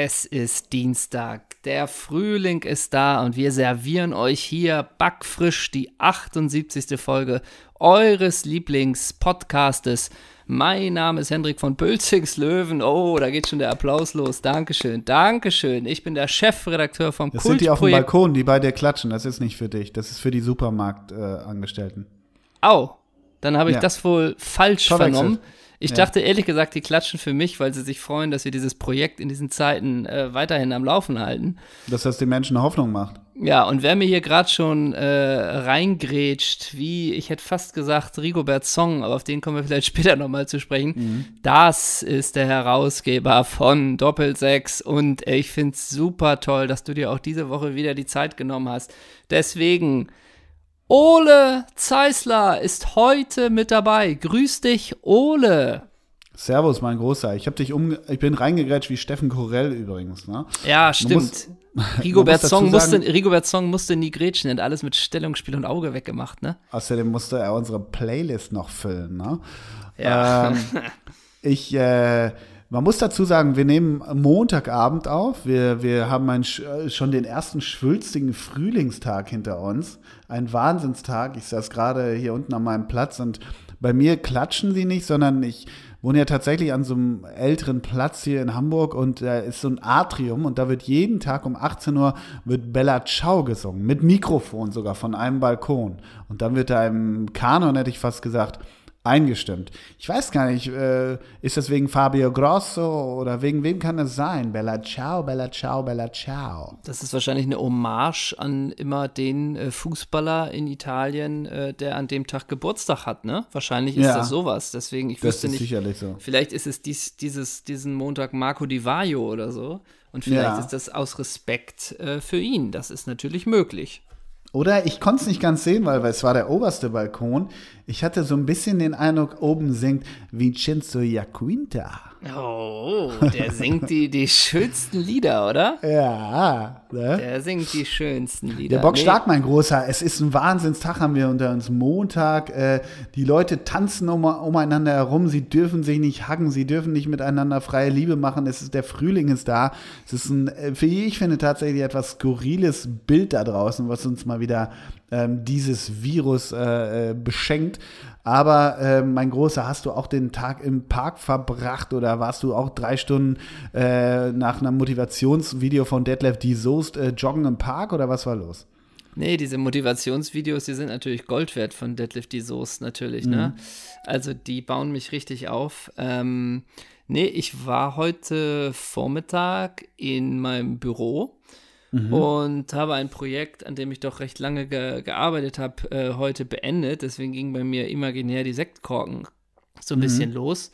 Es ist Dienstag, der Frühling ist da und wir servieren euch hier backfrisch die 78. Folge eures Lieblingspodcastes. Mein Name ist Hendrik von Bölzings Löwen. Oh, da geht schon der Applaus los. Dankeschön, Dankeschön. Ich bin der Chefredakteur vom Das sind die auf dem Balkon, die bei dir klatschen. Das ist nicht für dich. Das ist für die Supermarktangestellten. Äh, Au, dann habe ich Ja. das wohl falsch Verwechselt. vernommen. Ich Ja. dachte ehrlich gesagt, die klatschen für mich, weil sie sich freuen, dass wir dieses Projekt in diesen Zeiten äh, weiterhin am Laufen halten. Dass das den Menschen Hoffnung macht. Ja, und wer mir hier gerade schon äh, reingrätscht, wie, ich hätte fast gesagt, Rigobert Song, aber auf den kommen wir vielleicht später nochmal zu sprechen, das ist der Herausgeber von Doppelsechs und ich finde es super toll, dass du dir auch diese Woche wieder die Zeit genommen hast. Deswegen, Ole Zeisler ist heute mit dabei. Grüß dich, Ole. Servus, mein Großer. Ich, hab dich um, ich bin reingegrätscht wie Steffen Korell übrigens. Ne? Ja, stimmt. Rigobert, Song musste, Rigobert Song musste nie grätschen, hat alles mit Stellungsspiel und Auge weggemacht, ne? Außerdem musste er unsere Playlist noch füllen. Ne? Ja. Ähm, ich, äh, man muss dazu sagen, wir nehmen Montagabend auf. Wir, wir haben einen, äh, schon den ersten schwülstigen Frühlingstag hinter uns. Ein Wahnsinnstag. Ich saß gerade hier unten an meinem Platz und bei mir klatschen sie nicht, sondern ich wohne ja tatsächlich an so einem älteren Platz hier in Hamburg und da ist so ein Atrium und da wird jeden Tag um 18 Uhr wird Bella Ciao gesungen, mit Mikrofon sogar von einem Balkon. Und dann wird da im Kanon, hätte ich fast gesagt, eingestimmt. Ich weiß gar nicht, äh, ist das wegen Fabio Grosso oder wegen wem kann das sein? Bella Ciao, Bella Ciao, Bella Ciao. Das ist wahrscheinlich eine Hommage an immer den äh, Fußballer in Italien, äh, der an dem Tag Geburtstag hat, ne? Wahrscheinlich ist Ja. das sowas. Deswegen, ich Das wüsste ist nicht. sicherlich so. Vielleicht ist es dies, dieses, diesen Montag Marco Di Vaio oder so. Und vielleicht Ja. ist das aus Respekt äh, für ihn. Das ist natürlich möglich. Oder ich konnte es nicht ganz sehen, weil, weil es war der oberste Balkon. Ich hatte so ein bisschen den Eindruck, oben singt Vincenzo Jacquinta. Oh, der singt die, die schönsten Lieder, oder? Ja, ne? Der singt die schönsten Lieder. Der Bock Nee, stark, mein Großer. Es ist ein Wahnsinnstag, haben wir unter uns Montag. Äh, die Leute tanzen um, umeinander herum. Sie dürfen sich nicht hacken. Sie dürfen nicht miteinander freie Liebe machen. Es ist der Frühling ist da. Es ist ein, äh, für ich finde tatsächlich etwas skurriles Bild da draußen, was uns mal wieder ähm, dieses Virus äh, äh, beschenkt. Aber äh, mein Großer, hast du auch den Tag im Park verbracht oder warst du auch drei Stunden äh, nach einem Motivationsvideo von Detlef D. Soest äh, joggen im Park oder was war los? Nee, diese Motivationsvideos, die sind natürlich Gold wert von Deadlift die Soße natürlich, ne? Also die bauen mich richtig auf. Ähm, nee, ich war heute Vormittag in meinem Büro und habe ein Projekt, an dem ich doch recht lange ge gearbeitet habe, äh, heute beendet. Deswegen ging bei mir imaginär die Sektkorken so ein bisschen los.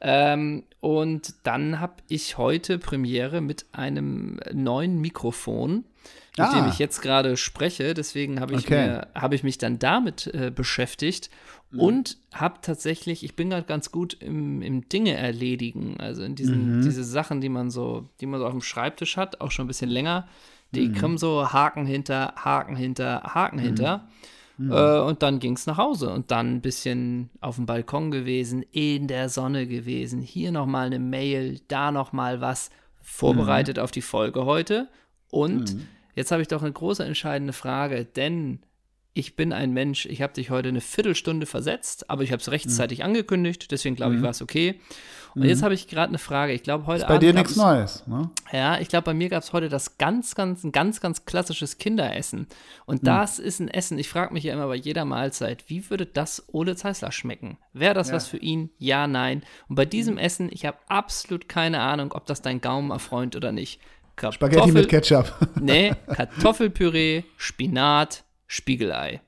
Ähm, und dann habe ich heute Premiere mit einem neuen Mikrofon, mit Ah. dem ich jetzt gerade spreche. Deswegen habe ich, Okay. mir- habe ich mich dann damit äh, beschäftigt und habe tatsächlich, ich bin gerade ganz gut im, im Dinge erledigen, also in diesen diese Sachen, die man so, die man so auf dem Schreibtisch hat, auch schon ein bisschen länger. Die kommen so Haken hinter, Haken hinter, Haken hinter. Äh, und dann ging es nach Hause und dann ein bisschen auf dem Balkon gewesen, in der Sonne gewesen, hier nochmal eine Mail, da nochmal was, vorbereitet auf die Folge heute. Und jetzt habe ich doch eine große entscheidende Frage, denn ich bin ein Mensch, ich habe dich heute eine Viertelstunde versetzt, aber ich habe es rechtzeitig angekündigt, deswegen glaube ich, war es okay. Und jetzt habe ich gerade eine Frage. Ich glaube, heute Bei Abend dir nichts Neues, ne? ja, ich glaube, bei mir gab es heute das ganz, ganz, ein ganz, ganz klassisches Kinderessen. Hm. Und das ist ein Essen, ich frage mich ja immer bei jeder Mahlzeit, wie würde das Ole Zeisler schmecken? Wäre das was für ihn? Ja, nein. Und bei Hm. diesem Essen, ich habe absolut keine Ahnung, ob das dein Gaumen erfreut oder nicht. Spaghetti mit Ketchup. Nee, Kartoffelpüree, Spinat, Spiegelei.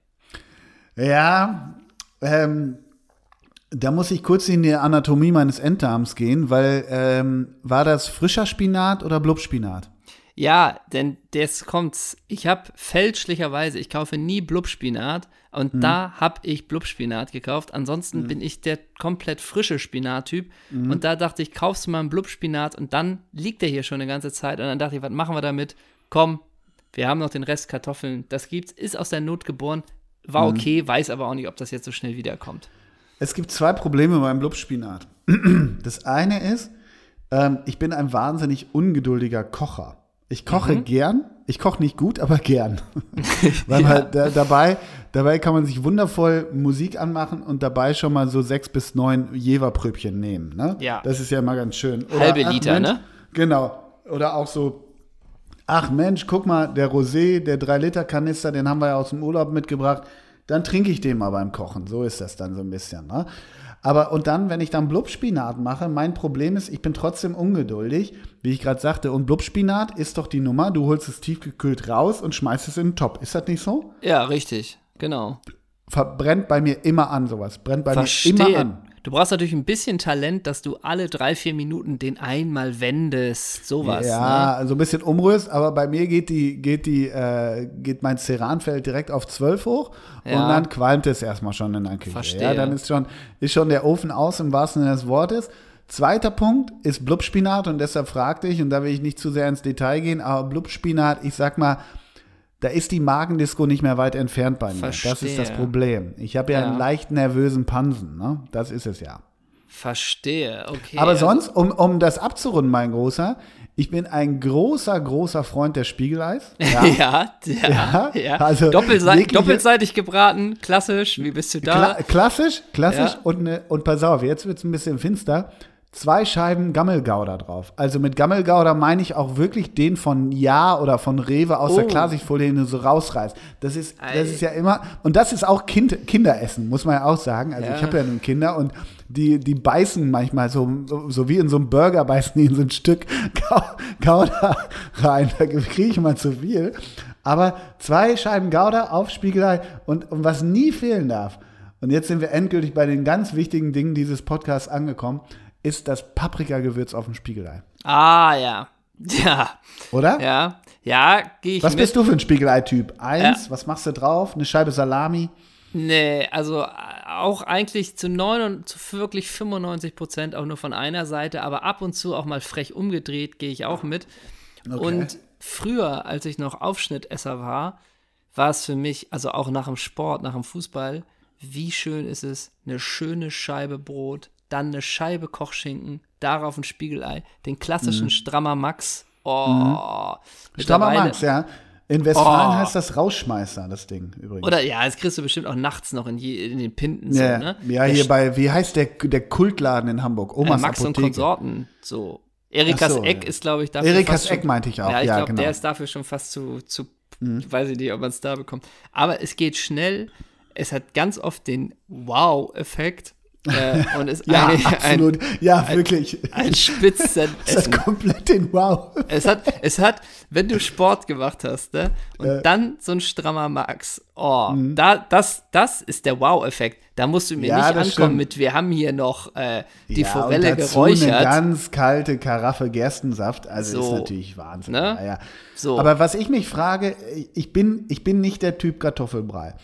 Ja, ähm, da muss ich kurz in die Anatomie meines Enddarms gehen, weil ähm, war das frischer Spinat oder Blubspinat? Ja, denn das kommt's. Ich habe fälschlicherweise, ich kaufe nie Blubspinat und da habe ich Blubspinat gekauft. Ansonsten bin ich der komplett frische Spinattyp und da dachte ich, kaufst du mal einen Blubspinat und dann liegt der hier schon eine ganze Zeit und dann dachte ich, was machen wir damit? Komm, wir haben noch den Rest Kartoffeln. Das gibt's, ist aus der Not geboren, war okay, weiß aber auch nicht, ob das jetzt so schnell wiederkommt. Es gibt zwei Probleme beim Blubspinat. Das eine ist, Ähm, ich bin ein wahnsinnig ungeduldiger Kocher. Ich koche mhm. gern. Ich koche nicht gut, aber gern. Weil ja. man, da, dabei, dabei kann man sich wundervoll Musik anmachen und dabei schon mal so sechs bis neun Jeverpröbchen nehmen. Ne? Ja. Das ist ja immer ganz schön. Oder, Halbe Liter, Mensch, ne? Genau. Oder auch so, ach Mensch, guck mal, der Rosé, der 3-Liter-Kanister, den haben wir ja aus dem Urlaub mitgebracht. Dann trinke ich den mal beim Kochen. So ist das dann so ein bisschen. Ne? Aber und dann, wenn ich dann Blubspinat mache, mein Problem ist, ich bin trotzdem ungeduldig, wie ich gerade sagte. Und Blubspinat ist doch die Nummer, du holst es tiefgekühlt raus und schmeißt es in den Topf. Ist das nicht so? Ja, richtig, genau. Verbrennt bei mir immer an sowas. Brennt bei Verstehe. mir immer an. Du brauchst natürlich ein bisschen Talent, dass du alle drei, vier Minuten den einmal wendest, sowas. Ja, ne? also ein bisschen umrührst, aber bei mir geht die, geht die, äh, geht mein Ceranfeld direkt auf 12 hoch ja. und dann qualmt es erstmal schon in der Küche. Verstehe. Ja, dann ist schon, ist schon der Ofen aus im wahrsten Sinne des Wortes. Zweiter Punkt ist Blubspinat und deshalb fragte ich, und da will ich nicht zu sehr ins Detail gehen, aber Blubspinat, ich sag mal, da ist die Magendisco nicht mehr weit entfernt bei mir. Verstehe. Das ist das Problem. Ich habe ja, ja, einen leicht nervösen Pansen. Ne? Das ist es ja. Verstehe, okay. Aber sonst, um, um das abzurunden, mein Großer, ich bin ein großer, großer Freund der Spiegeleis. Ja, ja, ja, ja. Also Doppelseitig, doppelseitig gebraten, klassisch. Wie bist du da? Kla klassisch, klassisch. Und, ne, und pass auf, jetzt wird es ein bisschen finster zwei Scheiben Gammelgauder drauf. Also mit Gammelgauder meine ich auch wirklich den von Ja oder von Rewe aus oh. der Klarsichtfolie, den du so rausreißt. Das ist, das ist ja immer, und das ist auch kind, Kinderessen, muss man ja auch sagen. Also ja. ich habe ja nun Kinder und die, die beißen manchmal so, so wie in so einem Burger beißen die in so ein Stück Gouda rein. Da kriege ich mal zu viel. Aber zwei Scheiben Gouda auf Spiegelei und, und was nie fehlen darf. Und jetzt sind wir endgültig bei den ganz wichtigen Dingen dieses Podcasts angekommen ist das Paprikagewürz auf dem Spiegelei. Ah, ja. Ja. Oder? Ja. Ja, gehe ich Was mit. bist du für ein Spiegelei-Typ? Eins, ja. was machst du drauf? Eine Scheibe Salami? Nee, also äh, auch eigentlich zu, 9, zu wirklich 95 Prozent auch nur von einer Seite, aber ab und zu auch mal frech umgedreht, gehe ich auch mit. Okay. Und früher, als ich noch Aufschnittesser war, war es für mich, also auch nach dem Sport, nach dem Fußball, wie schön ist es, eine schöne Scheibe Brot dann eine Scheibe Kochschinken, darauf ein Spiegelei, den klassischen mhm. Strammer Max. Oh, mhm. Strammer Max, ja. In Westfalen oh. heißt das Rausschmeißer, das Ding übrigens. Oder ja, das kriegst du bestimmt auch nachts noch in, je, in den Pinten. So, ja, ne? ja hier bei, wie heißt der, der Kultladen in Hamburg? Omas äh, Max Apotheke. und Konsorten, so. Erikas so, Eck ja. ist, glaube ich, dafür. Erikas Eck meinte ich auch. Ja, ich ja, glaube, genau. der ist dafür schon fast zu, zu mhm. weiß ich nicht, ob man es da bekommt. Aber es geht schnell. Es hat ganz oft den Wow-Effekt. Äh, und ist ja, absolut. Ein, ja, wirklich. Ein, ein Spitzen. Es hat komplett den Wow. Es hat, es hat, wenn du Sport gemacht hast, ne, und äh. dann so ein strammer Max, oh, mhm. da, das, das ist der Wow-Effekt. Da musst du mir ja, nicht ankommen stimmt. mit, wir haben hier noch äh, die ja, Forelle und dazu geräuchert. eine ganz kalte Karaffe Gerstensaft, also so, ist natürlich Wahnsinn. Ne? Ja, so. Aber was ich mich frage, ich bin, ich bin nicht der Typ Kartoffelbrei.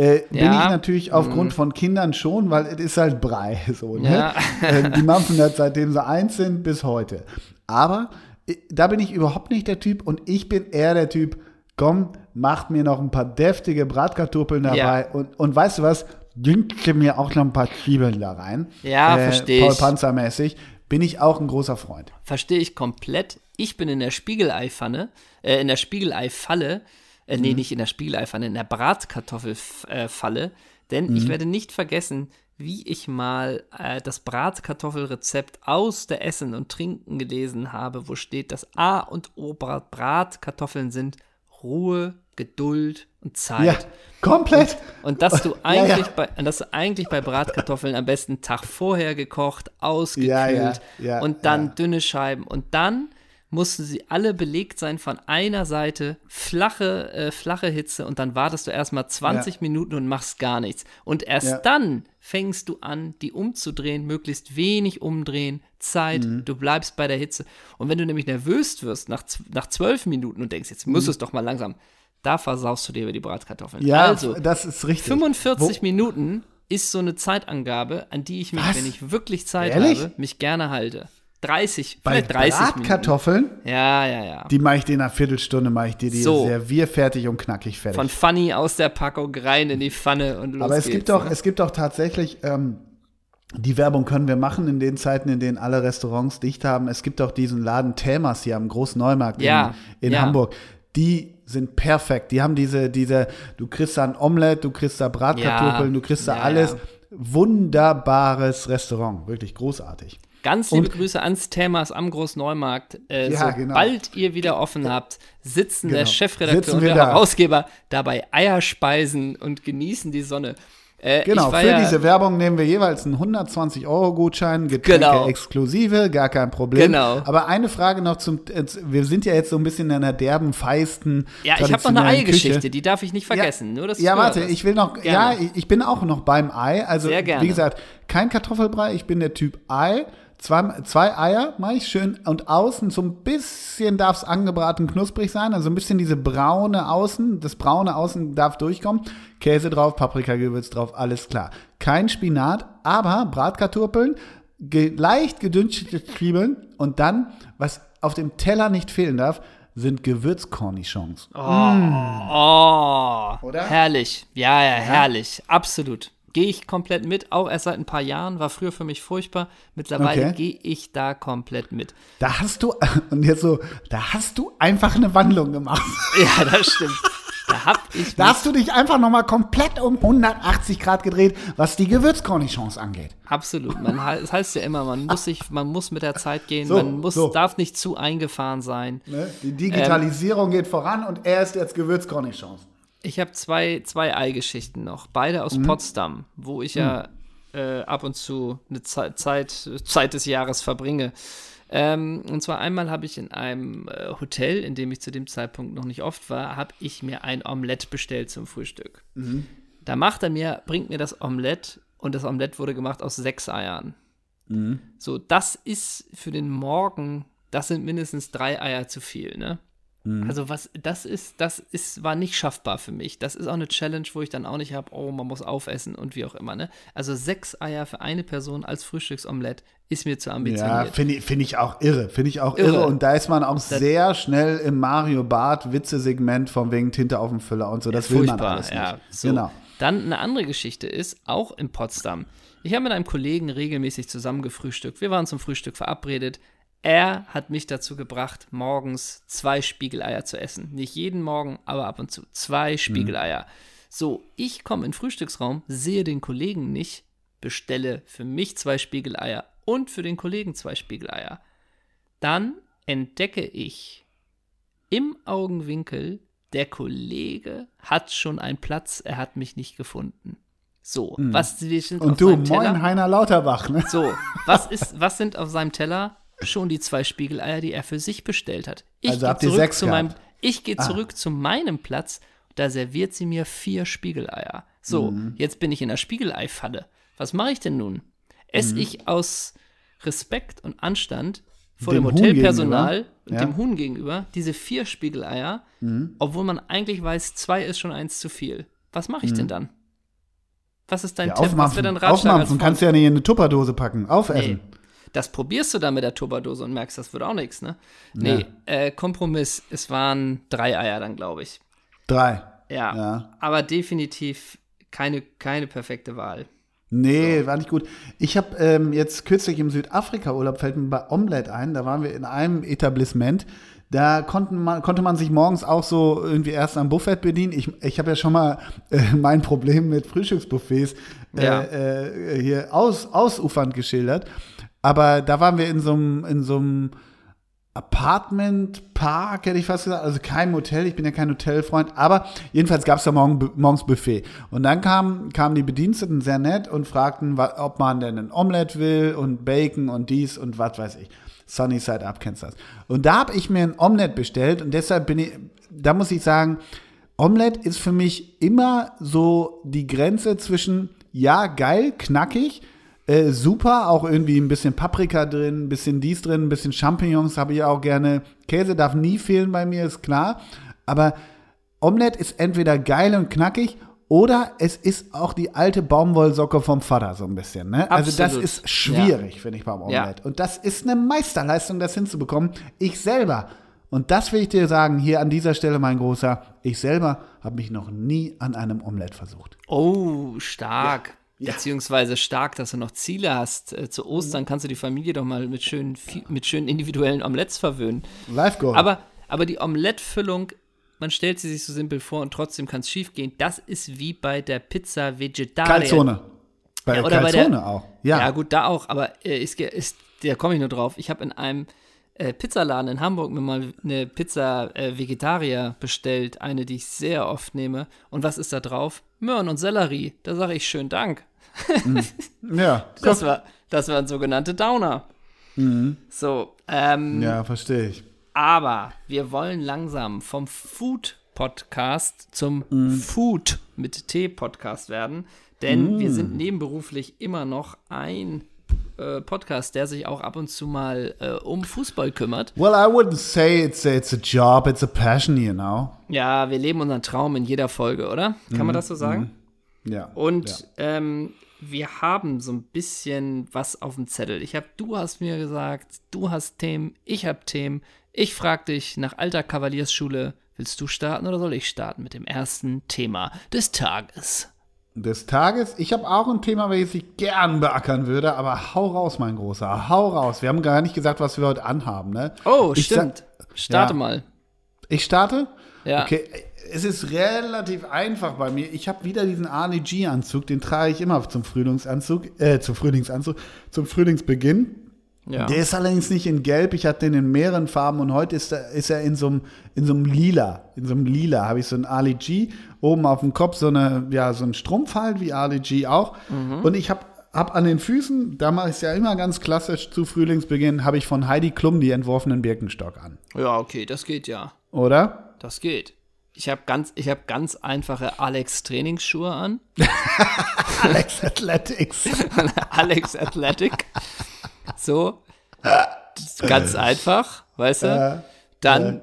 Äh, ja. Bin ich natürlich aufgrund mhm. von Kindern schon, weil es ist halt Brei. So, ne? ja. äh, die machen das seitdem sie eins sind bis heute. Aber äh, da bin ich überhaupt nicht der Typ und ich bin eher der Typ, komm, macht mir noch ein paar deftige Bratkartoffeln dabei ja. und, und weißt du was, dünkte mir auch noch ein paar Zwiebeln da rein. Ja, äh, verstehe ich. Paul Panzer-mäßig. Bin ich auch ein großer Freund. Verstehe ich komplett. Ich bin in der Spiegeleifanne, äh, in der Spiegeleifalle äh, nee, mhm. nicht in der Spiegeleifanne, in der Bratkartoffelfalle. Denn mhm. ich werde nicht vergessen, wie ich mal äh, das Bratkartoffelrezept aus der Essen und Trinken gelesen habe, wo steht, dass A und O Bratkartoffeln sind Ruhe, Geduld und Zeit. Ja, komplett. Und, und dass du eigentlich ja, ja. bei dass du eigentlich bei Bratkartoffeln am besten einen Tag vorher gekocht, ausgekühlt und dann dünne Scheiben und dann mussten sie alle belegt sein von einer Seite, flache, äh, flache Hitze und dann wartest du erstmal 20 ja. Minuten und machst gar nichts. Und erst ja. dann fängst du an, die umzudrehen, möglichst wenig umdrehen, Zeit, mhm. du bleibst bei der Hitze. Und wenn du nämlich nervös wirst nach, nach 12 Minuten und denkst, jetzt mhm. es doch mal langsam, da versaust du dir über die Bratkartoffeln. Ja, also, das ist richtig. 45 Wo? Minuten ist so eine Zeitangabe, an die ich mich, Was? wenn ich wirklich Zeit Ehrlich? habe, mich gerne halte. 30, Bei vielleicht 30 Bratkartoffeln? Minuten. Ja, ja, ja. Die mache ich dir in einer Viertelstunde, mache ich dir die so. servierfertig und knackig fertig. Von Funny aus der Packung rein in die Pfanne und los Aber es geht's, gibt doch, ne? es gibt doch tatsächlich ähm, die Werbung können wir machen in den Zeiten, in denen alle Restaurants dicht haben. Es gibt auch diesen Laden Thelmas hier am Großneumarkt Ja, in, in ja. Hamburg. Die sind perfekt. Die haben diese, diese, du kriegst da ein Omelett, du kriegst da Bratkartoffeln, Ja, du kriegst da alles. Wunderbares Restaurant. Wirklich großartig. Ganz liebe Und- Grüße ans Themas am Großneumarkt. Äh, Ja, genau. sobald ihr wieder offen habt, sitzen der Genau. Chefredakteur Sitzen und der da. Herausgeber dabei Eier speisen und genießen die Sonne. Äh, Genau, für ja, diese Werbung nehmen wir jeweils einen 120-Euro-Gutschein, Getränke Genau. exklusive, gar kein Problem. Genau. Aber eine Frage noch zum, wir sind ja jetzt so ein bisschen in einer derben, feisten, Ja, ich habe noch eine Eigeschichte, die darf ich nicht vergessen. Nur, dass Ja, warte, ich will noch, Gerne. ja, ich- ich bin auch noch beim Ei. Also, Sehr gerne. wie gesagt, kein Kartoffelbrei, ich bin der Typ Ei. Zwei, zwei Eier mache ich schön und außen so ein bisschen darf es angebraten knusprig sein, also ein bisschen diese braune Außen, das braune Außen darf durchkommen. Käse drauf, Paprikagewürz drauf, alles klar. Kein Spinat, aber Bratkartoffeln, ge leicht gedünstete Zwiebeln und dann, was auf dem Teller nicht fehlen darf, sind Gewürzkornichons. Oh, Oder? herrlich. Ja, ja, herrlich. Absolut. Gehe ich komplett mit, auch erst seit ein paar Jahren, war früher für mich furchtbar. Mittlerweile Okay. gehe ich da komplett mit. Da hast du, und jetzt so, da hast du einfach eine Wandlung gemacht. Ja, das stimmt. Da hab ich Da hast du dich einfach nochmal komplett um 180 Grad gedreht, was die Gewürzkornichons angeht. Absolut. Man, es heißt ja immer, man muss sich, man muss mit der Zeit gehen, So, man muss, so. darf nicht zu eingefahren sein. Ne? Die Digitalisierung geht voran und er ist jetzt Gewürzkornichons. Ich habe zwei, zwei Eigeschichten noch, beide aus Potsdam, wo ich ja äh, ab und zu eine Zeit, Zeit, Zeit des Jahres verbringe. Ähm, und zwar einmal habe ich in einem äh, Hotel, in dem ich zu dem Zeitpunkt noch nicht oft war, habe ich mir ein Omelett bestellt zum Frühstück. Da macht er mir, bringt mir das Omelett und das Omelett wurde gemacht aus sechs Eiern. So, das ist für den Morgen, das sind mindestens drei Eier zu viel, ne? Also was, das ist, das ist, war nicht schaffbar für mich. Das ist auch eine Challenge, wo ich dann auch nicht habe, oh, man muss aufessen und wie auch immer, ne? Also sechs Eier für eine Person als Frühstücksomelett ist mir zu Ja, ambitioniert. finde ich, find ich auch irre. Finde ich auch irre. Irre. Und da ist man auch sehr schnell im Mario Bart Witze-Segment von wegen Tinte auf dem Füller und so. Das will man Furchtbar, alles nicht. ja. So. Genau. Dann eine andere Geschichte ist, auch in Potsdam. Ich habe mit einem Kollegen regelmäßig zusammen gefrühstückt. Wir waren zum Frühstück verabredet. Er hat mich dazu gebracht, morgens zwei Spiegeleier zu essen. Nicht jeden Morgen, aber ab und zu. Zwei Spiegeleier. So, ich komme in den Frühstücksraum, sehe den Kollegen nicht, bestelle für mich zwei Spiegeleier und für den Kollegen zwei Spiegeleier. Dann entdecke ich im Augenwinkel, der Kollege hat schon einen Platz, er hat mich nicht gefunden. So, was wir sind auf. Und du, seinem Teller. moin Heiner Lauterbach, ne? So, was ist, was sind auf seinem Teller? Schon die zwei Spiegeleier, die er für sich bestellt hat. Ich Also gehe habt ihr zurück sechs zu meinem? Ah. ich gehe zurück zu meinem Platz. Da serviert sie mir vier Spiegeleier. So, Mhm. jetzt bin ich in der Spiegeleifalle. Was mache ich denn nun? Esse Mhm. ich aus Respekt und Anstand vor Dem dem, Hotelpersonal und Ja. Mhm. dem Huhn gegenüber diese vier Spiegeleier, obwohl man eigentlich weiß, zwei ist schon eins zu viel. Was mache ich denn dann? Was ist dein Mhm. Ja, Tipp? Was wäre aufmampfen. dein Ratschlag Aufmampfen kannst du ja nicht in eine Tupperdose packen. Aufessen. Nee. Das probierst du dann mit der Tupperdose und merkst, das wird auch nichts, ne? Nee, äh, Kompromiss. Es waren drei Eier dann, glaube ich. Drei. Ja, Ja. Aber definitiv keine, keine perfekte Wahl. Nee, war nicht gut. Ich habe ähm, jetzt kürzlich im Südafrika-Urlaub, fällt mir bei Omelette ein, da waren wir in einem Etablissement, da konnten man, konnte man sich morgens auch so irgendwie erst am Buffet bedienen. Ich, ich habe ja schon mal äh, mein Problem mit Frühstücksbuffets äh, Ja. äh, hier aus, ausufernd geschildert. Aber da waren wir in so einem in so einem Apartment Park, hätte ich fast gesagt. Also kein Motel, ich bin ja kein Hotelfreund. Aber jedenfalls gab es da morgen, morgens Buffet. Und dann kamen, kamen die Bediensteten sehr nett und fragten, ob man denn ein Omelette will und Bacon und dies und was weiß ich. Sunny Side Up kennst du das. Und da habe ich mir ein Omelette bestellt und deshalb bin ich, da muss ich sagen, Omelette ist für mich immer so die Grenze zwischen, ja, geil, knackig, äh, super, auch irgendwie ein bisschen Paprika drin, ein bisschen dies drin, ein bisschen Champignons habe ich auch gerne. Käse darf nie fehlen bei mir, ist klar. Aber Omelette ist entweder geil und knackig oder es ist auch die alte Baumwollsocke vom Vater so ein bisschen. Ne? Also das ist schwierig, finde ich, beim Omelette. Und das ist eine Meisterleistung, das hinzubekommen. Ich selber, und das will ich dir sagen, hier an dieser Stelle mein Großer, ich selber habe mich noch nie an einem Omelette versucht. Oh, stark. Beziehungsweise stark, dass du noch Ziele hast. Äh, zu Ostern kannst du die Familie doch mal mit schönen, mit schönen individuellen Omelettes verwöhnen. Live Goal. Aber, aber die Omelettfüllung, man stellt sie sich so simpel vor und trotzdem kann es schief gehen. Das ist wie bei der Pizza Vegetarier. Calzone. Bei Ja, der oder bei der- auch. Ja, Ja. gut, da auch, aber äh, ist, ist, da komme ich nur drauf. Ich habe in einem äh, Pizzaladen in Hamburg mir mal eine Pizza äh, Vegetarier bestellt, eine, die ich sehr oft nehme. Und was ist da drauf? Möhren und Sellerie. Da sage ich schön Dank. ja. Das war, das waren sogenannte Downer. So, ähm, Mhm. Ja, verstehe ich. aber wir wollen langsam vom Food Podcast zum Mhm. Food mit T Podcast werden, denn wir Mhm. sind nebenberuflich immer noch ein äh, Podcast, der sich auch ab und zu mal äh, um Fußball kümmert. Well, I wouldn't say it's a, it's a job, it's a passion, you know. Ja, wir leben unseren Traum in jeder Folge, oder? Kann man das so sagen? Ja. Und Mhm. ja. ähm, wir haben so ein bisschen was auf dem Zettel. Ich habe, du hast mir gesagt, du hast Themen, ich habe Themen. Ich frage dich nach alter Kavaliersschule, willst du starten oder soll ich starten mit dem ersten Thema des Tages? des Tages. Ich habe auch ein Thema, welches ich gern beackern würde, aber hau raus, mein Großer, hau raus. Wir haben gar nicht gesagt, was wir heute anhaben, ne? Oh, Ich stimmt. Starte Ja. mal. Ich starte? Ja. Okay, es ist relativ einfach bei mir. Ich habe wieder diesen Ali G-Anzug, den trage ich immer zum Frühlingsanzug, äh, zum Frühlingsanzug, zum Frühlingsbeginn. Ja. Der ist allerdings nicht in Gelb, ich hatte den in mehreren Farben und heute ist er, ist er in so einem in so einem Lila. In so einem Lila habe ich so einen Ali G, oben auf dem Kopf so eine, ja, so ein Strumpf halt, wie Ali G auch. Und ich habe hab an den Füßen, da mache ich es ja immer ganz klassisch zu Frühlingsbeginn, habe ich von Heidi Klum die entworfenen Birkenstock an. ja, okay, das geht ja. Oder? Das geht. Ich habe ganz, ich hab ganz einfache Alex Trainingsschuhe an. Alex Athletics. Alex Athletic. So. Ganz einfach, weißt du? Dann,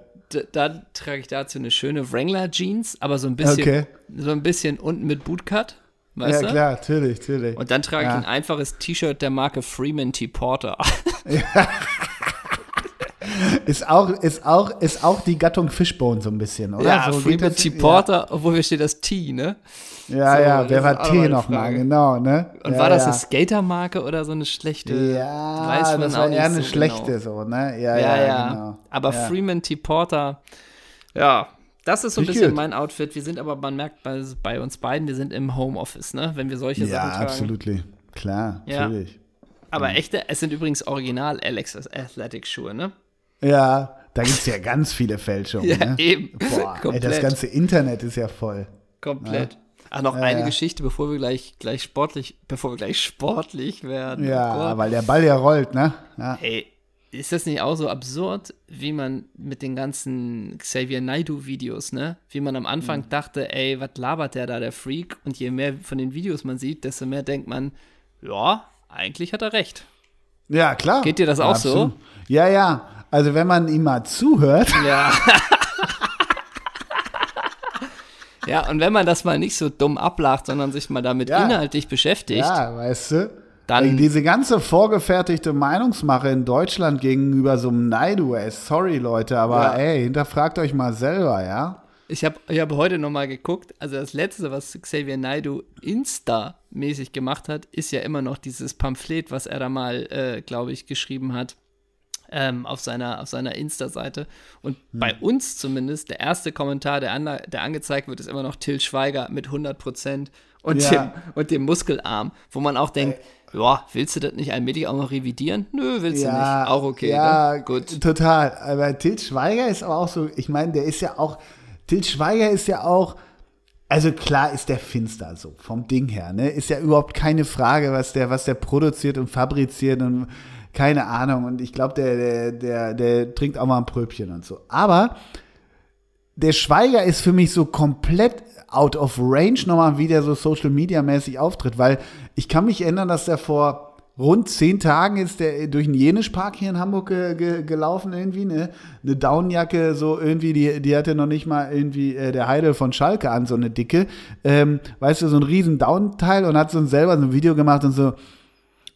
dann trage ich dazu eine schöne Wrangler Jeans, aber so ein bisschen, Okay. so ein bisschen unten mit Bootcut, weißt Ja, du? klar, natürlich, natürlich. Und dann trage ich Ja. ein einfaches T-Shirt der Marke Freeman T. Porter. Ist auch, ist auch, ist auch die Gattung Fishbone so ein bisschen, oder? ja, so geht Freeman das- T. Porter, obwohl hier steht das T, ne? Ja, So, ja, wer war T nochmal? Genau, ne? Und ja, war das ja. eine Skatermarke oder so eine schlechte? Ja, weiß man das war eher eine so schlechte genau. so, ne? Ja, Ja, ja, ja. genau. Aber ja. Freeman T. Porter, ja, das ist so ein bisschen mein Outfit. Wir sind aber, man merkt bei, bei uns beiden, wir sind im Homeoffice, ne? Wenn wir solche Ja, Sachen tragen. absolut. Klar, Ja. natürlich. Aber echte, es sind übrigens original Alex Athletic Schuhe, ne? Ja, da gibt es ja ganz viele Fälschungen. Ja, ne? eben. Boah, ey, Komplett. das ganze Internet ist ja voll. Komplett. Ach, noch eine ja. Geschichte, bevor wir gleich, gleich sportlich, bevor wir gleich sportlich werden. Oh Ja, Gott. weil der Ball ja rollt, ne? Ja. Ey, ist das nicht auch so absurd, wie man mit den ganzen Xavier Naidoo-Videos, ne? Wie man am Anfang Mhm. dachte, ey, was labert der da, der Freak? Und je mehr von den Videos man sieht, desto mehr denkt man, ja, eigentlich hat er recht. ja, klar. Geht dir das auch so? Absolut. Ja, ja. Also wenn man ihm mal zuhört, Ja. ja, und wenn man das mal nicht so dumm ablacht, sondern sich mal damit Ja. inhaltlich beschäftigt, ja, weißt du, Dann- diese ganze vorgefertigte Meinungsmache in Deutschland gegenüber so einem Naidu, ey, sorry Leute, aber Ja. ey, hinterfragt euch mal selber, ja? Ich habe ich hab heute nochmal geguckt. Also das letzte, was Xavier Naidoo Insta-mäßig gemacht hat, ist ja immer noch dieses Pamphlet, was er da mal, äh, glaube ich, geschrieben hat ähm, auf seiner, auf seiner Insta-Seite. Und bei uns zumindest, der erste Kommentar, der, an, der angezeigt wird, ist immer noch Till Schweiger mit 100 Prozent und, Ja. dem, und dem Muskelarm, wo man auch denkt, ja, willst du das nicht allmählich auch noch revidieren? Nö, willst du nicht. Auch okay, ja, ne? Gut. Total. Aber Til Schweiger ist aber auch so, ich meine, der ist ja auch, Til Schweiger ist ja auch, also klar ist der finster so, vom Ding her, ne? Ist ja überhaupt keine Frage, was der, was der produziert und fabriziert und keine Ahnung. Und ich glaube, der, der, der, der trinkt auch mal ein Pröbchen und so. Aber der Schweiger ist für mich so komplett out of range nochmal, wie der so Social Media mäßig auftritt, weil ich kann mich erinnern, dass der vor rund zehn Tagen ist der durch einen Jenischpark hier in Hamburg ge ge gelaufen irgendwie, ne? Eine Downjacke, so irgendwie, die, die hatte noch nicht mal irgendwie äh, der Heidel von Schalke an, so eine dicke, ähm, weißt du, so ein riesen Down-Teil und hat so ein selber so ein Video gemacht und so,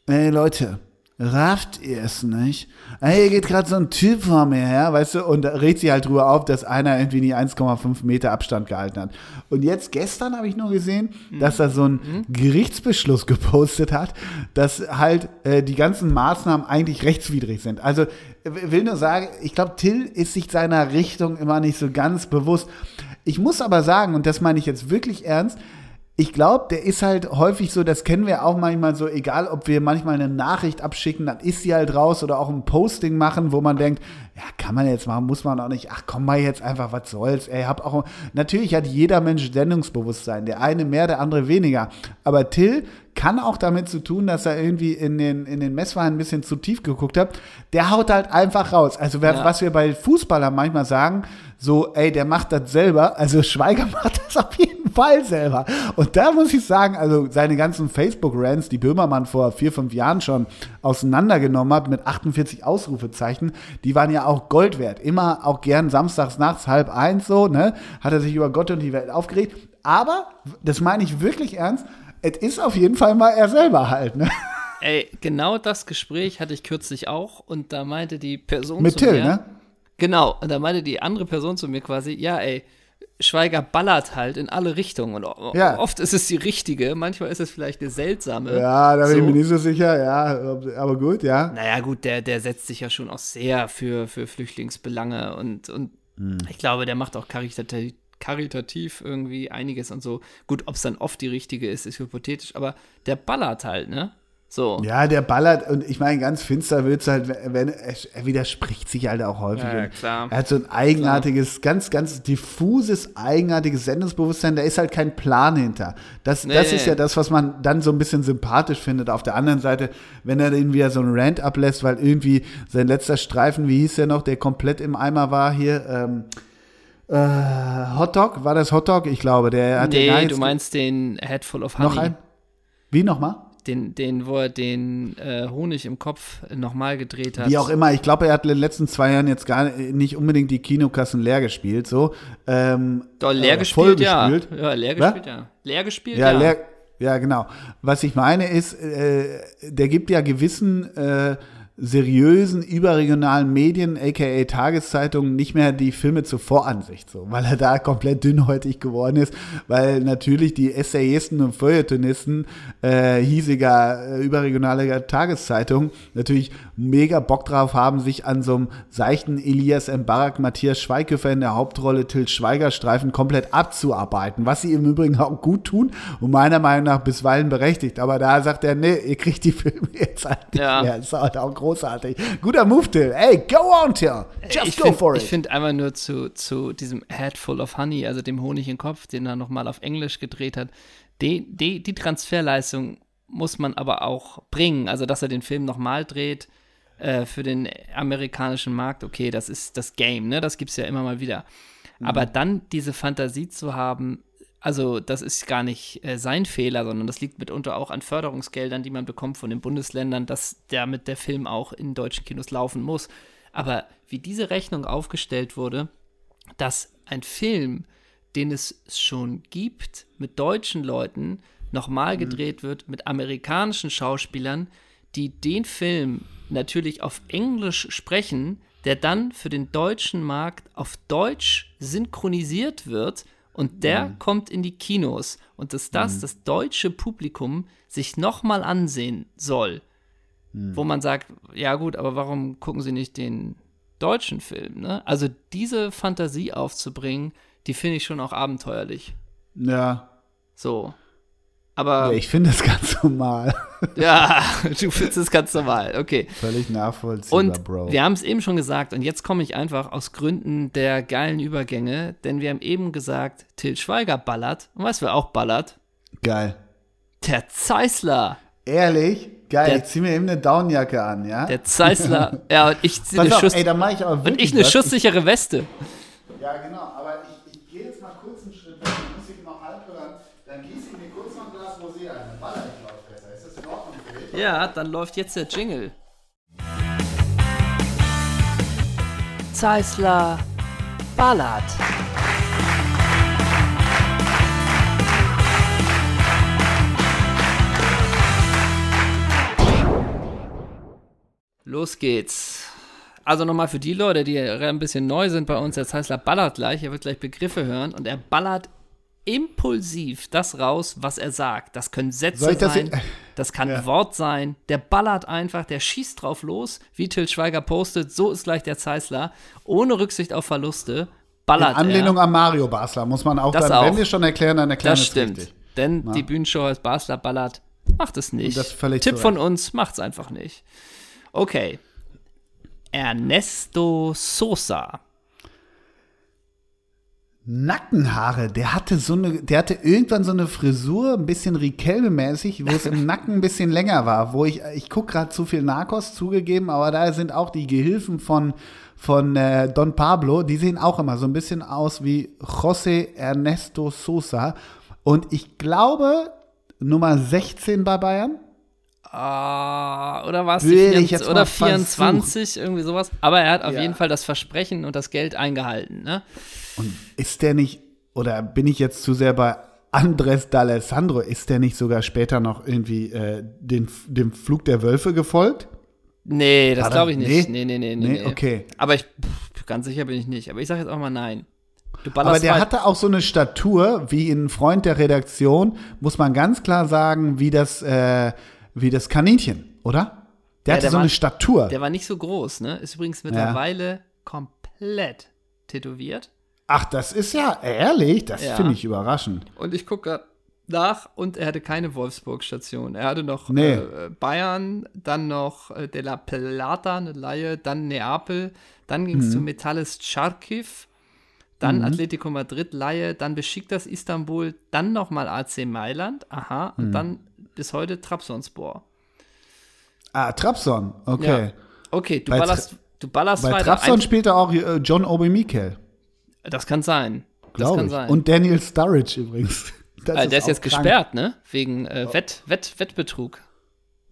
ey Leute, rafft ihr es nicht? Ey, hier geht gerade so ein Typ vor mir her, weißt du, und regt sie halt drüber auf, dass einer irgendwie nie 1,5 Meter Abstand gehalten hat. Und jetzt gestern habe ich nur gesehen, mhm. dass er so einen mhm. Gerichtsbeschluss gepostet hat, dass halt äh, die ganzen Maßnahmen eigentlich rechtswidrig sind. Also will nur sagen, ich glaube, Till ist sich seiner Richtung immer nicht so ganz bewusst. Ich muss aber sagen, und das meine ich jetzt wirklich ernst, ich glaube, der ist halt häufig so, das kennen wir auch manchmal so, egal ob wir manchmal eine Nachricht abschicken, dann ist sie halt raus oder auch ein Posting machen, wo man denkt, ja, kann man jetzt machen, muss man auch nicht, ach komm mal jetzt einfach, was soll's, ey, hab auch, natürlich hat jeder Mensch Sendungsbewusstsein, der eine mehr, der andere weniger, aber Till kann auch damit zu tun, dass er irgendwie in den, in den Messwein ein bisschen zu tief geguckt hat. Der haut halt einfach raus. Also ja. was wir bei Fußballern manchmal sagen, so, ey, der macht das selber. Also Schweiger macht das auf jeden Fall selber. Und da muss ich sagen, also seine ganzen Facebook-Rants, die Böhmermann vor vier, fünf Jahren schon auseinandergenommen hat mit 48 Ausrufezeichen, die waren ja auch Gold wert. Immer auch gern samstags nachts halb eins so, ne? Hat er sich über Gott und die Welt aufgeregt. Aber, das meine ich wirklich ernst, es ist auf jeden Fall mal er selber halt, ne? Ey, genau das Gespräch hatte ich kürzlich auch und da meinte die Person Mit zu Till, mir, ne? Genau, und da meinte die andere Person zu mir quasi, ja, ey, Schweiger ballert halt in alle Richtungen und ja. oft ist es die richtige, manchmal ist es vielleicht eine seltsame. Ja, da bin so. ich mir nicht so sicher, ja, aber gut, ja. Naja, gut, der, der setzt sich ja schon auch sehr für, für Flüchtlingsbelange und, und hm. ich glaube, der macht auch karitativ, karitativ irgendwie einiges und so. Gut, ob es dann oft die richtige ist, ist hypothetisch, aber der ballert halt, ne? So. Ja, der ballert und ich meine, ganz finster wird es halt, wenn er widerspricht sich halt auch häufig. Ja, klar. Er hat so ein eigenartiges, klar. ganz, ganz diffuses, eigenartiges Sendungsbewusstsein. Da ist halt kein Plan hinter. Das, nee. das ist ja das, was man dann so ein bisschen sympathisch findet. Auf der anderen Seite, wenn er den wieder so einen Rant ablässt, weil irgendwie sein letzter Streifen, wie hieß der noch, der komplett im Eimer war hier, ähm, äh, Hotdog, war das Hotdog? Ich glaube, der hat nee, den du meinst den Head Full of Honey. Noch ein? Wie nochmal? Den, den, wo er den äh, Honig im Kopf nochmal gedreht hat. Wie auch immer, ich glaube, er hat in den letzten zwei Jahren jetzt gar nicht unbedingt die Kinokassen leer gespielt. So. Ähm, Doch, leer äh, gespielt, ja. Gespielt. Ja, leer gespielt, ja. Leer gespielt, ja. ja. Leer, ja, genau. Was ich meine ist, äh, der gibt ja gewissen äh, seriösen überregionalen Medien, aka Tageszeitungen, nicht mehr die Filme zur Voransicht, so, weil er da komplett dünnhäutig geworden ist, weil natürlich die Essayisten und Feuilletonisten äh, hiesiger äh, überregionaler Tageszeitungen natürlich mega Bock drauf haben, sich an so einem seichten Elias M. Barak, Matthias Schweighöfer in der Hauptrolle, Till Schweiger Streifen komplett abzuarbeiten, was sie im Übrigen auch gut tun und meiner Meinung nach bisweilen berechtigt, aber da sagt er, nee, ihr kriegt die Filme jetzt halt nicht ja. mehr, das ist halt auch groß großartig. Guter Move, Till. Ey, go on, Till. Just ich go find, for it. Ich finde einmal nur zu, zu diesem Head Full of Honey, also dem Honig im Kopf, den er nochmal auf Englisch gedreht hat, die, die, die Transferleistung muss man aber auch bringen. Also, dass er den Film nochmal dreht äh, für den amerikanischen Markt, okay, das ist das Game, ne? Das gibt es ja immer mal wieder. Mhm. Aber dann diese Fantasie zu haben, also das ist gar nicht äh, sein Fehler, sondern das liegt mitunter auch an Förderungsgeldern, die man bekommt von den Bundesländern, dass damit der Film auch in deutschen Kinos laufen muss. Aber wie diese Rechnung aufgestellt wurde, dass ein Film, den es schon gibt, mit deutschen Leuten nochmal mhm. gedreht wird, mit amerikanischen Schauspielern, die den Film natürlich auf Englisch sprechen, der dann für den deutschen Markt auf Deutsch synchronisiert wird und der mhm. kommt in die Kinos und dass das mhm. das deutsche Publikum sich nochmal ansehen soll, mhm. wo man sagt, ja gut, aber warum gucken sie nicht den deutschen Film? Ne? Also diese Fantasie aufzubringen, die finde ich schon auch abenteuerlich. Ja. So. Aber ja, ich finde das ganz normal. ja, du findest es ganz normal, okay. Völlig nachvollziehbar, und Bro. Wir haben es eben schon gesagt und jetzt komme ich einfach aus Gründen der geilen Übergänge, denn wir haben eben gesagt, Till Schweiger ballert. Und was wir auch ballert? Geil. Der Zeisler. Ehrlich? Geil, der, ich zieh mir eben eine Downjacke an, ja? Der Zeisler. ja, und ich ziehe eine, Schuss, ey, ich und ich eine schusssichere Weste. Ja, genau, aber ich, ich gehe jetzt mal kurz einen Schritt weg, die Musik noch halb hören, dann gieße ich mir kurz noch ein Glas Rosé ein, dann baller ich laut besser. Ist das in Ordnung für dich? Ja, dann läuft jetzt der Jingle. Zeisler ballert. los geht's. Also nochmal für die Leute, die ein bisschen neu sind bei uns, der Zeissler ballert gleich, er wird gleich Begriffe hören und er ballert impulsiv das raus, was er sagt. Das können Sätze das sein, das kann ja. Wort sein. Der ballert einfach, der schießt drauf los, wie Till Schweiger postet, so ist gleich der Zeissler, ohne Rücksicht auf Verluste. Ballert In Anlehnung er. an Mario Basler, muss man auch das dann, auch. wenn wir schon erklären, dann erklären Das stimmt, richtig. denn Na? die Bühnenshow als Basler ballert, macht es nicht. Tipp von uns, macht es einfach nicht. Okay. Ernesto Sosa. Nackenhaare, der hatte so eine, der hatte irgendwann so eine Frisur, ein bisschen Riquelme-mäßig, wo es im Nacken ein bisschen länger war, wo ich, ich gucke gerade zu viel Narcos zugegeben, aber da sind auch die Gehilfen von, von äh, Don Pablo, die sehen auch immer so ein bisschen aus wie José Ernesto Sosa. Und ich glaube, Nummer 16 bei Bayern. Uh, oder war es die oder 24, irgendwie sowas. Aber er hat auf ja. jeden Fall das Versprechen und das Geld eingehalten. Ne? Und ist der nicht, oder bin ich jetzt zu sehr bei Andres D'Alessandro, ist der nicht sogar später noch irgendwie äh, den, dem Flug der Wölfe gefolgt? Nee, das glaube ich nicht. Nee, nee, nee, nee, nee, okay. Aber ich, pff, ganz sicher bin ich nicht. Aber ich sage jetzt auch mal nein. Aber der hatte auch so eine Statur, wie ein Freund der Redaktion, muss man ganz klar sagen, wie das, äh, wie das Kaninchen, oder? Der ja, hatte der so war, eine Statur. Der war nicht so groß, ne? Ist übrigens mittlerweile ja. komplett tätowiert. Ach, das ist ja ehrlich, das ja. finde ich überraschend. Und ich gucke nach und er hatte keine Wolfsburg-Station. Er hatte noch nee. äh, Bayern, dann noch äh, De La Plata, eine Laie, dann Neapel, dann ging es mhm. zu Metallis Charkiw, dann mhm. Atletico Madrid, Laie, dann Besiktas Istanbul, dann nochmal AC Mailand, aha, mhm. und dann bis heute Trabzonspor. Ah, Trabzon, okay. Ja. Okay, du bei ballerst, du ballerst bei weiter. Trabzon spielt er auch äh, John Obi Mikel. Das kann sein. Glaube ich. Sein. Und Daniel Sturridge übrigens. Das also, der ist, jetzt gesperrt, ne? Wegen äh, Wett, Wett, Wettbetrug.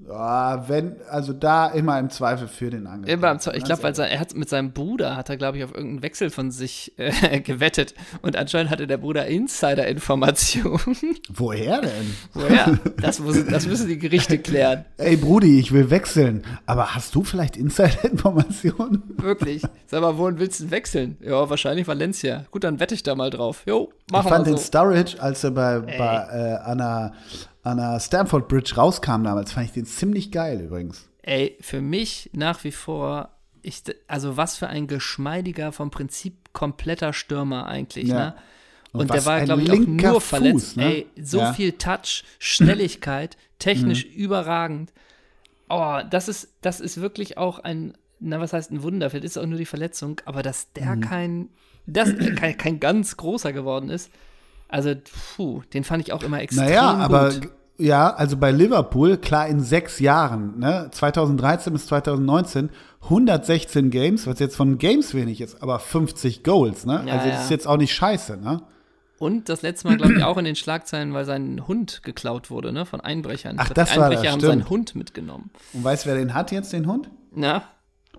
Ja, wenn, also da immer im Zweifel für den Angriff. Ich glaube, weil er hat mit seinem Bruder hat er, glaube ich, auf irgendeinen Wechsel von sich äh, gewettet. Und anscheinend hatte der Bruder Insider-Informationen. Woher denn? Woher? Das, muss, das müssen die Gerichte klären. Ey, Brudi, ich will wechseln. Aber hast du vielleicht Insider-Informationen? Wirklich. Sag mal, wohin willst du wechseln? Ja, wahrscheinlich Valencia. Gut, dann wette ich da mal drauf. Jo, machen wir Ich fand so. den Sturridge, als er bei, bei äh, Anna an der Stamford Bridge rauskam damals, fand ich den ziemlich geil übrigens. Ey, für mich nach wie vor, ich, also was für ein geschmeidiger, vom Prinzip kompletter Stürmer eigentlich, ja. ne? Und, Und der war, glaube ich, auch nur Fuß, verletzt. Ne? Ey, so ja. viel Touch, Schnelligkeit, technisch mhm. überragend. Oh, das ist, das ist wirklich auch ein, na, was heißt ein Wunder? Vielleicht ist es auch nur die Verletzung, aber dass der mhm. kein, das, kein, kein ganz großer geworden ist, also, puh, den fand ich auch immer extrem naja, gut. aber ja, also bei Liverpool, klar in sechs Jahren, ne, 2013 bis 2019, 116 Games, was jetzt von Games wenig ist, aber 50 Goals, ne? Ja, also das ja. ist jetzt auch nicht scheiße, ne? Und das letzte Mal, glaube ich, auch in den Schlagzeilen, weil sein Hund geklaut wurde, ne? Von Einbrechern. Ach, das Einbrecher war das, haben stimmt. seinen Hund mitgenommen. Und weißt du, wer den hat jetzt, den Hund? Na?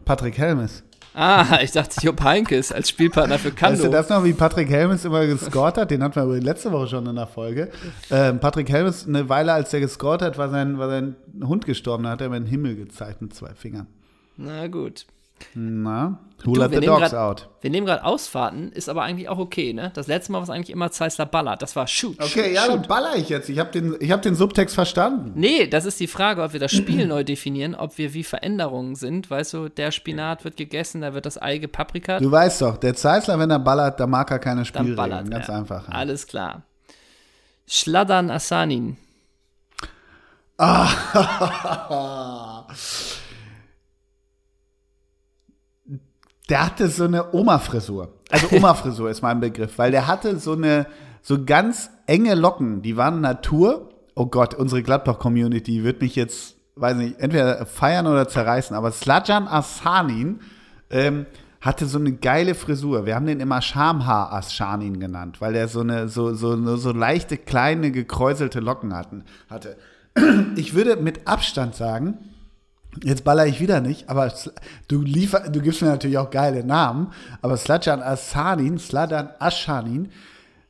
Patrick Helmes. Ah, ich dachte Jupp Heinkes als Spielpartner für Kando. Weißt du das noch, wie Patrick Helmes immer gescored hat? Den hatten wir letzte Woche schon in der Folge. Ähm, Patrick Helmes, eine Weile, als der gescored hat, war sein, war sein Hund gestorben. Da hat er mir den Himmel gezeigt mit zwei Fingern. Na gut. Na, who let the dogs grad, out? Wir nehmen gerade Ausfahrten, ist aber eigentlich auch okay, ne? Das letzte Mal war es eigentlich immer Zeissler ballert. Das war shoot. Okay, shoot, ja, shoot. dann baller ich jetzt. Ich habe den, hab den Subtext verstanden. Nee, das ist die Frage, ob wir das Spiel neu definieren, ob wir wie Veränderungen sind. Weißt du, der Spinat wird gegessen, da wird das Ei gepaprikat. Du weißt doch, der Zeissler, wenn er ballert, da mag er keine Spielregeln. Dann ballert Ganz er. einfach. Ja. Alles klar. Schladan Asanin. Ah. der hatte so eine Oma-Frisur. Also Oma-Frisur ist mein Begriff, weil der hatte so eine so ganz enge Locken, die waren Natur. Oh Gott, unsere Gladbach-Community wird mich jetzt, weiß nicht, entweder feiern oder zerreißen, aber Slajan Asanin ähm, hatte so eine geile Frisur. Wir haben den immer Schamhaar Aschanin genannt, weil der so eine so, so, so leichte, kleine, gekräuselte Locken hatten, hatte. Ich würde mit Abstand sagen, Jetzt baller ich wieder nicht, aber du, liefer, du gibst mir natürlich auch geile Namen. Aber Slajan Asanin, Sladan Aschanin,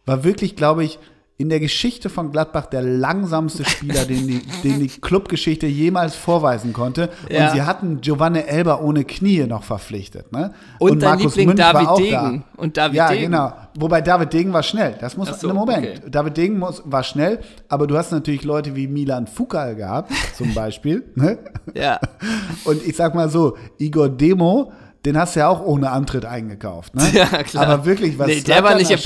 war wirklich, glaube ich, in der Geschichte von Gladbach der langsamste Spieler, den die, den die Clubgeschichte jemals vorweisen konnte. Ja. Und sie hatten Giovanni Elber ohne Knie noch verpflichtet. Ne? Und, und Markus Liebling Münch David war auch Degen. Da. Und David ja, Degen. genau. Wobei David Degen war schnell. Das muss so, im Moment. Okay. David Degen muss, war schnell, aber du hast natürlich Leute wie Milan Fukal gehabt, zum Beispiel. ne? Ja. Und ich sag mal so, Igor Demo den hast du ja auch ohne Antritt eingekauft. Ne? Ja, klar. Aber wirklich, was nee, der war nicht im,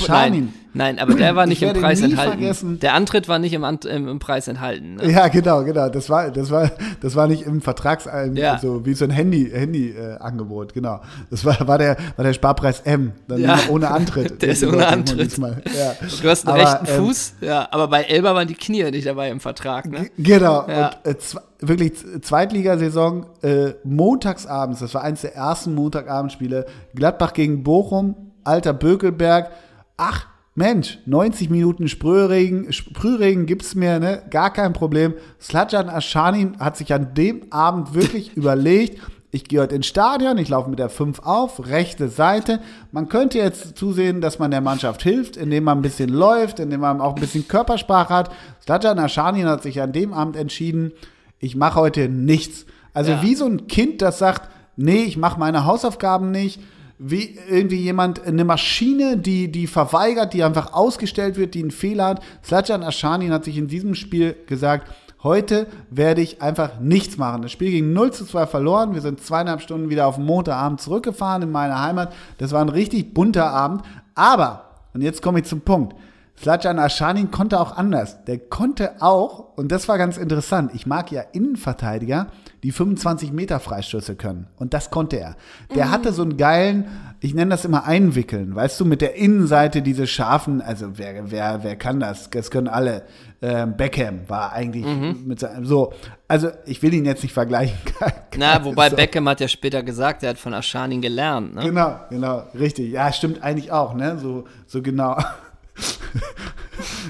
nein, aber der war nicht im Preis enthalten. Vergessen. Der Antritt war nicht im, im, im Preis enthalten. Ne? Ja, genau, genau. Das war, das war, das war nicht im Vertrags, ja. also wie so ein Handy, Handy-Angebot, äh, genau. Das war, war der, war der Sparpreis M, dann ja. ohne Antritt. der ist ohne Antritt. Ja. Du hast einen aber, rechten ähm, Fuß, ja, aber bei Elba waren die Knie nicht dabei im Vertrag, ne? Genau. Ja. Und, äh, wirklich Zweitligasaison, äh, montagsabends, das war eines der ersten Montagabendspiele, Gladbach gegen Bochum, alter Bökelberg, ach, Mensch, 90 Minuten Sprühregen, Sprühregen gibt's mir, ne? Gar kein Problem. Sladjan Aschanin hat sich an dem Abend wirklich überlegt, ich gehe heute ins Stadion, ich laufe mit der 5 auf, rechte Seite. Man könnte jetzt zusehen, dass man der Mannschaft hilft, indem man ein bisschen läuft, indem man auch ein bisschen Körpersprache hat. Sladjan Aschanin hat sich an dem Abend entschieden, ich mache heute nichts. Also ja. wie so ein Kind, das sagt, nee, ich mache meine Hausaufgaben nicht. Wie irgendwie jemand, eine Maschine, die, die verweigert, die einfach ausgestellt wird, die einen Fehler hat. Slatjan Aschanin hat sich in diesem Spiel gesagt, heute werde ich einfach nichts machen. Das Spiel ging 0 zu 2 verloren. Wir sind zweieinhalb Stunden wieder auf Montagabend zurückgefahren in meine Heimat. Das war ein richtig bunter Abend. Aber, und jetzt komme ich zum Punkt, Slatjan Aschanin konnte auch anders. Der konnte auch, und das war ganz interessant, ich mag ja Innenverteidiger, die 25 Meter Freistöße können. Und das konnte er. Der mhm. hatte so einen geilen, ich nenne das immer Einwickeln, weißt du, mit der Innenseite diese scharfen, also wer, wer, wer kann das? Das können alle. Ähm, Beckham war eigentlich mhm. mit seinem, so, also ich will ihn jetzt nicht vergleichen. Na, wobei so. Beckham hat ja später gesagt, er hat von Aschanin gelernt, ne? Genau, genau, richtig. Ja, stimmt eigentlich auch, ne? So, so genau.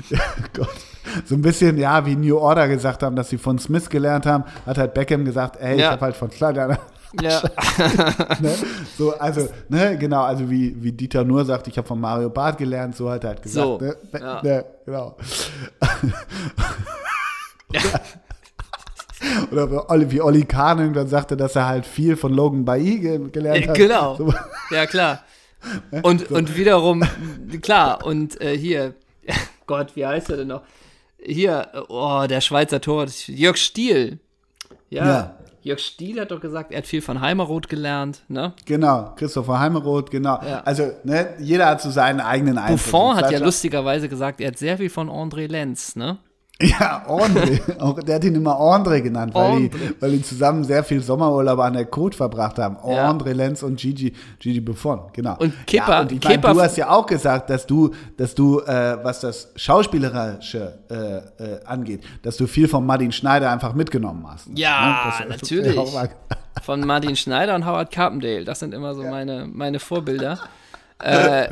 ja, Gott. So ein bisschen, ja, wie New Order gesagt haben, dass sie von Smith gelernt haben, hat halt Beckham gesagt, ey, ja. ich habe halt von Sladan. Ja. ne? So, also, ne, genau, also wie, wie Dieter Nur sagt, ich habe von Mario Barth gelernt, so hat er halt gesagt. So, ne? Ja. Ne, genau. ja. Oder wie Olli Kahn dann sagte, dass er halt viel von Logan Bailly gelernt hat. Genau. So. Ja, klar. Und, so. und wiederum, klar, und äh, hier, Gott, wie heißt er denn noch? Hier, oh, der Schweizer Tor, Jörg Stiel. Ja, ja. Jörg Stiel hat doch gesagt, er hat viel von Heimeroth gelernt, ne? Genau, Christopher Heimeroth, genau. Ja. Also, ne, jeder hat so seinen eigenen Einfluss. Buffon hat ja lustigerweise gesagt, er hat sehr viel von André Lenz, ne? Ja, André. Auch, der hat ihn immer André genannt, weil, Die, weil die zusammen sehr viel Sommerurlaub an der Côte verbracht haben. Ja. André Lenz und Gigi, Gigi Buffon, genau. Und Kipper. Ja, und ich mein, du hast ja auch gesagt, dass du, dass du äh, was das Schauspielerische äh, äh, angeht, dass du viel von Martin Schneider einfach mitgenommen hast. Ja, ne? das, natürlich. von Martin Schneider und Howard Carpendale, das sind immer so ja. meine, meine Vorbilder äh,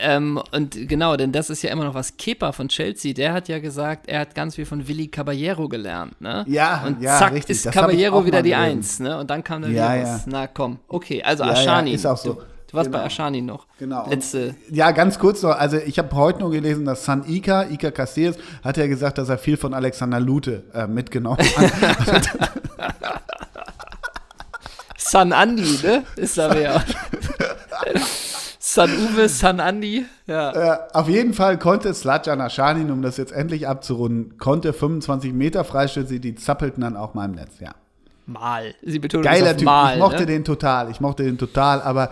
ähm, und genau, denn das ist ja immer noch was. Kepa von Chelsea, der hat ja gesagt, er hat ganz viel von Willi Caballero gelernt, ne? Ja, und ja, zack richtig. ist das Caballero wieder die Eins, ne? Und dann kam dann ja, wieder was. Na komm, okay, also ja, Ashani. Ja, ist auch so. Du, du warst genau. bei Ashani noch. Genau. Letzte. Ja, ganz kurz noch. Also, ich habe heute nur gelesen, dass San Ika, Ika Casillas, hat ja gesagt, dass er viel von Alexander Lute äh, mitgenommen hat. San Andi, ne? Ist da ja. San Uwe, San Andi, ja. Äh, auf jeden Fall konnte Slatjan Aschanin, um das jetzt endlich abzurunden, konnte 25 Meter Freistöße, die zappelten dann auch mal im Netz, ja. Mal. Sie betont Geiler Typ, mal, ich mochte ne? den total, ich mochte den total, aber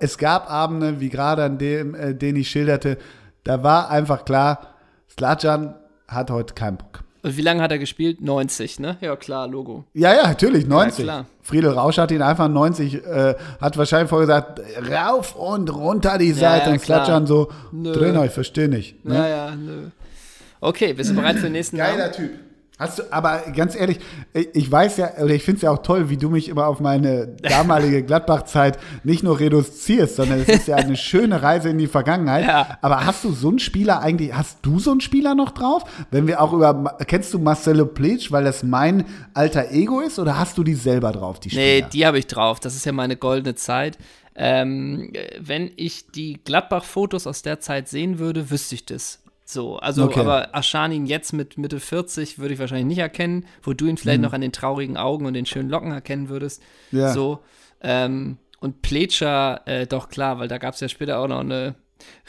es gab Abende, wie gerade an dem, äh, den ich schilderte, da war einfach klar, Slatjan hat heute keinen Bock. Und wie lange hat er gespielt? 90, ne? Ja, klar, Logo. Ja, ja, natürlich, 90. Ja, Friedel Rausch hat ihn einfach 90, äh, hat wahrscheinlich vorher gesagt, rauf und runter die Seite ja, und klatschern so, nö. Trainer, ich verstehe nicht. Ne? Ja, ja, nö. Okay, bist du bereit für den nächsten Geiler Namen? Typ. Hast du, aber ganz ehrlich, ich weiß ja, oder ich finde es ja auch toll, wie du mich immer auf meine damalige Gladbach-Zeit nicht nur reduzierst, sondern es ist ja eine schöne Reise in die Vergangenheit. Ja. Aber hast du so einen Spieler eigentlich, hast du so einen Spieler noch drauf? Wenn wir auch über, kennst du Marcelo Plitsch, weil das mein alter Ego ist, oder hast du die selber drauf, die Spieler? Nee, die habe ich drauf. Das ist ja meine goldene Zeit. Ähm, wenn ich die Gladbach-Fotos aus der Zeit sehen würde, wüsste ich das. So, also, Okay. aber Aschanin jetzt mit Mitte 40 würde ich wahrscheinlich nicht erkennen, wo du ihn vielleicht noch an den traurigen Augen und den schönen Locken erkennen würdest. Ja. So. Ähm, und Pletscher, äh, doch klar, weil da gab es ja später auch noch eine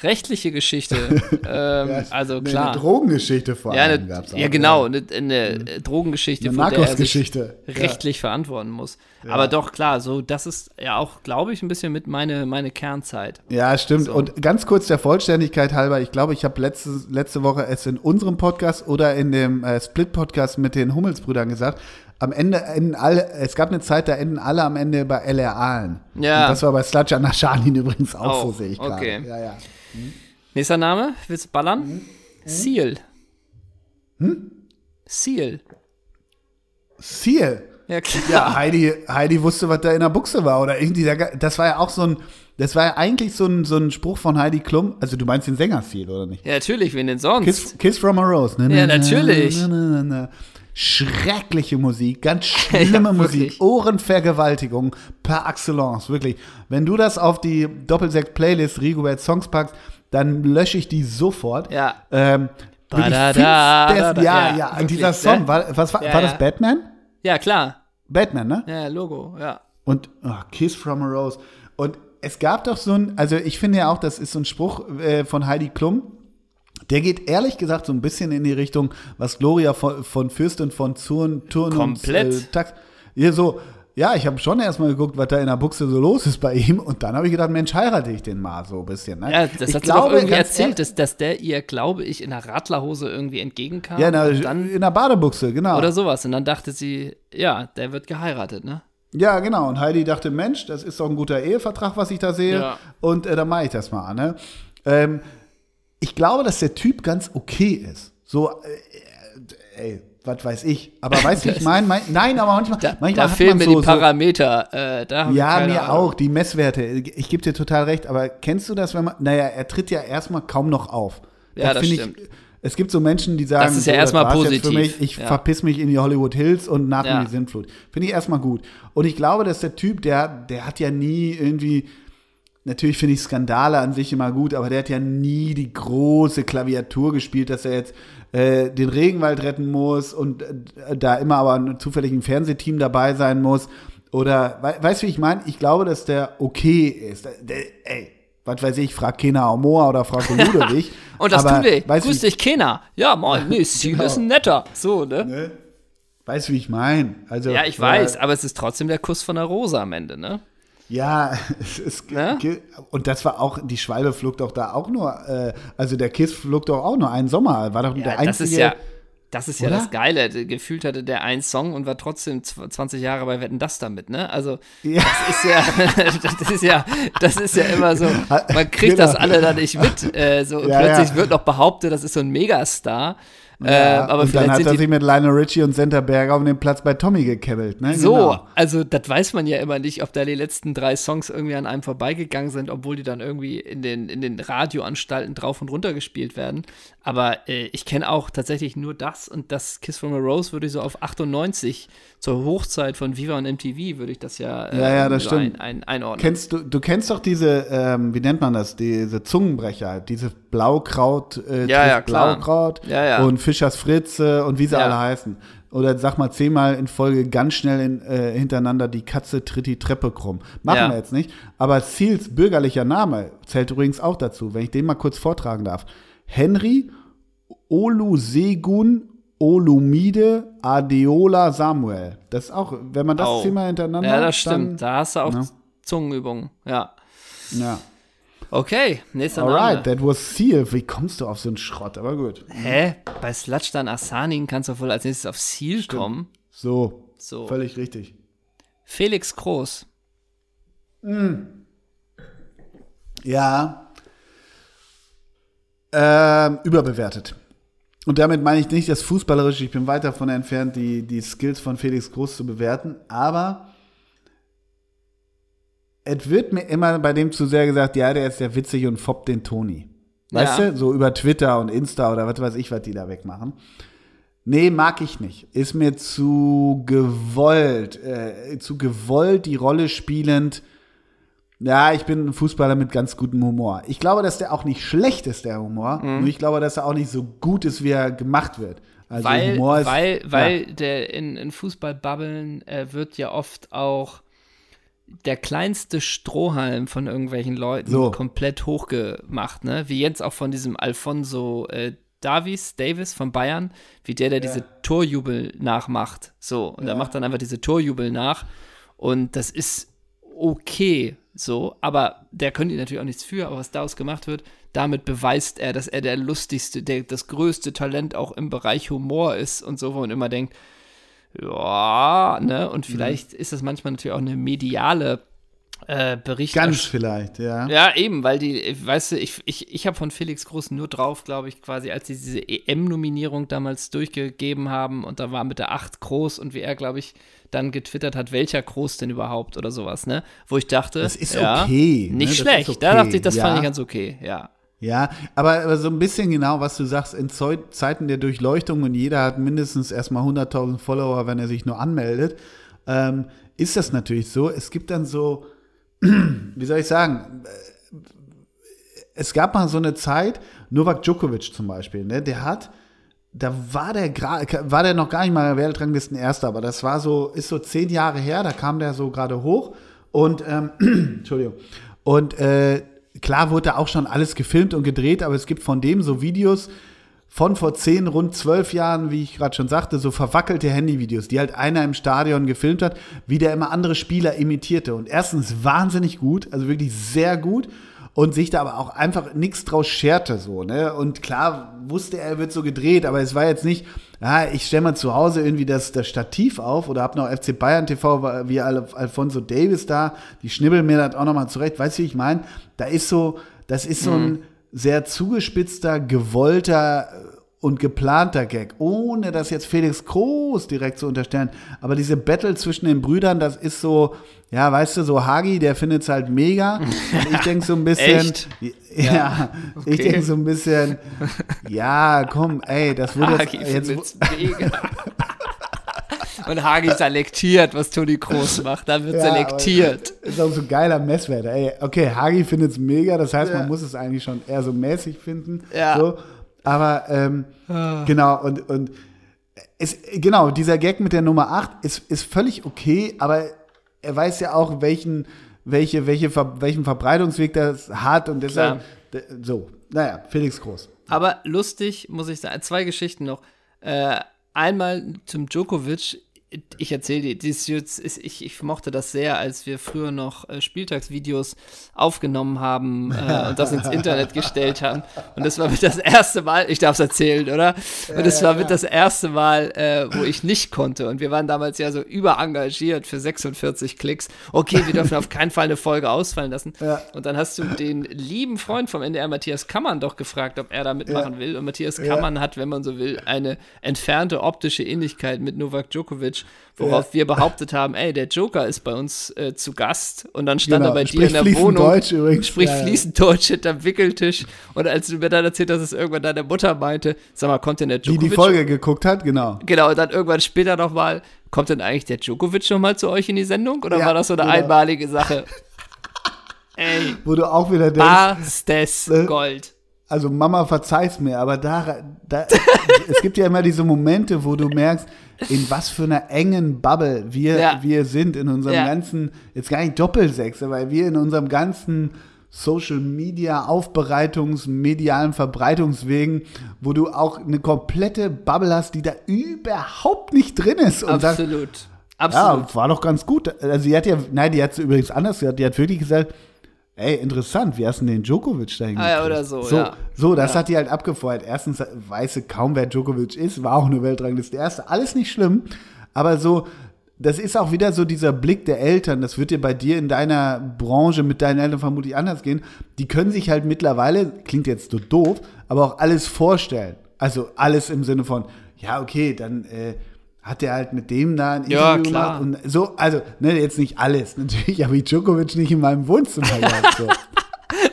rechtliche Geschichte. ähm, also Nee, klar. Eine Drogengeschichte vor ja, allem eine, gab's auch. ja, genau, eine, eine äh, Drogengeschichte, Eine von der er sich rechtlich verantworten muss. Aber doch, klar, so, das ist ja auch, glaube ich, ein bisschen mit meine, meine Kernzeit. Ja, stimmt. So. Und ganz kurz der Vollständigkeit halber, ich glaube, ich habe letzte, letzte Woche es in unserem Podcast oder in dem äh, Split-Podcast mit den Hummelsbrüdern gesagt, am Ende enden alle, es gab eine Zeit, da enden alle am Ende bei LR Aalen. Ja. Und das war bei Slatja Nashanin übrigens auch so, Auch, sehe ich gerade. okay. Ja, ja. Nächster Name, willst du ballern? Mhm. Seal. Seal. Seal. Ja, klar. Ja, Heidi, Heidi wusste, was da in der Buchse war. Oder irgendwie, das war ja auch so ein, das war ja eigentlich so ein, so ein Spruch von Heidi Klum. Also du meinst den Sänger Seal, oder nicht? Ja, natürlich, wen denn sonst? Kiss, Kiss from a Rose. Na, Ja, na, natürlich. Na, na, na, na. Schreckliche Musik, ganz schlimme Ja, Musik. Ohrenvergewaltigung par excellence, wirklich. Wenn du das auf die Doppelsekt-Playlist Rigobert Songs packst, dann lösche ich die sofort. Ja. Ähm, Ba-da-da, finsterst- da-da, ja, ja, ja, wirklich, dieser Song, ne? war, was war, Ja, war ja. das Batman? Ja, klar. Batman, ne? Ja, Logo, ja. Und oh, Kiss from a Rose. Und es gab doch so ein, also ich finde ja auch, das ist so ein Spruch äh, von Heidi Klum. Der geht ehrlich gesagt so ein bisschen in die Richtung, was Gloria von, von Fürst und von Turn, Turn Komplett. und äh, Tax. Hier so, ja, ich habe schon erstmal geguckt, was da in der Buchse so los ist bei ihm. Und dann habe ich gedacht, Mensch, heirate ich den mal so ein bisschen. Ne? Ja, das ich hat sie doch irgendwie erzählt, dass, dass der ihr, glaube ich, in der Radlerhose irgendwie entgegenkam. Ja, in der, dann, in der Badebuchse, genau. oder sowas. Und dann dachte sie, ja, der wird geheiratet, ne? Ja, genau. Und Heidi dachte, Mensch, das ist doch ein guter Ehevertrag, was ich da sehe. Ja. Und äh, dann mache ich das mal. Ne? Ähm, ich glaube, dass der Typ ganz okay ist. So, äh, äh, ey, was weiß ich. Aber weißt du, wie ich meine? Mein, nein, aber manchmal, Da, manchmal da hat fehlen man mir so, die so Parameter. Äh, da hab ich ja, mir Ahnung. auch, die Messwerte. Ich gebe dir total recht, aber kennst du das, wenn man, naja, er tritt ja erstmal kaum noch auf. Ja, das stimmt. Ich, es gibt so Menschen, die sagen, Das ist ja so, erstmal positiv. mich, ich Ja. verpiss mich in die Hollywood Hills und nach Ja. mir die Sintflut. Finde ich erstmal gut. Und ich glaube, dass der Typ, der, der hat ja nie irgendwie, natürlich finde ich Skandale an sich immer gut, aber der hat ja nie die große Klaviatur gespielt, dass er jetzt äh, den Regenwald retten muss und äh, da immer aber ein zufällig ein Fernsehteam dabei sein muss. Oder, wei- weißt du, wie ich meine? Ich glaube, dass der okay ist. Der, der, ey, was weiß ich, frag Kena Amoa oder frag Ludwig. Und das aber tut weh. weißt Grüß dich, Kena. Ja, moin. Nee, Ziel Genau. ist ein netter. So, ne? Ne? Weißt du, wie ich meine? Also, Ja, ich weiß, aber es ist trotzdem der Kuss von der Rose am Ende, ne? Ja, es ist, Ne? und das war auch, die Schwalbe flog doch da auch nur, äh, also der Kiss flog doch auch nur einen Sommer, war doch der Ja, einzige. das ist ja, das ist ja das Geile. Gefühlt hatte der einen Song und war trotzdem zw- 20 Jahre bei Wetten das damit, ne? Also Ja. das ist ja, das ist ja, das ist ja immer so, man kriegt Genau. das alle da nicht mit. Äh, so, Ja, plötzlich wird noch behauptet, das ist so ein Megastar. Ja, äh, aber und dann hat er sich mit Lionel Richie und Senta Berger um den Platz bei Tommy gekebbelt, ne? So, Genau. also das weiß man ja immer nicht, ob da die letzten drei Songs irgendwie an einem vorbeigegangen sind, obwohl die dann irgendwie in den, in den Radioanstalten drauf und runter gespielt werden. Aber äh, ich kenne auch tatsächlich nur das und das Kiss from a Rose würde ich so auf 98 zur Hochzeit von Viva und MTV würde ich das ja, äh, Ja, ja, das so stimmt. Ein, ein, einordnen. Kennst du, du kennst doch diese, ähm, wie nennt man das, diese Zungenbrecher, diese Blaukraut, äh, Ja, ja. Blaukraut Ja, ja. Fischers Fritze und wie sie Ja. alle heißen. Oder sag mal zehnmal in Folge ganz schnell in, äh, hintereinander die Katze tritt die Treppe krumm. Machen Ja. wir jetzt nicht. Aber Seals bürgerlicher Name zählt übrigens auch dazu, wenn ich den mal kurz vortragen darf. Henry Olusegun Olumide Adeola Samuel. Das ist auch, wenn man das Oh. zehnmal hintereinander ja, das dann- stimmt. Da hast du auch ne? Zungenübungen. Ja. Ja. Okay, nächster Alright, Name. that was Seal. Wie kommst du auf so einen Schrott? Aber gut. Hä? Bei Slutschdan Assanin kannst du wohl als nächstes auf Seal kommen. So, So. völlig richtig. Felix Groß. Ja. Ähm, überbewertet. Und damit meine ich nicht das Fußballerische. Ich bin weit davon entfernt, die, die Skills von Felix Groß zu bewerten. Aber es wird mir immer bei dem zu sehr gesagt, ja, der ist ja witzig und foppt den Toni. Weißt Ja. du? So über Twitter und Insta oder was weiß ich, was die da wegmachen. Nee, mag ich nicht. Ist mir zu gewollt, äh, zu gewollt die Rolle spielend. Ja, ich bin ein Fußballer mit ganz gutem Humor. Ich glaube, dass der auch nicht schlecht ist, der Humor. Mhm. Nur ich glaube, dass er auch nicht so gut ist, wie er gemacht wird. Also weil, Humor ist, weil, weil ja. der in, in Fußballbubbeln äh, wird ja oft auch der kleinste Strohhalm von irgendwelchen Leuten so. komplett hochgemacht, ne? Wie jetzt auch von diesem Alfonso äh, Davies, Davis von Bayern, wie der, der ja. diese Torjubel nachmacht. So, und ja. er macht dann einfach diese Torjubel nach. Und das ist okay, so, aber der könnte natürlich auch nichts für, aber was daraus gemacht wird, damit beweist er, dass er der lustigste, der, das größte Talent auch im Bereich Humor ist und so, wo man immer denkt, ja, ne, und mhm. vielleicht mhm. ist das manchmal natürlich auch eine mediale äh, Bericht. Ganz vielleicht, ja. Ja, eben, weil die, weißt du, ich, ich, ich habe von Felix Groß nur drauf, glaube ich, quasi, als sie diese EM-Nominierung damals durchgegeben haben und da war mit der 8 groß und wie er, glaube ich, dann getwittert hat, welcher Groß denn überhaupt oder sowas, ne? Wo ich dachte, das ist ja, okay. Ne? Nicht schlecht. Okay. Da dachte ich, das ja. fand ich ganz okay, ja. Ja, aber, so ein bisschen genau, was du sagst, in Zeiten der Durchleuchtung und jeder hat mindestens erstmal 100.000 Follower, wenn er sich nur anmeldet, ähm, ist das natürlich so. Es gibt dann so, wie soll ich sagen, es gab mal so eine Zeit, Novak Djokovic zum Beispiel, ne, der hat, da war der war der noch gar nicht mal Weltranglisten Erster, aber das war so, ist so zehn Jahre her, da kam der so gerade hoch und, ähm, Entschuldigung, und äh, klar wurde da auch schon alles gefilmt und gedreht, aber es gibt von dem so Videos von vor zehn, rund zwölf Jahren, wie ich gerade schon sagte, so verwackelte Handyvideos, die halt einer im Stadion gefilmt hat, wie der immer andere Spieler imitierte. Und erstens wahnsinnig gut, also wirklich sehr gut und sich da aber auch einfach nichts draus scherte so, ne? Und klar wusste er, wird so gedreht, aber es war jetzt nicht, ja, ich stelle mal zu Hause irgendwie das, das Stativ auf oder hab noch FC Bayern TV wie Alfonso Davis da, die schnibbeln mir das auch nochmal zurecht, weißt du, wie ich meine? Da ist so, das ist so ein mhm. sehr zugespitzter, gewollter und geplanter Gag, ohne das jetzt Felix Groß direkt zu unterstellen. Aber diese Battle zwischen den Brüdern, das ist so, ja, weißt du, so Hagi, der findet es halt mega. Und ich denke so ein bisschen, Echt? ja, ja okay. ich denke so ein bisschen, ja, komm, ey, das wurde Hagi jetzt, jetzt mega. Und Hagi selektiert, was Toni Kroos macht. Da wird ja, selektiert. Ist auch so ein geiler Messwert. Ey, okay, Hagi findet es mega, das heißt, ja. man muss es eigentlich schon eher so mäßig finden. Ja. So. Aber ähm, ah. genau, und, und es, genau, dieser Gag mit der Nummer 8 ist, ist völlig okay, aber er weiß ja auch, welchen, welche, welche, welchen Verbreitungsweg das hat und deshalb Klar. so. Naja, Felix Groß. Aber lustig, muss ich sagen, zwei Geschichten noch. Äh, einmal zum Djokovic ich erzähle dir, ich, ich mochte das sehr, als wir früher noch äh, Spieltagsvideos aufgenommen haben äh, und das ins Internet gestellt haben. Und das war mit das erste Mal, ich darf es erzählen, oder? Und das war mit das erste Mal, äh, wo ich nicht konnte. Und wir waren damals ja so überengagiert für 46 Klicks. Okay, wir dürfen auf keinen Fall eine Folge ausfallen lassen. Ja. Und dann hast du den lieben Freund vom NDR, Matthias Kammern, doch gefragt, ob er da mitmachen ja. will. Und Matthias Kammern hat, wenn man so will, eine entfernte optische Ähnlichkeit mit Novak Djokovic worauf ja. wir behauptet haben, ey, der Joker ist bei uns äh, zu Gast und dann stand genau. er bei dir in der Wohnung, Deutsch übrigens. spricht ja, fließend Deutsch hinterm Wickeltisch und als du mir dann erzählt hast, dass es irgendwann deine Mutter meinte, sag mal, kommt denn der Djokovic? Die die Folge geguckt hat, genau. Genau, und dann irgendwann später nochmal, kommt denn eigentlich der Djokovic nochmal zu euch in die Sendung oder ja, war das so eine genau. einmalige Sache? ey. Wo du auch wieder denkst. Barstes äh, Gold also Mama verzeih's mir, aber da, da es gibt ja immer diese Momente, wo du merkst, in was für einer engen Bubble wir, ja. wir sind in unserem ja. ganzen, jetzt gar nicht Doppelsechse, weil wir in unserem ganzen Social Media Aufbereitungs-, medialen Verbreitungswegen, wo du auch eine komplette Bubble hast, die da überhaupt nicht drin ist. Und Absolut. Sagst, Absolut. Ja, war doch ganz gut. Also, sie hat ja, nein, die hat es übrigens anders gesagt. Die hat wirklich gesagt, Ey, interessant, wie hast du den Djokovic da Ah, ja, oder so, so, ja. So, das ja. hat die halt abgefeuert. Erstens weiß sie kaum, wer Djokovic ist, war auch eine Weltrangliste erste. Alles nicht schlimm, aber so, das ist auch wieder so dieser Blick der Eltern. Das wird dir bei dir in deiner Branche mit deinen Eltern vermutlich anders gehen. Die können sich halt mittlerweile, klingt jetzt so doof, aber auch alles vorstellen. Also alles im Sinne von, ja, okay, dann äh, hat er halt mit dem da ein ja, Interview klar. gemacht. Und so, also, ne, jetzt nicht alles. Natürlich habe ich Djokovic nicht in meinem Wohnzimmer gehabt. So.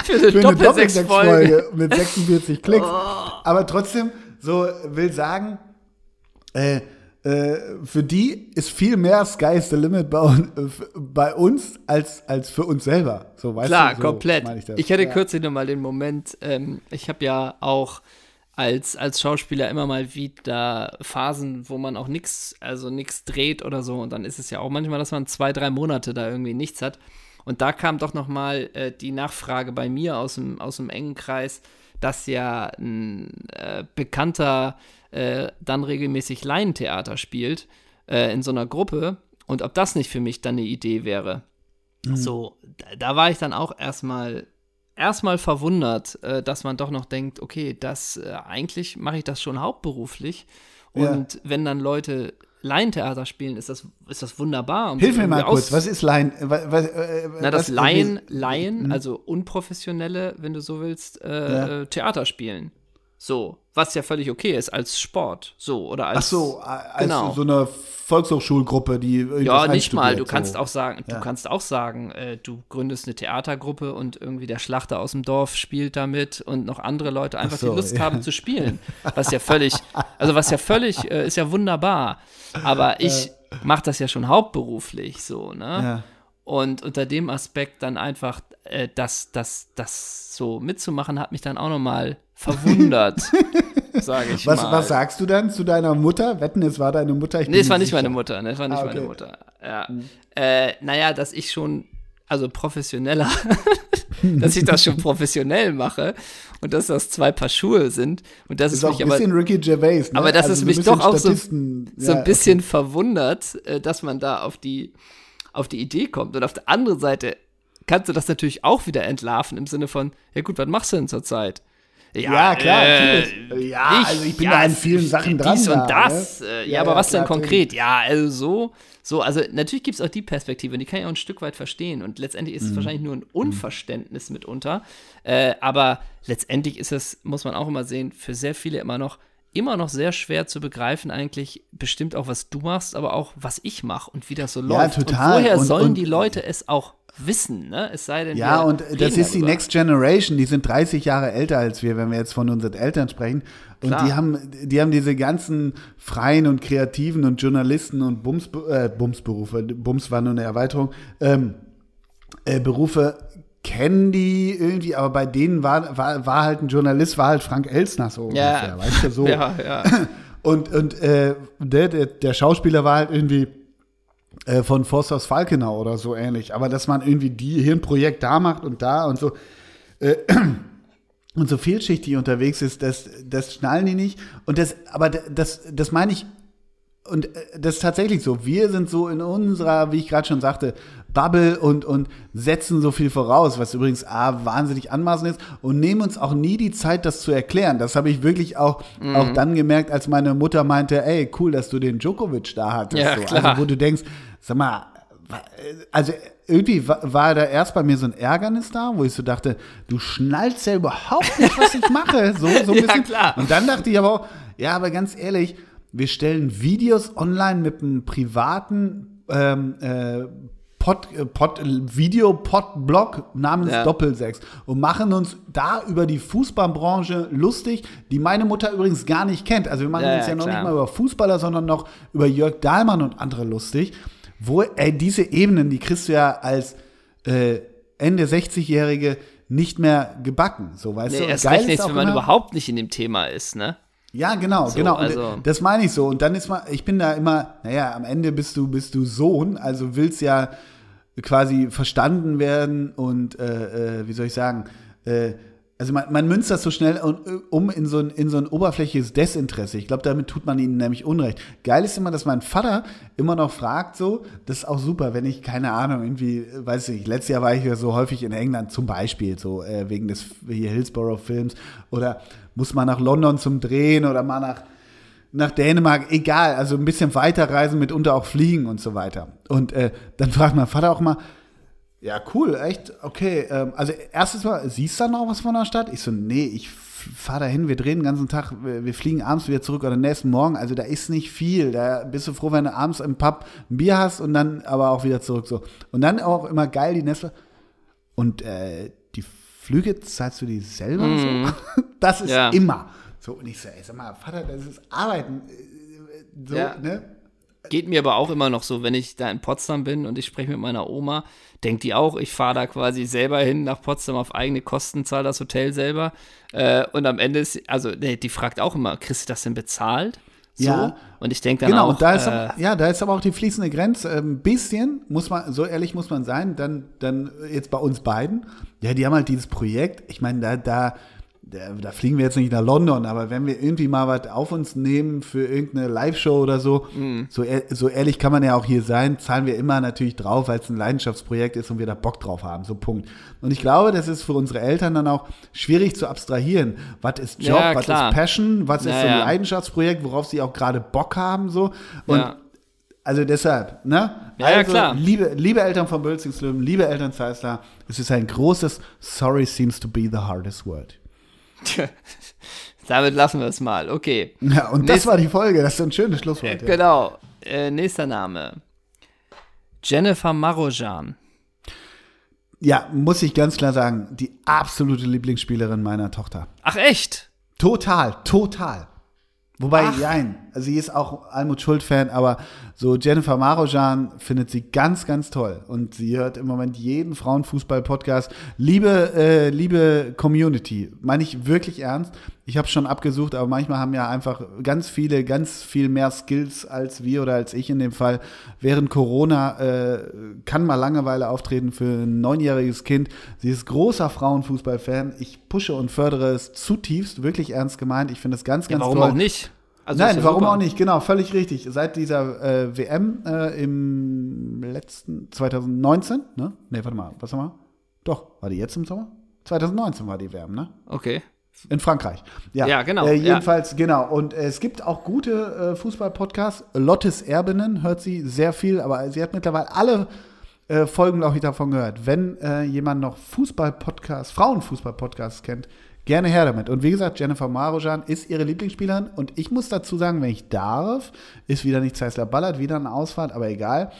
Für eine, Für eine Doppelsechs-Folge mit 46 Klicks. Oh. Aber trotzdem, so will sagen, äh, äh, für die ist viel mehr Sky is the limit bei, bei uns als, als für uns selber. So, weißt Klar, du, so komplett. Ich, ich, hatte ja. kürzlich nochmal den Moment, ähm, ich habe ja auch als, als Schauspieler immer mal wieder Phasen, wo man auch nichts, also nichts dreht oder so. Und dann ist es ja auch manchmal, dass man zwei, drei Monate da irgendwie nichts hat. Und da kam doch noch mal äh, die Nachfrage bei mir aus dem, aus dem engen Kreis, dass ja ein äh, bekannter äh, dann regelmäßig Laientheater spielt äh, in so einer Gruppe und ob das nicht für mich dann eine Idee wäre. Mhm. So, da, da, war ich dann auch erstmal erstmal verwundert, äh, dass man doch noch denkt, okay, das äh, eigentlich mache ich das schon hauptberuflich und ja. wenn dann Leute Laientheater spielen, ist das, ist das wunderbar. Um Hilf mir mal kurz, was ist Laien? Was, äh, Na, das Laien, Laien, mhm. also unprofessionelle, wenn du so willst, äh, ja. Äh, Theater spielen. So, was ja völlig okay ist als Sport, so oder als Ach so, als genau. so eine Volkshochschulgruppe, die Ja, nicht mal, du kannst so. auch sagen, ja. du kannst auch sagen, äh, du gründest eine Theatergruppe und irgendwie der Schlachter aus dem Dorf spielt damit und noch andere Leute einfach so, die Lust ja. haben zu spielen, was ja völlig also was ja völlig äh, ist ja wunderbar, aber ich mache das ja schon hauptberuflich so, ne? Ja. Und unter dem Aspekt dann einfach äh, das, das, das so mitzumachen, hat mich dann auch nochmal verwundert, sage ich was, mal. Was sagst du dann zu deiner Mutter? Wetten, es war deine Mutter? Ich nee, es war nicht sicher. meine Mutter. Ne? Es war nicht ah, okay. meine Mutter. Ja. Mhm. Äh, naja, dass ich schon, also professioneller, dass ich das schon professionell mache und dass das zwei Paar Schuhe sind. Und das ist, ist auch ein bisschen Ricky Gervais. Ne? Aber dass also es mich doch auch so, so ein bisschen okay. verwundert, äh, dass man da auf die, auf die Idee kommt. Und auf der anderen Seite kannst du das natürlich auch wieder entlarven im Sinne von, ja gut, was machst du denn zur Zeit? Ja, ja klar. Äh, ja, ich, also ich bin ja, da an vielen Sachen dran. Dies und das. Ne? Ja, aber was klar, denn konkret? Ja, also so. So, also natürlich gibt es auch die Perspektive, und die kann ich auch ein Stück weit verstehen. Und letztendlich ist es mhm. wahrscheinlich nur ein Unverständnis mhm. mitunter. Äh, aber letztendlich ist es, muss man auch immer sehen, für sehr viele immer noch immer noch sehr schwer zu begreifen, eigentlich bestimmt auch, was du machst, aber auch, was ich mache und wie das so läuft. Ja, total. Und woher und, sollen und, die Leute es auch wissen, ne? Es sei denn, ja, und das ist die Next Generation, die sind 30 Jahre älter als wir, wenn wir jetzt von unseren Eltern sprechen. Und Klar. die haben, die haben diese ganzen freien und kreativen und Journalisten und Bums, äh, Bumsberufe, Bums war nur eine Erweiterung, ähm, äh, Berufe kennen die irgendwie, aber bei denen war, war, war halt ein Journalist, war halt Frank Elsner so ja. ungefähr, weißt du, so. ja, ja. Und, und äh, der, der, der Schauspieler war halt irgendwie äh, von Forsters Falkenau oder so ähnlich. Aber dass man irgendwie die hier ein Projekt da macht und da und so äh, und so vielschichtig unterwegs ist, das, das schnallen die nicht. Und das, aber das, das meine ich, und äh, das ist tatsächlich so. Wir sind so in unserer, wie ich gerade schon sagte, Bubble und, und setzen so viel voraus, was übrigens A, wahnsinnig anmaßend ist und nehmen uns auch nie die Zeit, das zu erklären. Das habe ich wirklich auch, mhm. auch dann gemerkt, als meine Mutter meinte, ey, cool, dass du den Djokovic da hattest. Ja, so. Also wo du denkst, sag mal, also irgendwie war da erst bei mir so ein Ärgernis da, wo ich so dachte, du schnallst ja überhaupt nicht, was ich mache. So, so ein bisschen. Ja, klar. Und dann dachte ich aber auch, ja, aber ganz ehrlich, wir stellen Videos online mit einem privaten ähm, äh, Pod, äh, Pod, Video-Pod-Blog namens ja. Doppelsechs und machen uns da über die Fußballbranche lustig, die meine Mutter übrigens gar nicht kennt. Also wir machen ja, uns ja, ja noch nicht mal über Fußballer, sondern noch über Jörg Dahlmann und andere lustig. Wo, ey, diese Ebenen, die kriegst du ja als äh, Ende 60-Jährige nicht mehr gebacken. So, weißt nee, du? Erst Geil recht nicht, wenn man überhaupt nicht in dem Thema ist, ne? Ja, genau, so, genau. Also das meine ich so. Und dann ist man, ich bin da immer, naja, am Ende bist du, bist du Sohn, also willst ja quasi verstanden werden und äh, äh, wie soll ich sagen, äh, also man, man münzt das so schnell um in so ein, in so ein oberflächliches Desinteresse. Ich glaube, damit tut man ihnen nämlich Unrecht. Geil ist immer, dass mein Vater immer noch fragt, so, das ist auch super, wenn ich, keine Ahnung, irgendwie, weiß ich, letztes Jahr war ich ja so häufig in England zum Beispiel, so äh, wegen des Hillsborough-Films oder muss man nach London zum Drehen oder mal nach, nach Dänemark, egal, also ein bisschen weiterreisen, mitunter auch fliegen und so weiter. Und äh, dann fragt mein Vater auch mal, ja, cool, echt, okay. Ähm, also erstes Mal, siehst du da noch was von der Stadt? Ich so, nee, ich fahre dahin, wir drehen den ganzen Tag, wir, wir, fliegen abends wieder zurück oder nächsten Morgen. Also da ist nicht viel. Da bist du froh, wenn du abends im Pub ein Bier hast und dann aber auch wieder zurück. So. Und dann auch immer geil die Nestle. Und äh, die Flüge zahlst du die selber? Mm. So? Das ist ja. immer. So, und ich so, ey, sag mal, Vater, das ist Arbeiten. so, Ja. ne? Geht mir aber auch immer noch so, wenn ich da in Potsdam bin und ich spreche mit meiner Oma, denkt die auch, ich fahre da quasi selber hin nach Potsdam auf eigene Kosten, zahle das Hotel selber. Äh, und am Ende ist, also nee, die fragt auch immer, kriegst du das denn bezahlt? So. Ja. Und ich denke dann Genau, auch, und da ist, äh, aber, ja, da ist aber auch die fließende Grenze. Ein bisschen, muss man, so ehrlich muss man sein, dann, dann jetzt bei uns beiden, ja, die haben halt dieses Projekt, ich meine, da, da, da, fliegen wir jetzt nicht nach London, aber wenn wir irgendwie mal was auf uns nehmen für irgendeine Live-Show oder so, Mhm. so, so ehrlich kann man ja auch hier sein, zahlen wir immer natürlich drauf, weil es ein Leidenschaftsprojekt ist und wir da Bock drauf haben, so Punkt. Und ich glaube, das ist für unsere Eltern dann auch schwierig zu abstrahieren. Was ist Job, Ja, was ist Passion, was ist Ja, so ein ja. Leidenschaftsprojekt, worauf sie auch gerade Bock haben, so. Und ja. also deshalb, ne? Ja, ja, also, klar. Liebe, liebe Eltern von Bölzingslöwen, liebe Eltern Zeissler, es ist ein großes Sorry seems to be the hardest word. Damit lassen wir es mal. Okay. Ja, und das Nächst- war die Folge, das ist ein schönes Schlusswort. Ja. Genau. Äh, nächster Name. Jennifer Marojan. ja, muss ich ganz klar sagen, die absolute Lieblingsspielerin meiner Tochter. Ach, echt? Total, total. Wobei, Ach. nein, sie ist auch Almut Schuld-Fan, aber so Jennifer Marojan findet sie ganz, ganz toll. Und sie hört im Moment jeden Frauenfußball-Podcast. Liebe, äh, liebe Community, meine ich wirklich ernst. Ich habe schon abgesucht, aber manchmal haben ja einfach ganz viele, ganz viel mehr Skills als wir oder als ich in dem Fall. Während Corona äh, kann mal Langeweile auftreten für ein neunjähriges Kind. Sie ist großer Frauenfußball-Fan. Ich pushe und fördere es zutiefst, wirklich ernst gemeint. Ich finde es ganz, Ja, ganz warum toll. auch nicht? Also Nein, ja warum super. auch nicht? Genau, völlig richtig. Seit dieser äh, WM äh, im letzten 2019, ne? Ne, warte mal, was haben wir? Doch, war die jetzt im Sommer? 2019 war die WM, ne? Okay. In Frankreich. Ja, Ja, genau, Äh, ja. jedenfalls, genau. Und äh, es gibt auch gute äh, Fußball-Podcasts. Lottes Erbinnen hört sie sehr viel, aber sie hat mittlerweile alle äh, Folgen, glaube ich, davon gehört. Wenn äh, jemand noch Fußball-Podcasts, Frauenfußball-Podcasts kennt, gerne her damit. Und wie gesagt, Jennifer Marojan ist ihre Lieblingsspielerin. Und ich muss dazu sagen, wenn ich darf, ist wieder nicht Zeissler Ballert, wieder eine Ausfahrt, aber egal.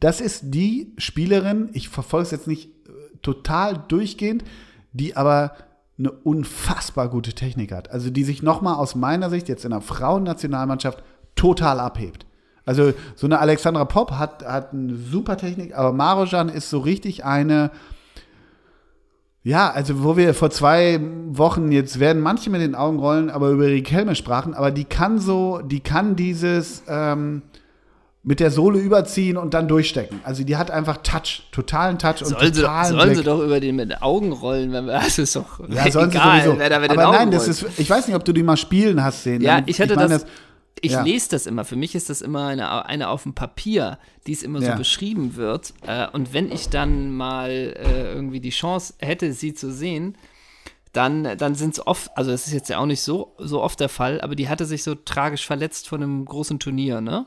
Das ist die Spielerin, ich verfolge es jetzt nicht äh, total durchgehend, die aber eine unfassbar gute Technik hat. Also die sich nochmal aus meiner Sicht jetzt in der Frauennationalmannschaft total abhebt. Also so eine Alexandra Popp hat, hat eine super Technik, aber Marojan ist so richtig eine, ja, also wo wir vor zwei Wochen, jetzt werden manche mit den Augen rollen, aber über Riquelme sprachen, aber die kann so, die kann dieses ähm, mit der Sohle überziehen und dann durchstecken. Also die hat einfach Touch, totalen Touch und Sollen, sie, doch- totalen sollen Blick. sie doch über den mit den Augen rollen, wenn wir, das ist doch Ja, sollen sie egal, sowieso. wer da mit den Aber Augen nein, das ist, ich weiß nicht, ob du die mal spielen hast sehen. Ja, Damit- ich hätte meine, das, ich ja. lese das immer. Für mich ist das immer eine, eine auf dem Papier, die es immer Ja. so beschrieben wird. Äh, und wenn ich dann mal äh, irgendwie die Chance hätte, sie zu sehen, dann, dann sind es oft, also das ist jetzt ja auch nicht so, so oft der Fall, aber die hatte sich so tragisch verletzt von einem großen Turnier, ne?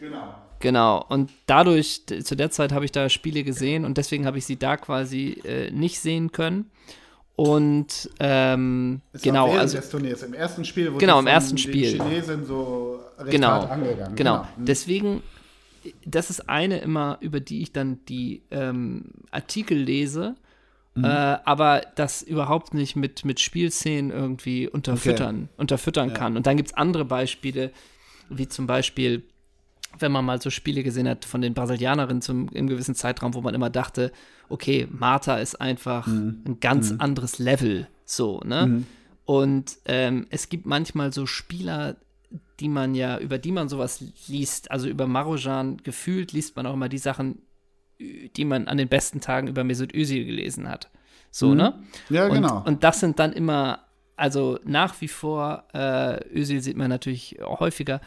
Genau. Genau, und dadurch, zu der Zeit habe ich da Spiele gesehen und deswegen habe ich sie da quasi äh, nicht sehen können. Und ähm, genau, also. Im ersten Spiel wurde Genau, im ersten Spiel. Chinesen so recht genau, hart angegangen. Genau. Mhm. Deswegen, das ist eine immer, über die ich dann die ähm, Artikel lese, Mhm. äh, aber das überhaupt nicht mit, mit Spielszenen irgendwie unterfüttern, unterfüttern kann. Und dann gibt es andere Beispiele, wie zum Beispiel, wenn man mal so Spiele gesehen hat von den Brasilianerinnen zum, im gewissen Zeitraum, wo man immer dachte, okay, Marta ist einfach Mhm. ein ganz anderes Level, so, ne? Und ähm, es gibt manchmal so Spieler, die man ja, über die man sowas liest, also über Marojan gefühlt liest man auch immer die Sachen, die man an den besten Tagen über Mesut Özil gelesen hat. So, ne? Ja, und, genau. Und das sind dann immer, also nach wie vor, äh, Özil sieht man natürlich häufiger,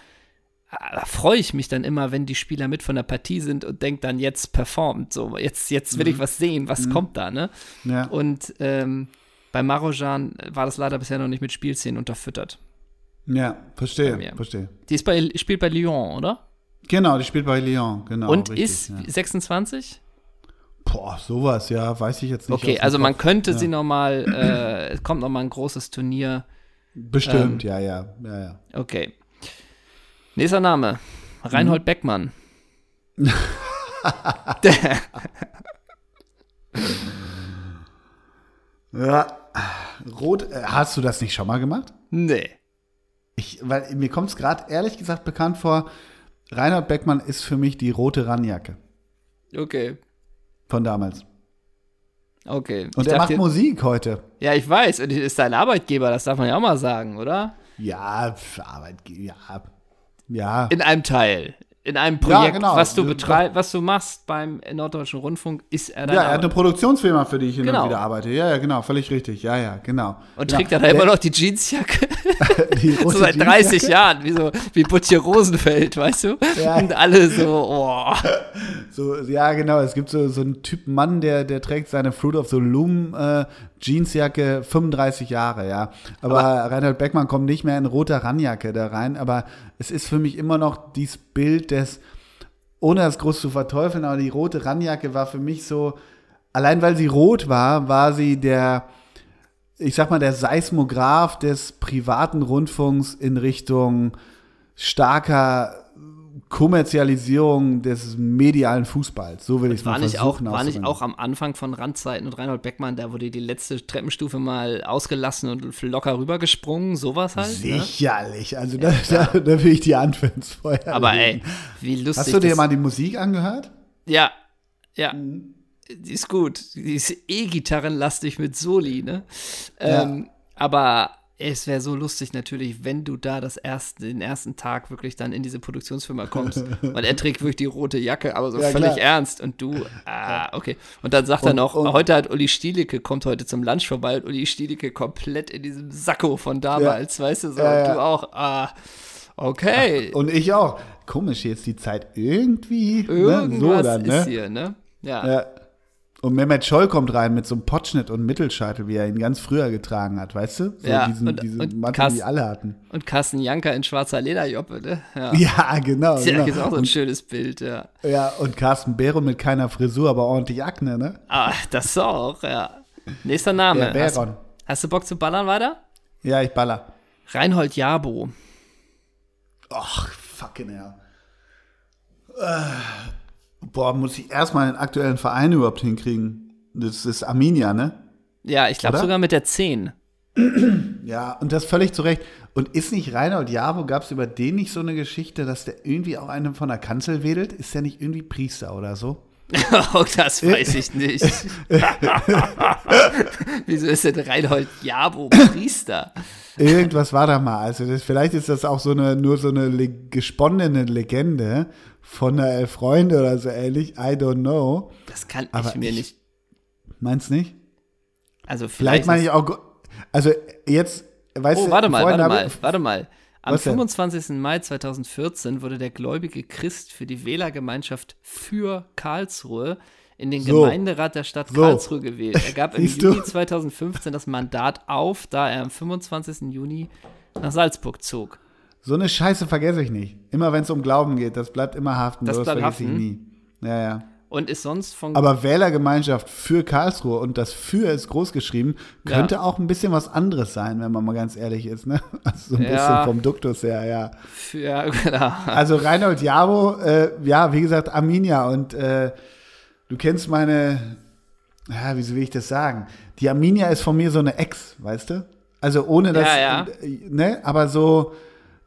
freue ich mich dann immer, wenn die Spieler mit von der Partie sind und denkt dann, jetzt performt, so, jetzt, jetzt will ich was sehen, was kommt da, ne? ja. Und ähm, bei Marojan war das leider bisher noch nicht mit Spielszenen unterfüttert. ja, verstehe, verstehe. Die ist bei, spielt bei Lyon, oder? Genau, die spielt bei Lyon, genau. und richtig, ist ja. 26? Boah, sowas, ja, weiß ich jetzt nicht. Okay, also man Kopf. könnte Ja. sie noch mal, äh, es kommt noch mal ein großes Turnier. Bestimmt, ähm, ja, ja, ja, ja. Okay. Nächster Name. Reinhold Beckmann. Ja, rot, äh, hast du das nicht schon mal gemacht? Nee. Ich, weil mir kommt es gerade ehrlich gesagt bekannt vor, Reinhard Beckmann ist für mich die rote Rannjacke Okay. von damals. Okay. Und Ich er macht Musik heute. Ja, ich weiß. Und ist dein Arbeitgeber, das darf man ja auch mal sagen, oder? Ja, Arbeitgeber, ja. Ja. In einem Teil. In einem Projekt, genau. was du Ja. betreibst, was du machst beim Norddeutschen Rundfunk, ist er dein Ja, er hat eine Produktionsfirma, für die ich hin Genau. und wieder arbeite. Ja, ja, genau, völlig richtig. Ja, ja, genau. Und genau. trägt er da immer noch die Jeansjacke? die so seit 30 Jeansjacke? Jahren, wie so wie Butcher Rosenfeld, weißt du? Ja. Und alle so, oh. So, ja, genau. Es gibt so, so einen Typ Mann, der, der trägt seine Fruit of the Loom äh, Jeansjacke 35 Jahre, ja. Aber, Reinhold Beckmann kommt nicht mehr in roter Rannjacke da rein. Aber es ist für mich immer noch dieses Bild des, ohne das groß zu verteufeln, aber die rote Rannjacke war für mich so, allein weil sie rot war, war sie der, ich sag mal, der Seismograph des privaten Rundfunks in Richtung starker Kommerzialisierung des medialen Fußballs. So will ich es mal War nicht, auch, versuchen war nicht auch am Anfang von Randzeiten und Reinhold Beckmann, da wurde die letzte Treppenstufe mal ausgelassen und locker rübergesprungen, sowas halt. Ne? Sicherlich. Also da, da, da will ich die ins Feuer Aber legen. ey, wie lustig. Hast du dir das- mal die Musik angehört? Ja, ja. Die ist gut. Die ist eh gitarrenlastig mit Soli, ne? Ähm, aber es wäre so lustig natürlich, wenn du da das erste, den ersten Tag wirklich dann in diese Produktionsfirma kommst. weil er trägt wirklich die rote Jacke, aber so Ja, völlig klar. ernst. Und du, ah, okay. Und dann sagt er Und- noch, und- heute hat Uli Stielicke, kommt heute zum Lunch vorbei und Uli Stielicke komplett in diesem Sakko von damals, weißt du so. Ja, und ja. du auch, ah, okay. Und ich auch. Komisch, jetzt die Zeit irgendwie. Irgendwas ne? So dann, ist ne? hier, ne? Ja. Ja. Und Mehmet Scholl kommt rein mit so einem Potschnitt und Mittelscheitel, wie er ihn ganz früher getragen hat, weißt du? So Ja, diesen, und- diese und Mantel, Kass- die alle hatten. Und Carsten Janker in schwarzer Lederjoppe, ne? Ja. Ja, genau. Das ist ja genau. ist auch so ein und, schönes Bild, ja. ja, und Carsten Bero mit keiner Frisur, aber ordentlich Akne, ne? Ah, das auch, ja. Nächster Name. Der hast, Beron. hast du Bock zu ballern weiter? Ja, ich baller. Reinhold Jabo. Ach, fucking hell. Äh, boah, muss ich erstmal den aktuellen Verein überhaupt hinkriegen. Das ist Arminia, ne? Ja, ich glaube sogar mit der 10. Ja, und das völlig zu Recht. Und ist nicht Reinhold Jabo, gab es über den nicht so eine Geschichte, dass der irgendwie auch einen von der Kanzel wedelt? Ist der nicht irgendwie Priester oder so? oh, das weiß ich nicht. Wieso ist denn Reinhold Jabo Priester? Irgendwas war da mal. Also das, vielleicht ist das auch so eine, nur so eine le gesponnene Legende von der Elf Freunde oder so ähnlich. I don't know. Das kann Aber ich mir ich- nicht. Meinst nicht? Also Vielleicht vielleicht. meine ich auch. Also jetzt, weißt Oh, du, warte mal, vorhin warte mal, warte mal. Am Was denn? 25. Mai 2014 wurde der gläubige Christ für die Wählergemeinschaft für Karlsruhe in den So. Gemeinderat der Stadt So. Karlsruhe gewählt. Er gab im? Juni 2015 das Mandat auf, da er am 25. Juni nach Salzburg zog. So eine Scheiße vergesse ich nicht. Immer wenn es um Glauben geht, das bleibt immer haften. Das bleibt vergesse ich nie. Ja, ja. Und ist sonst von Aber Wählergemeinschaft für Karlsruhe und das für ist groß geschrieben, könnte auch ein bisschen was anderes sein, wenn man mal ganz ehrlich ist, ne? Also so ein Ja. bisschen vom Duktus her, ja. ja, genau. Also Reinhold Jabo, äh, ja, wie gesagt, Arminia und äh, du kennst meine, ja, wie will ich das sagen? Die Arminia ist von mir so eine Ex, weißt du? Also ohne das, Ja, ja. äh, ne, aber so,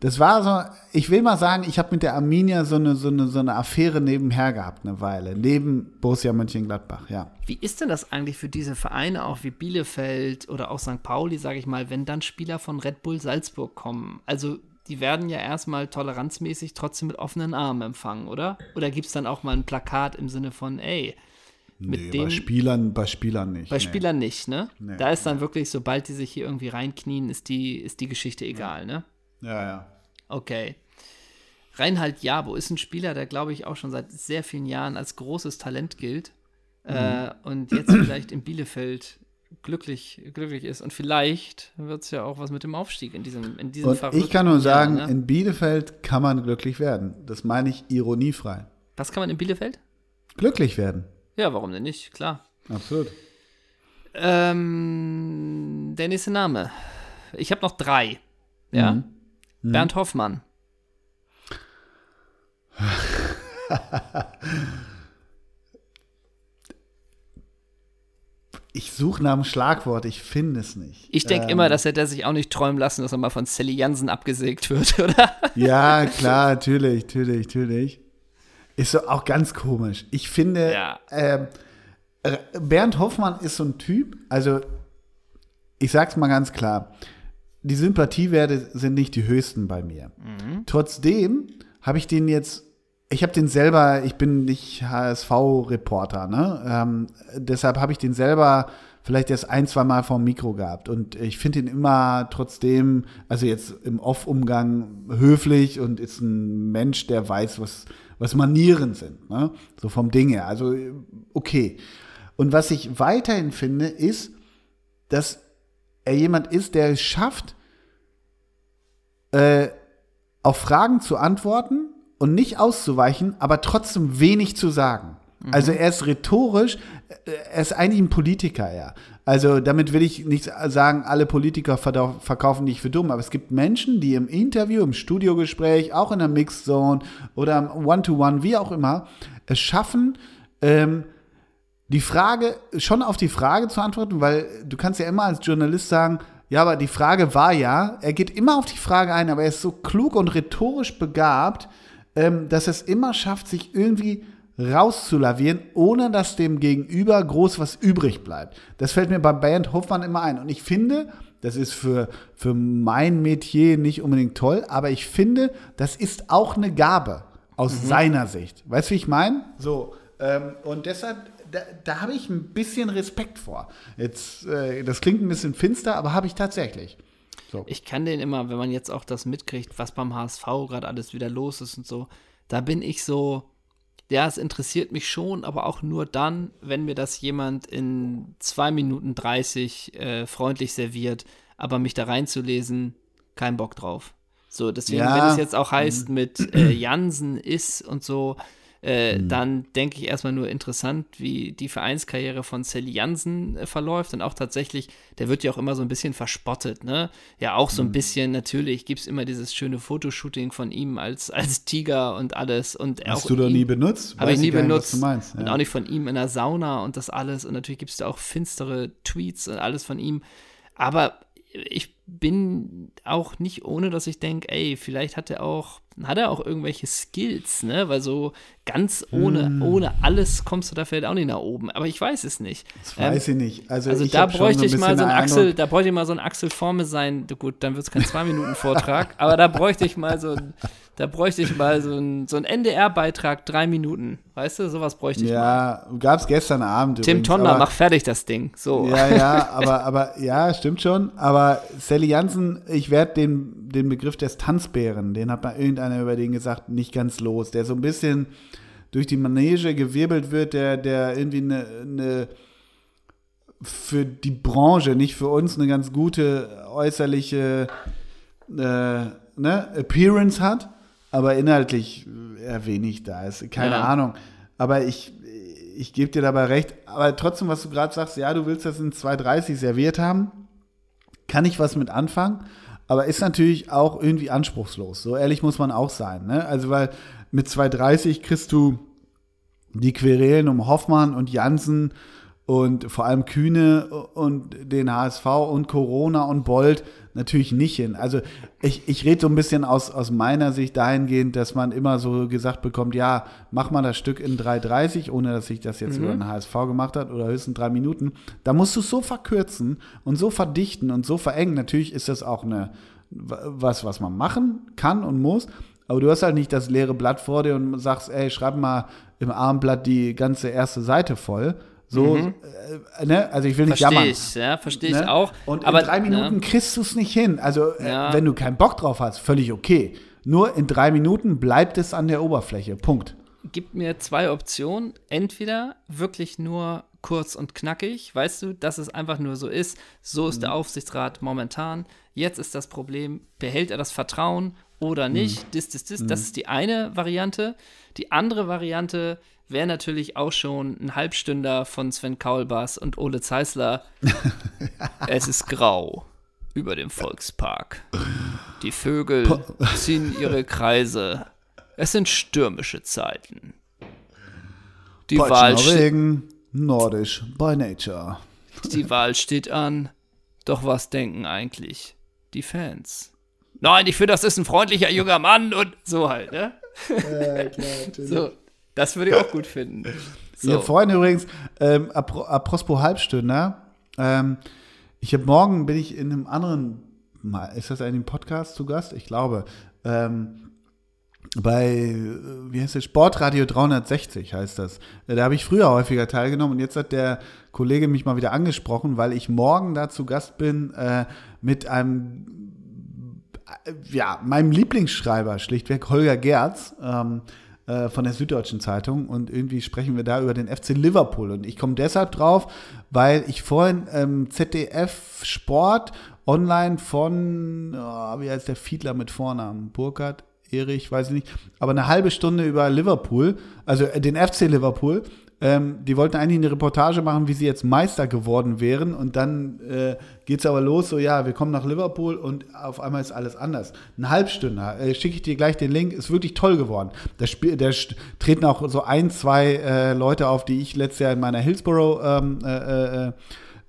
das war so, ich will mal sagen, ich habe mit der Arminia so eine, so, eine, so eine Affäre nebenher gehabt, eine Weile, neben Borussia Mönchengladbach, ja. Wie ist denn das eigentlich für diese Vereine, auch wie Bielefeld oder auch St. Pauli, sage ich mal, wenn dann Spieler von Red Bull Salzburg kommen? Also die werden ja erstmal toleranzmäßig trotzdem mit offenen Armen empfangen, oder? Oder gibt es dann auch mal ein Plakat im Sinne von, ey, mit nee, dem bei Spielern, bei Spielern nicht. bei nee. Spielern nicht, ne? Nee, da ist dann wirklich, sobald die sich hier irgendwie reinknien, ist die, ist die Geschichte egal, ne? Ja, ja. Okay. Reinhard Jabo ist ein Spieler, der, glaube ich, auch schon seit sehr vielen Jahren als großes Talent gilt. Äh, und jetzt vielleicht in Bielefeld glücklich, glücklich ist. Und vielleicht wird es ja auch was mit dem Aufstieg in diesem, in diesem Und ich kann nur Jahr, sagen, ne? in Bielefeld kann man glücklich werden. Das meine ich ironiefrei. Was kann man in Bielefeld? Glücklich werden. Ja, warum denn nicht? Klar. Absolut. Ähm, der nächste Name. Ich habe noch drei. Ja. Mhm. Bernd Hoffmann. ich suche nach einem Schlagwort, ich finde es nicht. Ich denke ähm, immer, dass er sich auch nicht träumen lassen, dass er mal von Sally Jansen abgesägt wird, oder? Ja, klar, natürlich, natürlich, natürlich. Ist so auch ganz komisch. Ich finde, ja. äh, Bernd Hoffmann ist so ein Typ, also ich sag's mal ganz klar, die Sympathiewerte sind nicht die höchsten bei mir. Mhm. Trotzdem habe ich den jetzt ich habe den selber, ich bin nicht HSV-Reporter, ne? Ähm, deshalb habe ich den selber vielleicht erst ein, zwei Mal vom Mikro gehabt. Und ich finde ihn immer trotzdem, also jetzt im Off-Umgang höflich und ist ein Mensch, der weiß, was, was Manieren sind, ne? So vom Ding her. Also, okay. Und was ich weiterhin finde, ist, dass er jemand ist, der es schafft, äh, auf Fragen zu antworten, und nicht auszuweichen, aber trotzdem wenig zu sagen. Mhm. Also er ist rhetorisch, er ist eigentlich ein Politiker, ja. Also damit will ich nicht sagen, alle Politiker verkaufen dich für dumm, aber es gibt Menschen, die im Interview, im Studiogespräch, auch in der Mixzone oder im One-to-One, -One, wie auch immer, es schaffen, ähm, die Frage, schon auf die Frage zu antworten, weil du kannst ja immer als Journalist sagen, ja, aber die Frage war ja, er geht immer auf die Frage ein, aber er ist so klug und rhetorisch begabt, ähm, dass es immer schafft, sich irgendwie rauszulavieren, ohne dass dem Gegenüber groß was übrig bleibt. Das fällt mir bei Bernd Hoffmann immer ein. Und ich finde, das ist für, für mein Metier nicht unbedingt toll, aber ich finde, das ist auch eine Gabe aus mhm. seiner Sicht. Weißt du, wie ich meine? So. Ähm, und deshalb, da, da habe ich ein bisschen Respekt vor. Jetzt, äh, das klingt ein bisschen finster, aber habe ich tatsächlich. So. Ich kann den immer, wenn man jetzt auch das mitkriegt, was beim HSV gerade alles wieder los ist und so, da bin ich so, ja, es interessiert mich schon, aber auch nur dann, wenn mir das jemand in 2 Minuten 30 äh, freundlich serviert, aber mich da reinzulesen, kein Bock drauf. So, deswegen, ja. wenn es jetzt auch heißt mhm. mit äh, Jansen ist und so, äh, mhm. dann denke ich erstmal nur interessant, wie die Vereinskarriere von Sally Jansen äh, verläuft. Und auch tatsächlich, der wird ja auch immer so ein bisschen verspottet, ne? Ja, auch so ein mhm. bisschen, natürlich gibt es immer dieses schöne Fotoshooting von ihm als, als Tiger und alles. Und Hast du da nie benutzt? Habe ich nie benutzt. Nicht, ja. Und auch nicht von ihm in der Sauna und das alles. Und natürlich gibt es da auch finstere Tweets und alles von ihm. Aber ich bin auch nicht ohne, dass ich denke, ey, vielleicht hat er auch, hat er auch irgendwelche Skills, ne? Weil so ganz ohne, hm. ohne alles kommst du da vielleicht auch nicht nach oben. Aber ich weiß es nicht. Das ähm, weiß ich nicht. Also, also ich da bräuchte ich mal so ein Axel, da bräuchte ich mal so ein Axel Formel sein. Gut, dann wird es kein Zwei-Minuten-Vortrag, aber da bräuchte ich mal so ein da bräuchte ich mal so ein, so NDR-Beitrag, drei Minuten. Weißt du, sowas bräuchte ich ja, mal. Ja, gab es gestern Abend. Tim übrigens, Tonner, mach fertig das Ding. So. Ja, ja, aber, aber ja, stimmt schon. Aber Sally Jansen, ich werde den, den Begriff des Tanzbären, den hat mal irgendeiner über den gesagt, nicht ganz los. Der so ein bisschen durch die Manege gewirbelt wird, der, der irgendwie eine, eine für die Branche, nicht für uns, eine ganz gute äußerliche äh, ne, Appearance hat aber inhaltlich eher wenig da ist. Keine ja. Ahnung. Aber ich, ich gebe dir dabei recht. Aber trotzdem, was du gerade sagst, ja, du willst das in 2,30 serviert haben, kann ich was mit anfangen. Aber ist natürlich auch irgendwie anspruchslos. So ehrlich muss man auch sein. Ne? Also, weil mit 2,30 kriegst du die Querelen um Hoffmann und Jansen und vor allem Kühne und den HSV und Corona und Bold natürlich nicht hin. Also ich, ich rede so ein bisschen aus, aus meiner Sicht dahingehend, dass man immer so gesagt bekommt, ja, mach mal das Stück in 3,30, ohne dass sich das jetzt mhm. über den HSV gemacht hat oder höchstens drei Minuten. Da musst du es so verkürzen und so verdichten und so verengen. Natürlich ist das auch eine, was, was man machen kann und muss. Aber du hast halt nicht das leere Blatt vor dir und sagst, ey, schreib mal im Armblatt die ganze erste Seite voll, so, mhm. äh, ne? Also ich will nicht versteh jammern. Ich, ja, verstehe ich ne? auch. Und aber, in drei Minuten ja. kriegst du es nicht hin. Also äh, ja. wenn du keinen Bock drauf hast, völlig okay. Nur in drei Minuten bleibt es an der Oberfläche. Punkt. Gib mir zwei Optionen. Entweder wirklich nur kurz und knackig, weißt du, dass es einfach nur so ist. So ist mhm. der Aufsichtsrat momentan. Jetzt ist das Problem, behält er das Vertrauen oder nicht? Mhm. Dis, dis, dis. Das mhm. ist die eine Variante. Die andere Variante wäre natürlich auch schon ein Halbstünder von Sven Kaulbas und Ole Zeisler. es ist grau über dem Volkspark. Die Vögel ziehen ihre Kreise. Es sind stürmische Zeiten. Die Wahl Norwegen, nordisch by nature. Die Wahl steht an. Doch was denken eigentlich die Fans? Nein, ich finde, das ist ein freundlicher junger Mann und so halt, ne? Ja, klar, natürlich. So, das würde ich auch gut finden. So. Habe vorhin übrigens, ähm, apropos Halbstünder, ähm, ich habe morgen, bin ich in einem anderen, ist das ein Podcast zu Gast? Ich glaube, ähm, bei, wie heißt das, Sportradio 360 heißt das. Da habe ich früher häufiger teilgenommen und jetzt hat der Kollege mich mal wieder angesprochen, weil ich morgen da zu Gast bin äh, mit einem, äh, ja, meinem Lieblingsschreiber, schlichtweg Holger Gerz. Ähm, äh, von der Süddeutschen Zeitung und irgendwie sprechen wir da über den FC Liverpool. Und ich komme deshalb drauf, weil ich vorhin ähm, ZDF Sport online von, oh, wie heißt der Fiedler mit Vornamen? Burkhardt? Erich, weiß ich nicht, aber eine halbe Stunde über Liverpool, also äh, den FC Liverpool. Ähm, die wollten eigentlich eine Reportage machen, wie sie jetzt Meister geworden wären. Und dann äh, geht es aber los, so ja, wir kommen nach Liverpool und auf einmal ist alles anders. Ein Halbstünder, äh, schicke ich dir gleich den Link, ist wirklich toll geworden. Da, Spiel, da treten auch so ein, zwei äh, Leute auf, die ich letztes Jahr in meiner Hillsborough ähm, äh, äh,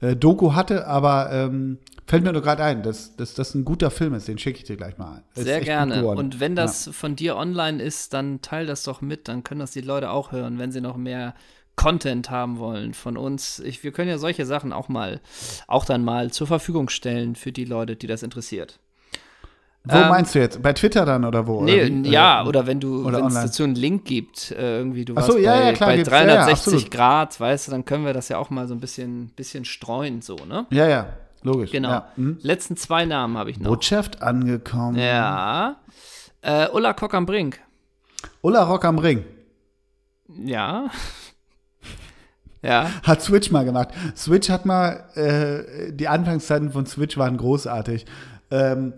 äh, Doku hatte, aber ähm, Fällt mir nur gerade ein, dass, dass das ein guter Film ist, den schicke ich dir gleich mal. Sehr gerne. Und wenn das ja. von dir online ist, dann teil das doch mit, dann können das die Leute auch hören, wenn sie noch mehr Content haben wollen von uns. Ich, wir können ja solche Sachen auch mal, auch dann mal zur Verfügung stellen für die Leute, die das interessiert. Wo ähm, meinst du jetzt? Bei Twitter dann oder wo? Nee, oder ja, oder wenn du, wenn es dazu einen Link gibt, äh, irgendwie, du warst so, ja, bei, ja, klar, bei 360 ja, Grad, weißt du, dann können wir das ja auch mal so ein bisschen, bisschen streuen, so, ne? Ja, ja, logisch. Genau. Hm? Letzten zwei Namen habe ich noch. Botschaft angekommen. Ja. Äh, Ulla Kock am Brink. Ulla Rock am Ring. Ja. ja. Hat Switch mal gemacht. Switch hat mal, äh, die Anfangszeiten von Switch waren großartig. Ähm,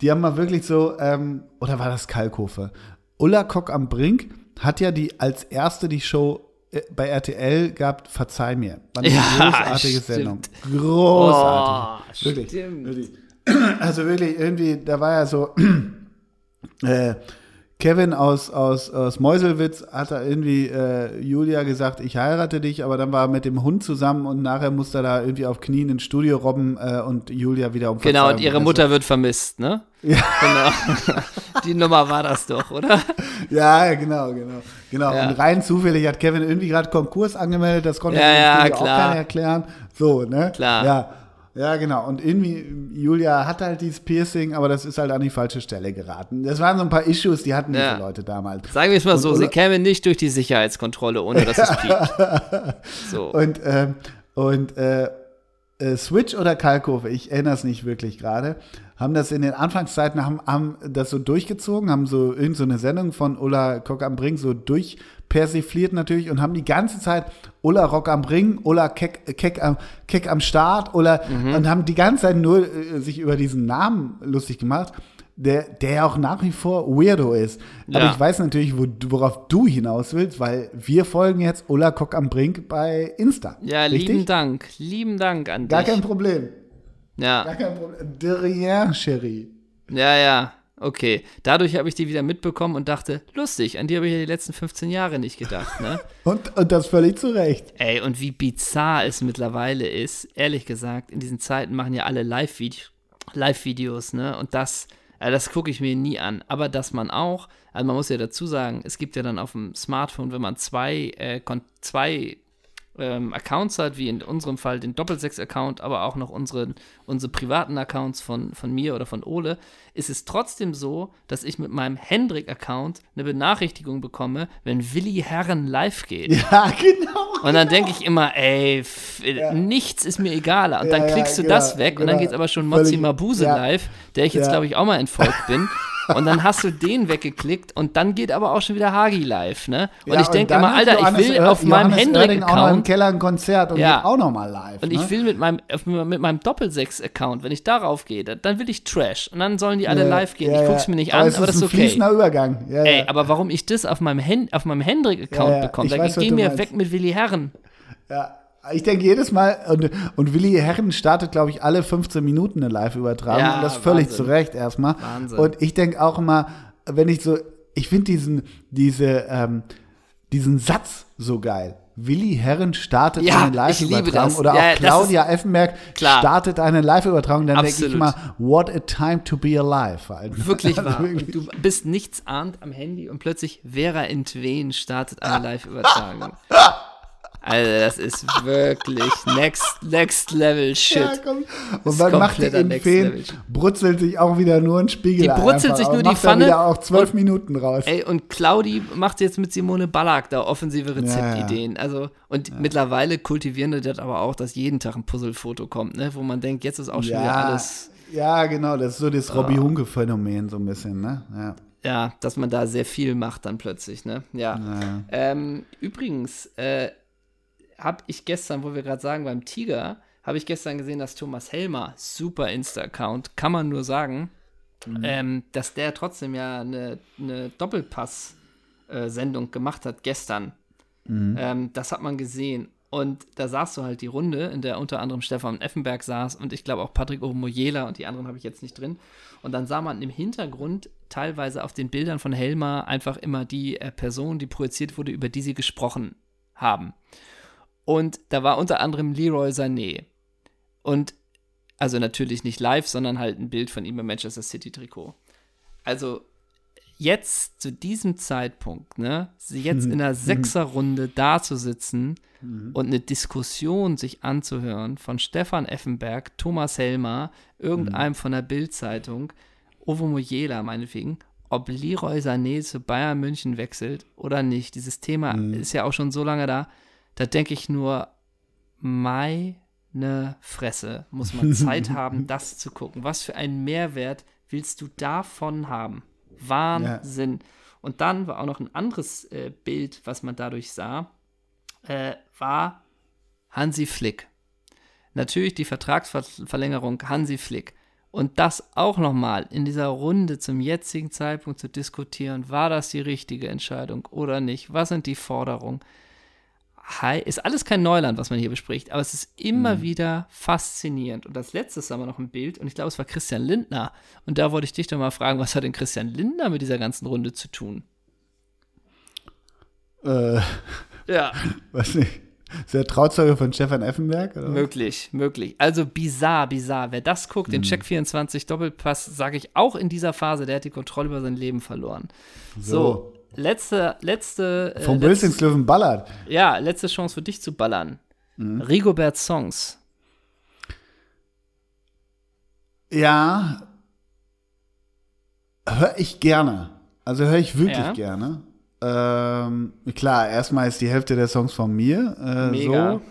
die haben mal wirklich so, ähm, oder war das Kalkofe? Ulla Kock am Brink hat ja die als erste die Show äh, bei RTL gehabt, verzeih mir. War eine ja, großartige stimmt. Sendung. Großartig. Oh, wirklich, wirklich. Also wirklich, irgendwie, da war ja so, äh, Kevin aus, aus, aus Meuselwitz hat da irgendwie äh, Julia gesagt, ich heirate dich, aber dann war er mit dem Hund zusammen und nachher musste er da irgendwie auf Knien ins Studio robben äh, und Julia wieder um Genau, und ihre Mutter wird vermisst, ne? Ja. Genau. Die Nummer war das doch, oder? Ja, genau, genau. Genau. Ja. Und rein zufällig hat Kevin irgendwie gerade Konkurs angemeldet, das konnte ja, ja, auch keiner erklären. So, ne? Klar. Ja. Ja, genau. Und irgendwie, Julia hat halt dieses Piercing, aber das ist halt an die falsche Stelle geraten. Das waren so ein paar Issues, die hatten ja. diese Leute damals. Sagen wir es mal und, so, sie kämen nicht durch die Sicherheitskontrolle, ohne dass es piekt. So. Und, ähm, und äh, äh, Switch oder Kalkofe, ich erinnere es nicht wirklich gerade, haben das in den Anfangszeiten, haben, haben das so durchgezogen, haben so irgendeine so Sendung von Ulla Kock am Brink so durchpersifliert natürlich und haben die ganze Zeit Ulla Rock am Ring, Ulla Keck, Keck, am, Keck am Start, Ulla, mhm. und haben die ganze Zeit nur äh, sich über diesen Namen lustig gemacht der, der ja auch nach wie vor Weirdo ist. Aber ja. ich weiß natürlich, wo, worauf du hinaus willst, weil wir folgen jetzt Ulla Kock am Brink bei Insta. Ja, richtig? lieben Dank. Lieben Dank an Gar dich. Gar kein Problem. Ja. Gar kein Problem. De rien, Chérie. Ja, ja. Okay. Dadurch habe ich die wieder mitbekommen und dachte, lustig, an die habe ich ja die letzten 15 Jahre nicht gedacht, ne? und, und das völlig zu Recht. Ey, und wie bizarr es mittlerweile ist, ehrlich gesagt, in diesen Zeiten machen ja alle Live-Videos, Live ne? Und das also das gucke ich mir nie an. Aber dass man auch, also man muss ja dazu sagen, es gibt ja dann auf dem Smartphone, wenn man zwei, äh, zwei ähm, Accounts hat, wie in unserem Fall den Doppelsechs-Account, aber auch noch unsere, unsere privaten Accounts von, von mir oder von Ole, ist es trotzdem so, dass ich mit meinem Hendrik-Account eine Benachrichtigung bekomme, wenn Willi Herren live geht. Ja, genau. Und dann denke ich immer, ey, ja. nichts ist mir egaler. Und dann ja, klickst du genau, das weg genau. und dann geht es aber schon Mozzi Mabuse live, der ich jetzt, glaube ich, auch mal entfolgt bin. Und dann hast du den weggeklickt und dann geht aber auch schon wieder Hagi live, ne? Und ja, ich denke immer, Alter, ich will auf meinem Hendrik-Account. auch noch im Keller ein Konzert und ja. auch noch mal live. Und ne? ich will mit meinem, mit meinem Doppelsechs-Account, wenn ich darauf gehe, dann will ich Trash. Und dann sollen die alle ja, live gehen. ich guck's mir nicht aber an, aber das ist okay. fließender Übergang. Ey, aber warum ich das auf meinem, Hen auf meinem Hendrik-Account bekomme, da geh mir weg mit Willi Herren. Ja, ich denke jedes Mal, und, und Willi Herren startet, glaube ich, alle 15 Minuten eine Live-Übertragung. Ja, und das völlig Wahnsinn. zu Recht erstmal. Wahnsinn. Und ich denke auch immer, wenn ich so, ich finde diesen, diese, ähm, diesen Satz so geil. Willi Herren startet Ja, eine Live-Übertragung oder Ja, auch das Claudia Effenberg Klar. startet eine Live-Übertragung, dann denke ich mal, what a time to be alive. Alter. Wirklich Also wahr. wirklich. Du bist nichts ahnt am Handy und plötzlich Vera Entwen startet eine Live-Übertragung. Also das ist wirklich next, next level shit. Ja, komm. Und ist man macht die kompletter in Next Feen, Level. brutzelt sich auch wieder nur ein Spiegel Die brutzelt einfach sich und nur die macht dann Pfanne wieder auch zwölf und- Minuten raus. Ey, und Claudi macht jetzt mit Simone Ballack da offensive Rezeptideen. Also, und mittlerweile kultivieren die das aber auch, dass jeden Tag ein Puzzlefoto kommt, ne? Wo man denkt, jetzt ist auch schon wieder ja, alles, ja, genau, das ist so das Robbie Hunke-Phänomen so ein bisschen, ne? Ja. ja, dass man da sehr viel macht dann plötzlich, ne? Ja. Ähm, übrigens, äh, habe ich gestern, wo wir gerade sagen, beim Tiger, habe ich gestern gesehen, dass Thomas Helmer, super Insta-Account, kann man nur sagen, ähm, dass der trotzdem ja eine, eine Doppelpass-Sendung gemacht hat gestern. Ähm, das hat man gesehen. Und da saß so halt die Runde, in der unter anderem Stefan Effenberg saß und ich glaube auch Patrick Omoyela und die anderen habe ich jetzt nicht drin. Und dann sah man im Hintergrund teilweise auf den Bildern von Helma einfach immer die äh, Person, die projiziert wurde, über die sie gesprochen haben. Und da war unter anderem Leroy Sané. Und also natürlich nicht live, sondern halt ein Bild von ihm im Manchester City Trikot. Also jetzt zu diesem Zeitpunkt, ne, jetzt in einer Sechserrunde da zu sitzen und eine Diskussion sich anzuhören von Stefan Effenberg, Thomas Helmer, irgendeinem von der Bild-Zeitung, Ovo Mojela meinetwegen, ob Leroy Sané zu Bayern München wechselt oder nicht. Dieses Thema ist ja auch schon so lange da. Da denke ich nur, meine Fresse, muss man Zeit haben, das zu gucken. Was für einen Mehrwert willst du davon haben? Wahnsinn. Und dann war auch noch ein anderes äh, Bild, was man dadurch sah, äh, war Hansi Flick. Natürlich die Vertragsverlängerung Hansi Flick. Und das auch nochmal in dieser Runde zum jetzigen Zeitpunkt zu diskutieren, war das die richtige Entscheidung oder nicht? Was sind die Forderungen? Hi, ist alles kein Neuland, was man hier bespricht, aber es ist immer wieder faszinierend. Und als letztes haben wir noch ein Bild, und ich glaube, es war Christian Lindner. Und da wollte ich dich doch mal fragen, was hat denn Christian Lindner mit dieser ganzen Runde zu tun? Äh, Ja, weiß nicht. Ist der Trauzeuge von Stefan Effenberg? Oder? möglich, möglich. Also bizarr, bizarr. Wer das guckt, den Check 24 Doppelpass, sage ich auch in dieser Phase, der hat die Kontrolle über sein Leben verloren. So, letzte, letzte. äh, Vom ballert. Ja, letzte Chance für dich zu ballern. Rigobert Songs. Ja, höre ich gerne. Also höre ich wirklich Ja. gerne. Ähm, klar, erstmal ist die Hälfte der Songs von mir. Äh, Mega. So.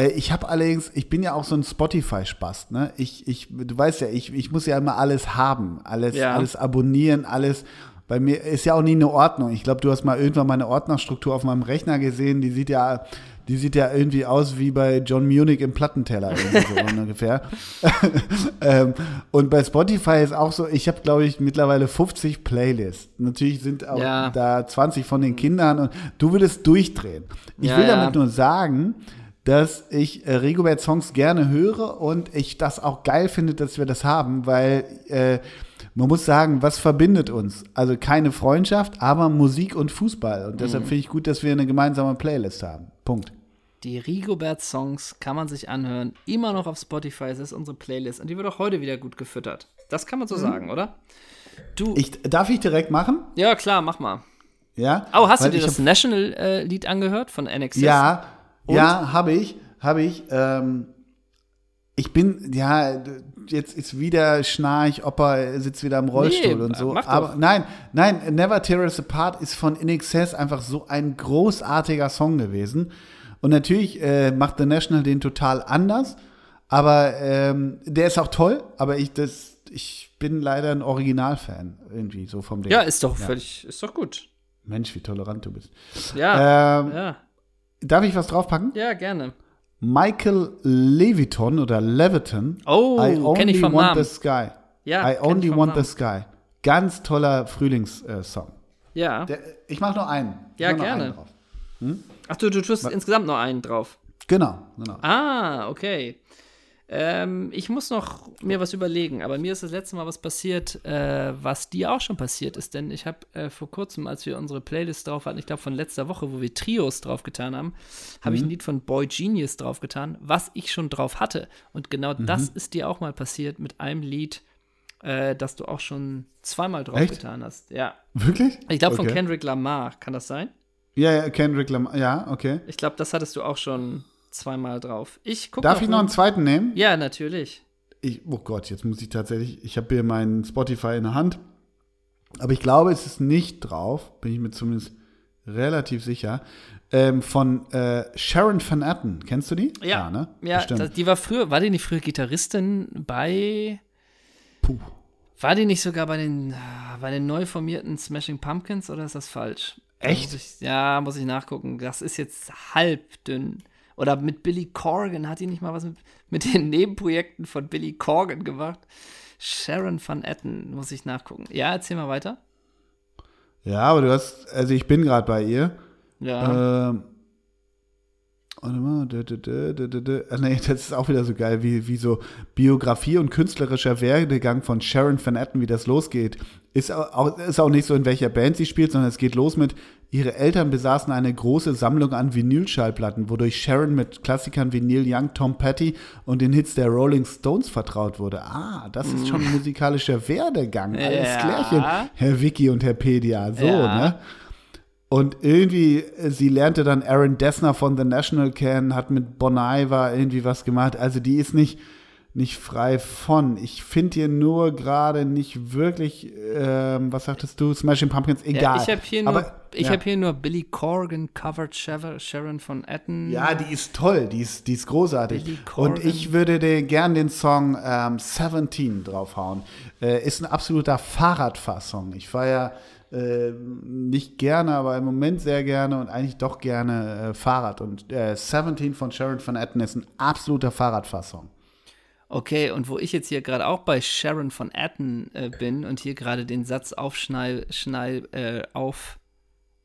Äh, ich habe allerdings, ich bin ja auch so ein Spotify-Spast, ne? Ich, ich, du weißt ja, ich, ich muss ja immer alles haben, alles, Ja. alles abonnieren, alles. Bei mir ist ja auch nie eine Ordnung. Ich glaube, du hast mal irgendwann meine Ordnerstruktur auf meinem Rechner gesehen. Die sieht ja, die sieht ja irgendwie aus wie bei John Munich im Plattenteller so ungefähr. ähm, und bei Spotify ist auch so, ich habe, glaube ich, mittlerweile 50 Playlists. Natürlich sind auch Ja. da 20 von den Kindern und du würdest durchdrehen. Ich Ja, will ja. damit nur sagen, dass ich äh, Rigobert Songs gerne höre und ich das auch geil finde, dass wir das haben, weil äh, man muss sagen, was verbindet uns? Also keine Freundschaft, aber Musik und Fußball. Und deshalb Mhm. finde ich gut, dass wir eine gemeinsame Playlist haben. Punkt. Die Rigobert-Songs kann man sich anhören. Immer noch auf Spotify. Es ist unsere Playlist. Und die wird auch heute wieder gut gefüttert. Das kann man so sagen, oder? Du. Ich, darf ich direkt machen? ja, klar, mach mal. Ja. Oh, hast du dir das National-Lied angehört von NXS? Ja, Und? ja, habe ich, habe ich. Ähm, ich bin, ja, jetzt ist wieder Schnarch, Opa sitzt wieder im Rollstuhl Nee, und so. Aber nein, nein, Never Tear Us Apart ist von In Excess einfach so ein großartiger Song gewesen. Und natürlich äh, macht The National den total anders, aber ähm, der ist auch toll, aber ich, das, ich bin leider ein Originalfan irgendwie so vom Ding. Ja, ist doch völlig, ist doch gut. Mensch, wie tolerant du bist. Ja, Ähm, ja, Darf ich was draufpacken? ja, gerne. Michael Leviton oder Leviton. Oh, I kenn only ich vom want Namen. the sky. Ja, I only want Namen. the sky. Ganz toller Frühlingssong. Ja. ich mache nur einen. Ich Ja, mach nur gerne. einen drauf. Ach du, du tust insgesamt noch einen drauf. Genau, genau. Ah, okay. Ähm, ich muss noch mir was überlegen, aber mir ist das letzte Mal was passiert, äh, was dir auch schon passiert ist, denn ich habe äh, vor kurzem, als wir unsere Playlist drauf hatten, ich glaube von letzter Woche, wo wir Trios drauf getan haben, habe mhm. ich ein Lied von Boy Genius drauf getan, was ich schon drauf hatte. Und genau mhm. das ist dir auch mal passiert mit einem Lied, äh, das du auch schon zweimal drauf Echt? getan hast. Ja. Wirklich? Ich glaube okay. von Kendrick Lamar, kann das sein? Ja, ja, Kendrick Lamar, ja, okay. Ich glaube, das hattest du auch schon zweimal drauf. Ich guck Darf ich noch einen zweiten nehmen? Ja, natürlich. Ich, oh Gott, jetzt muss ich tatsächlich, ich habe hier meinen Spotify in der Hand. Aber ich glaube, es ist nicht drauf, bin ich mir zumindest relativ sicher. Ähm, von äh, Sharon Van Etten. Kennst du die? Ja, ja, ne? ja das, die war früher, war die nicht früher Gitarristin bei. Puh. War die nicht sogar bei den, bei den neu formierten Smashing Pumpkins oder ist das falsch? Echt? Muss ich, ja, muss ich nachgucken. Das ist jetzt halb dünn. Oder mit Billy Corgan. Hat die nicht mal was mit, mit den Nebenprojekten von Billy Corgan gemacht? Sharon Van Etten, muss ich nachgucken. Ja, erzähl mal weiter. Ja, aber du hast, also ich bin gerade bei ihr. Ja. Ähm, Warte mal, dö, dö, dö, ah, nee, das ist auch wieder so geil, wie, wie so Biografie und künstlerischer Werdegang von Sharon Van Etten, wie das losgeht. Ist auch, ist auch nicht so, in welcher Band sie spielt, sondern es geht los mit, ihre Eltern besaßen eine große Sammlung an Vinylschallplatten, wodurch Sharon mit Klassikern wie Neil Young, Tom Petty und den Hits der Rolling Stones vertraut wurde. Ah, das ist schon ein musikalischer Werdegang. Alles ja. klärchen, Herr Vicky und Herr Pedia. So, ja. ne? Und irgendwie, äh, sie lernte dann Aaron Dessner von The National kennen, hat mit Bon Iver irgendwie was gemacht. Also die ist nicht, nicht frei von. Ich finde hier nur gerade nicht wirklich, ähm, was sagtest du, Smashing Pumpkins, egal. Ja, ich habe hier, nur, ja. hab hier nur Billy Corgan covered Sharon von Etten. Ja, die ist toll, die ist, die ist großartig. Und ich würde dir gern den Song ähm, 17 draufhauen. Äh, ist ein absoluter Fahrradfahrsong. Ich war ja äh, nicht gerne, aber im Moment sehr gerne und eigentlich doch gerne äh, Fahrrad. Und äh, 17 von Sharon von Etten ist ein absoluter Fahrradfassung. Okay, und wo ich jetzt hier gerade auch bei Sharon von Etten äh, bin und hier gerade den Satz aufschnall, schnall, äh, auf,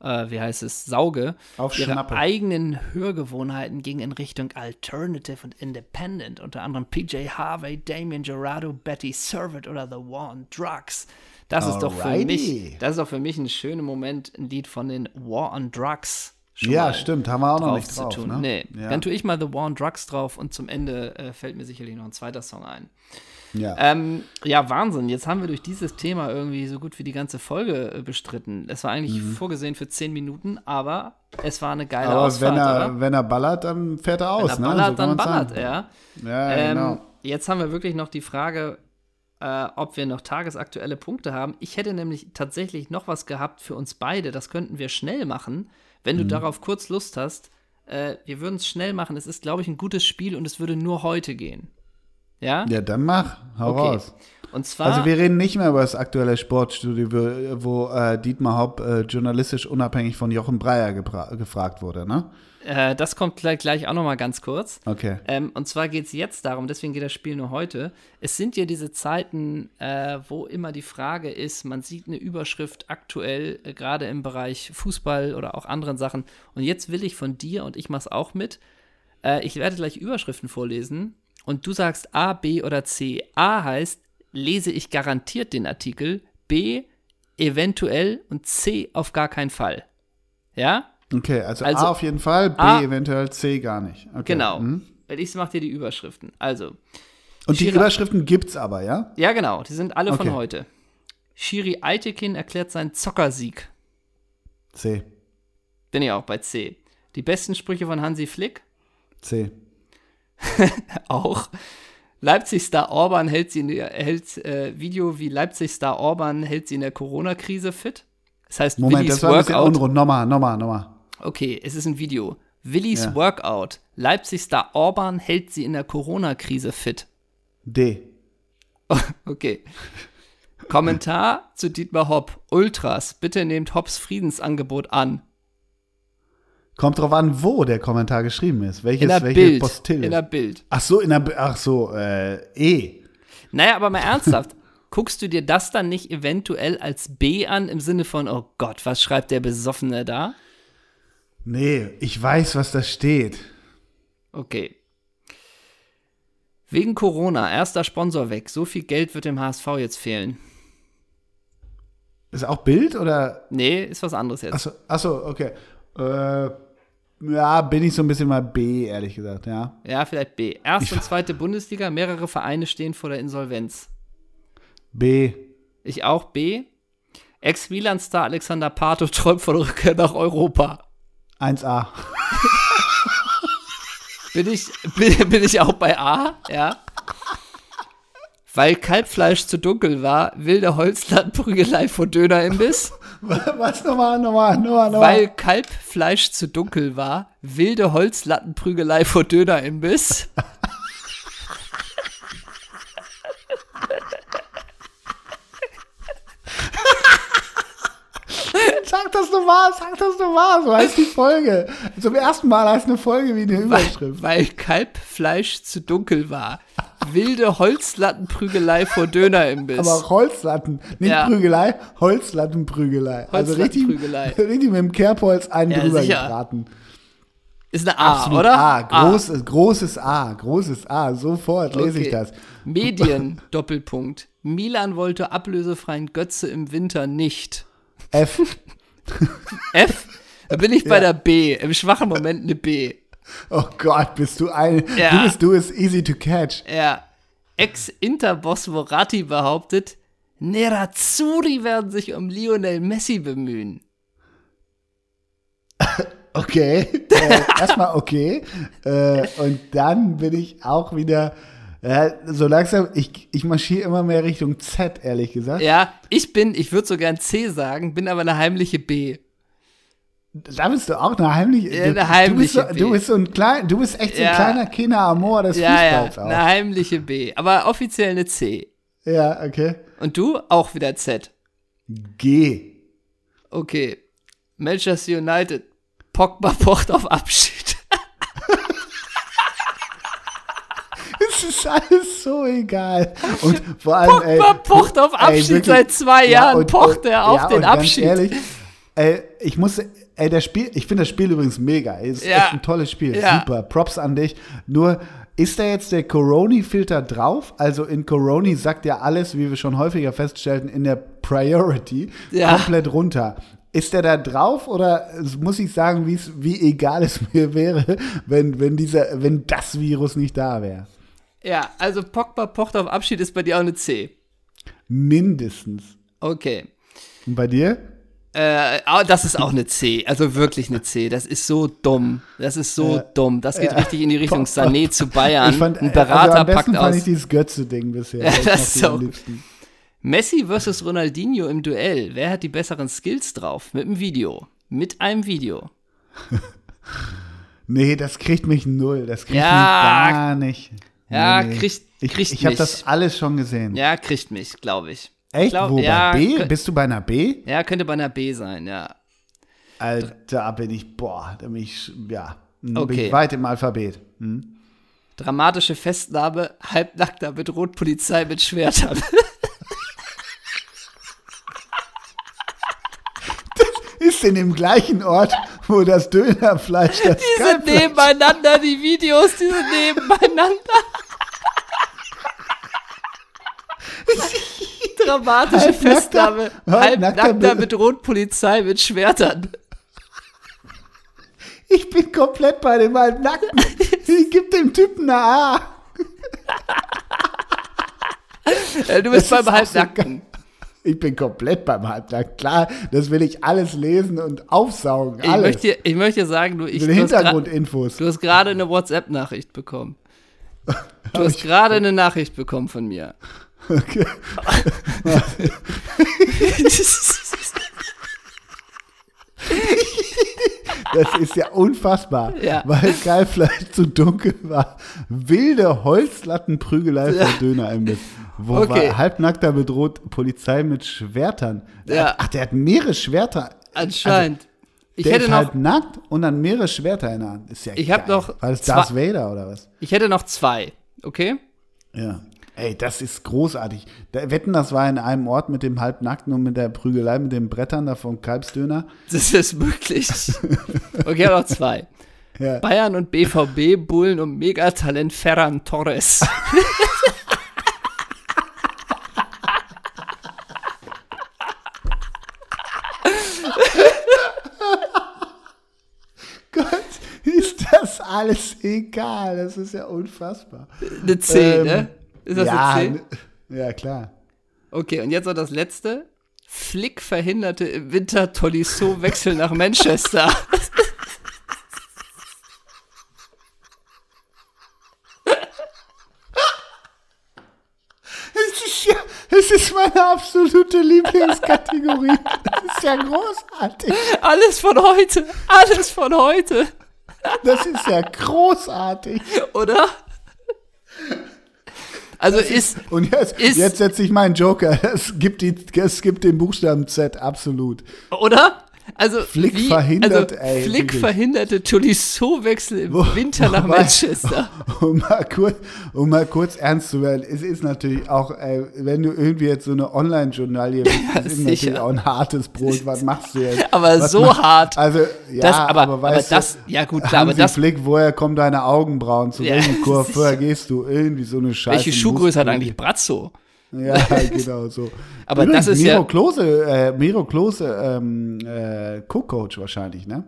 äh, wie heißt es, sauge, ihre eigenen Hörgewohnheiten gingen in Richtung Alternative und Independent, unter anderem PJ Harvey, Damien Gerardo, Betty Servet oder The War on Drugs. Das ist doch für mich, das ist doch für mich ein schöner Moment, ein Lied von den War on Drugs. Ja, stimmt, haben wir auch noch nicht drauf. Zu tun. Ne? Nee, ja. dann tue ich mal The War on Drugs drauf und zum Ende äh, fällt mir sicherlich noch ein zweiter Song ein. Ja. Ähm, ja, Wahnsinn. Jetzt haben wir durch dieses Thema irgendwie so gut wie die ganze Folge äh, bestritten. Es war eigentlich mhm. vorgesehen für zehn Minuten, aber es war eine geile aber Ausfahrt. Wenn er, wenn er ballert, dann fährt er aus. Wenn er ne? ballert, so dann ballert sagen. er. Ja, ähm, genau. Jetzt haben wir wirklich noch die Frage, äh, ob wir noch tagesaktuelle Punkte haben. Ich hätte nämlich tatsächlich noch was gehabt für uns beide. Das könnten wir schnell machen, wenn du mhm. darauf kurz Lust hast. Äh, wir würden es schnell machen. Es ist, glaube ich, ein gutes Spiel und es würde nur heute gehen. Ja? Ja, dann mach. Hau okay. raus. Und zwar. Also, wir reden nicht mehr über das aktuelle Sportstudio, wo, wo äh, Dietmar Hopp äh, journalistisch unabhängig von Jochen Breyer gefragt wurde, ne? Äh, das kommt gleich, gleich auch noch mal ganz kurz. Okay. Ähm, und zwar geht es jetzt darum, deswegen geht das Spiel nur heute. Es sind ja diese Zeiten, äh, wo immer die Frage ist, man sieht eine Überschrift aktuell, äh, gerade im Bereich Fußball oder auch anderen Sachen. Und jetzt will ich von dir, und ich mache es auch mit, äh, ich werde gleich Überschriften vorlesen. Und du sagst A, B oder C. A heißt, lese ich garantiert den Artikel. B, eventuell. Und C, auf gar keinen Fall. Ja? Okay, also, also A auf jeden Fall, B A, eventuell, C gar nicht. Okay. Genau. Mhm. Ich mache dir die Überschriften. Also. Und die Shira Überschriften gibt's aber, ja? Ja, genau. Die sind alle okay. von heute. Shiri Aitekin erklärt seinen Zockersieg. C. Bin ich auch bei C. Die besten Sprüche von Hansi Flick? C. auch. Leipzig-Star Orban hält sie in der, hält äh, Video wie Leipzig-Star Orban hält sie in der Corona-Krise fit. Das heißt, Moment, Willis das war Workout. ein bisschen unrund. Nochmal, nochmal, nochmal. Okay, es ist ein Video. Willis ja. Workout. Leipzig-Star Orban hält sie in der Corona-Krise fit. D. Okay. Kommentar zu Dietmar Hopp. Ultras, bitte nehmt Hopps Friedensangebot an. Kommt drauf an, wo der Kommentar geschrieben ist. Welches, in der welche Bild. Postille. In der Bild. Ach so, in der, ach so, äh, E. Naja, aber mal ernsthaft. Guckst du dir das dann nicht eventuell als B an, im Sinne von, oh Gott, was schreibt der Besoffene da? Nee, ich weiß, was da steht. Okay. Wegen Corona, erster Sponsor weg. So viel Geld wird dem HSV jetzt fehlen. Ist auch Bild oder? Nee, ist was anderes jetzt. Achso, achso okay. Äh, ja, bin ich so ein bisschen mal B, ehrlich gesagt, ja. Ja, vielleicht B. Erste und zweite Bundesliga, mehrere Vereine stehen vor der Insolvenz. B. Ich auch B. Ex-Wieland-Star Alexander Pato träumt von Rückkehr nach Europa. 1A. bin, ich, bin, bin ich auch bei A, ja. Weil Kalbfleisch zu dunkel war, wilde Holzlandprügelei vor Dönerimbiss. Was nochmal, nochmal, nochmal, nochmal. Weil Kalbfleisch zu dunkel war, wilde Holzlattenprügelei vor Dönerimbiss. Sag das nochmal, sag das nochmal, so heißt die Folge. Zum ersten Mal heißt eine Folge wie eine Überschrift. Weil, weil Kalbfleisch zu dunkel war. Wilde Holzlattenprügelei vor Dönerimbiss. Aber auch Holzlatten, nicht Ja. Prügelei, Holzlattenprügelei. Also richtig, richtig mit dem Kerbholz einen Ja, drüber sicher. gebraten. Ist eine A, Absolut oder? A, großes, großes A, großes A. Sofort lese ich Okay. das. Medien, Doppelpunkt. Milan wollte ablösefreien Götze im Winter nicht. F. F, da bin ich bei der B. Im schwachen Moment eine B. Oh Gott, bist du ein. Ja. Du bist, du ist easy to catch. Ja. Ex-Interboss Moratti behauptet, Nerazzurri werden sich um Lionel Messi bemühen. Okay. Äh, erstmal okay. Äh, und dann bin ich auch wieder. Ja, so langsam, ich, ich marschiere immer mehr Richtung Z, ehrlich gesagt. Ja, ich bin, ich würde so gern C sagen, bin aber eine heimliche B. Da bist du auch eine heimliche. Ja, eine du, heimliche du, bist so, B. du bist so ein klein, du bist echt so ein Ja. kleiner Kinder Amor des Ja, ja, Fußballs auch. eine heimliche B. Aber offiziell eine C. Ja, okay. Und du auch wieder Z. G. Okay. Manchester United. Pogba pocht auf Abschied. Es ist alles so egal. Und vor allem, ey, Pogba pocht auf ey, Abschied. wirklich. Seit zwei Ja, Jahren und- pocht er auf ja, den Abschied. Ehrlich, ey, ich muss, ey, das Spiel, ich finde das Spiel übrigens mega. Es ist Ja. echt ein tolles Spiel. Ja. Super. Props an dich. Nur, ist da jetzt der Coroni-Filter drauf? Also in Coroni sagt ja alles, wie wir schon häufiger feststellten, in der Priority Ja. komplett runter. Ist der da drauf oder muss ich sagen, wie egal es mir wäre, wenn, wenn, dieser, wenn das Virus nicht da wäre? Ja, also Pogba pocht auf Abschied ist bei dir auch eine C. Mindestens. Okay. Und bei dir? Äh, ah, das ist auch eine C, also wirklich eine C. Das ist so dumm. Das ist so Ja. dumm. Das geht Ja. richtig in die Richtung Sané zu Bayern. Ich fand, Ein also Berater am besten packt fand ich dieses Götze-Ding bisher. Ja, Das das ist auch- liebsten. Messi versus Ronaldinho im Duell. Wer hat die besseren Skills drauf? Mit einem Video. Mit einem Video. Nee, das kriegt mich null. Das kriegt Ja. mich gar nicht. Ja, Nee. kriegt- ich, kriegt Ich habe mich. das alles schon gesehen. Ja, kriegt mich, glaube ich. Echt? glaub- Wo, ja, bei B? Bist du bei einer B? Ja, könnte bei einer B sein, ja. Alter, da bin ich, boah, da bin ich, ja, bin Okay. ich weit im Alphabet. Hm? Dramatische Festnahme, halbnackter bedroht Polizei mit Schwertern. Ist in dem gleichen Ort, wo das Dönerfleisch das Die sind nebeneinander, die Videos, die sind nebeneinander. Dramatische Halbnackter- Festnahme, halbnackter halbnackter Be- bedroht Polizei mit Schwertern. Ich bin komplett bei dem Halbnackten. Ich gib dem Typen eine A. Äh, Du bist Das beim auch so Halbnackten. Ich bin komplett beim Halbnackten. Klar, das will ich alles lesen und aufsaugen. Ich Alles. möchte, dir- ich möchte sagen, du, ich, Hintergrundinfos. du hast gerade eine WhatsApp-Nachricht bekommen. Du hast gerade eine Nachricht bekommen von mir. Okay. Das ist ja unfassbar, Ja. weil Kalbfleisch zu dunkel war. Wilde Holzlattenprügelei Ja. für Dönerimbiss. Wo Okay. war halbnackter bedroht Polizei mit Schwertern. Ja. ach, der hat mehrere Schwerter. Anscheinend. ich der hätte ist noch, halt nackt und dann mehrere Schwerter in der Hand. Ist ja Ich hab geil. noch War das zwei- Darth Vader oder was? ich hätte noch zwei. Okay? Ja. Ey, das ist großartig. Da, wetten, das war in einem Ort mit dem Halbnackten und mit der Prügelei, mit den Brettern da vom Kalbsdöner. Das ist möglich. Okay, noch zwei. Ja. Bayern und BVB bullen um Megatalent Ferran Torres. alles egal. Das ist ja unfassbar. Eine 10, ähm, ne? Ist das ja, eine 10? Ja, klar. Okay, und jetzt noch das letzte. Flick verhinderte im Winter Tolisso Wechsel nach Manchester. Es ist ja, es ist meine absolute Lieblingskategorie. Das ist ja großartig. Alles von heute. Alles von heute. Das ist ja großartig. Oder? Also ist, Und jetzt, ist, jetzt setze ich meinen Joker. Es gibt, die, es gibt den Buchstaben Z, absolut. Oder? Also, Flick wie, verhindert, also ey, Flick wirklich. verhinderte Tolisso-Wechsel im Wo, Winter nach wobei, Manchester. Um mal, kurz, um mal kurz ernst zu werden, es ist natürlich auch, ey, wenn du irgendwie jetzt so eine Online-Journalie bist, ja, ist natürlich auch ein hartes Brot. Was machst du jetzt? Aber Was so machst, hart. Also, ja, das, aber, aber, aber das, ja gut, klar, aber das. Flick, woher kommen deine Augenbrauen? Zu ja, welchem Kurve gehst du? Irgendwie so eine Scheiße. Welche Schuhgröße hat eigentlich Brazzo? Ja, genau so. Aber Übrigens, das ist Miro ja. Klose, äh, Miro Klose, ähm, äh, Co-Coach wahrscheinlich, ne?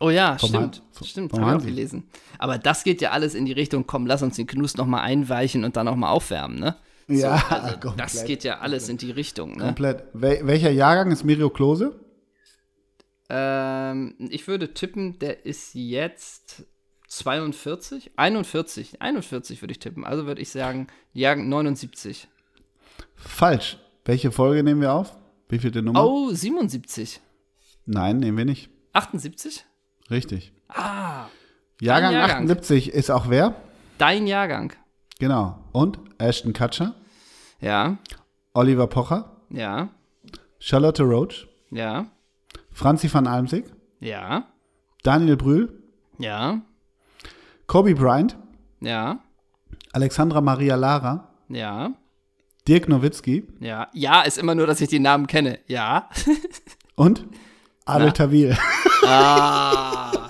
Oh ja, vom stimmt. Han stimmt, habe ich auch gelesen. Aber das geht ja alles in die Richtung, komm, lass uns den Knus nochmal einweichen und dann nochmal aufwärmen, ne? So, ja, also das geht ja alles komplett. in die Richtung, ne? Komplett. Wel welcher Jahrgang ist Miro Klose? Ähm, ich würde tippen, der ist jetzt 42, 41, 41 würde ich tippen. Also würde ich sagen, Jahrgang 79. Falsch. Welche Folge nehmen wir auf? Wie viel Nummer? Oh, 77. Nein, nehmen wir nicht. 78? Richtig. Ah. Jahrgang, Jahrgang 78 ist auch wer? Dein Jahrgang. Genau. Und Ashton Kutcher? Ja. Oliver Pocher? Ja. Charlotte Roach? Ja. Franzi van Almsig? Ja. Daniel Brühl? Ja. Kobe Bryant? Ja. Alexandra Maria Lara? Ja. Dirk Nowitzki. Ja, ja, ist immer nur, dass ich die Namen kenne. Ja. Und Adel Tawil. Ah.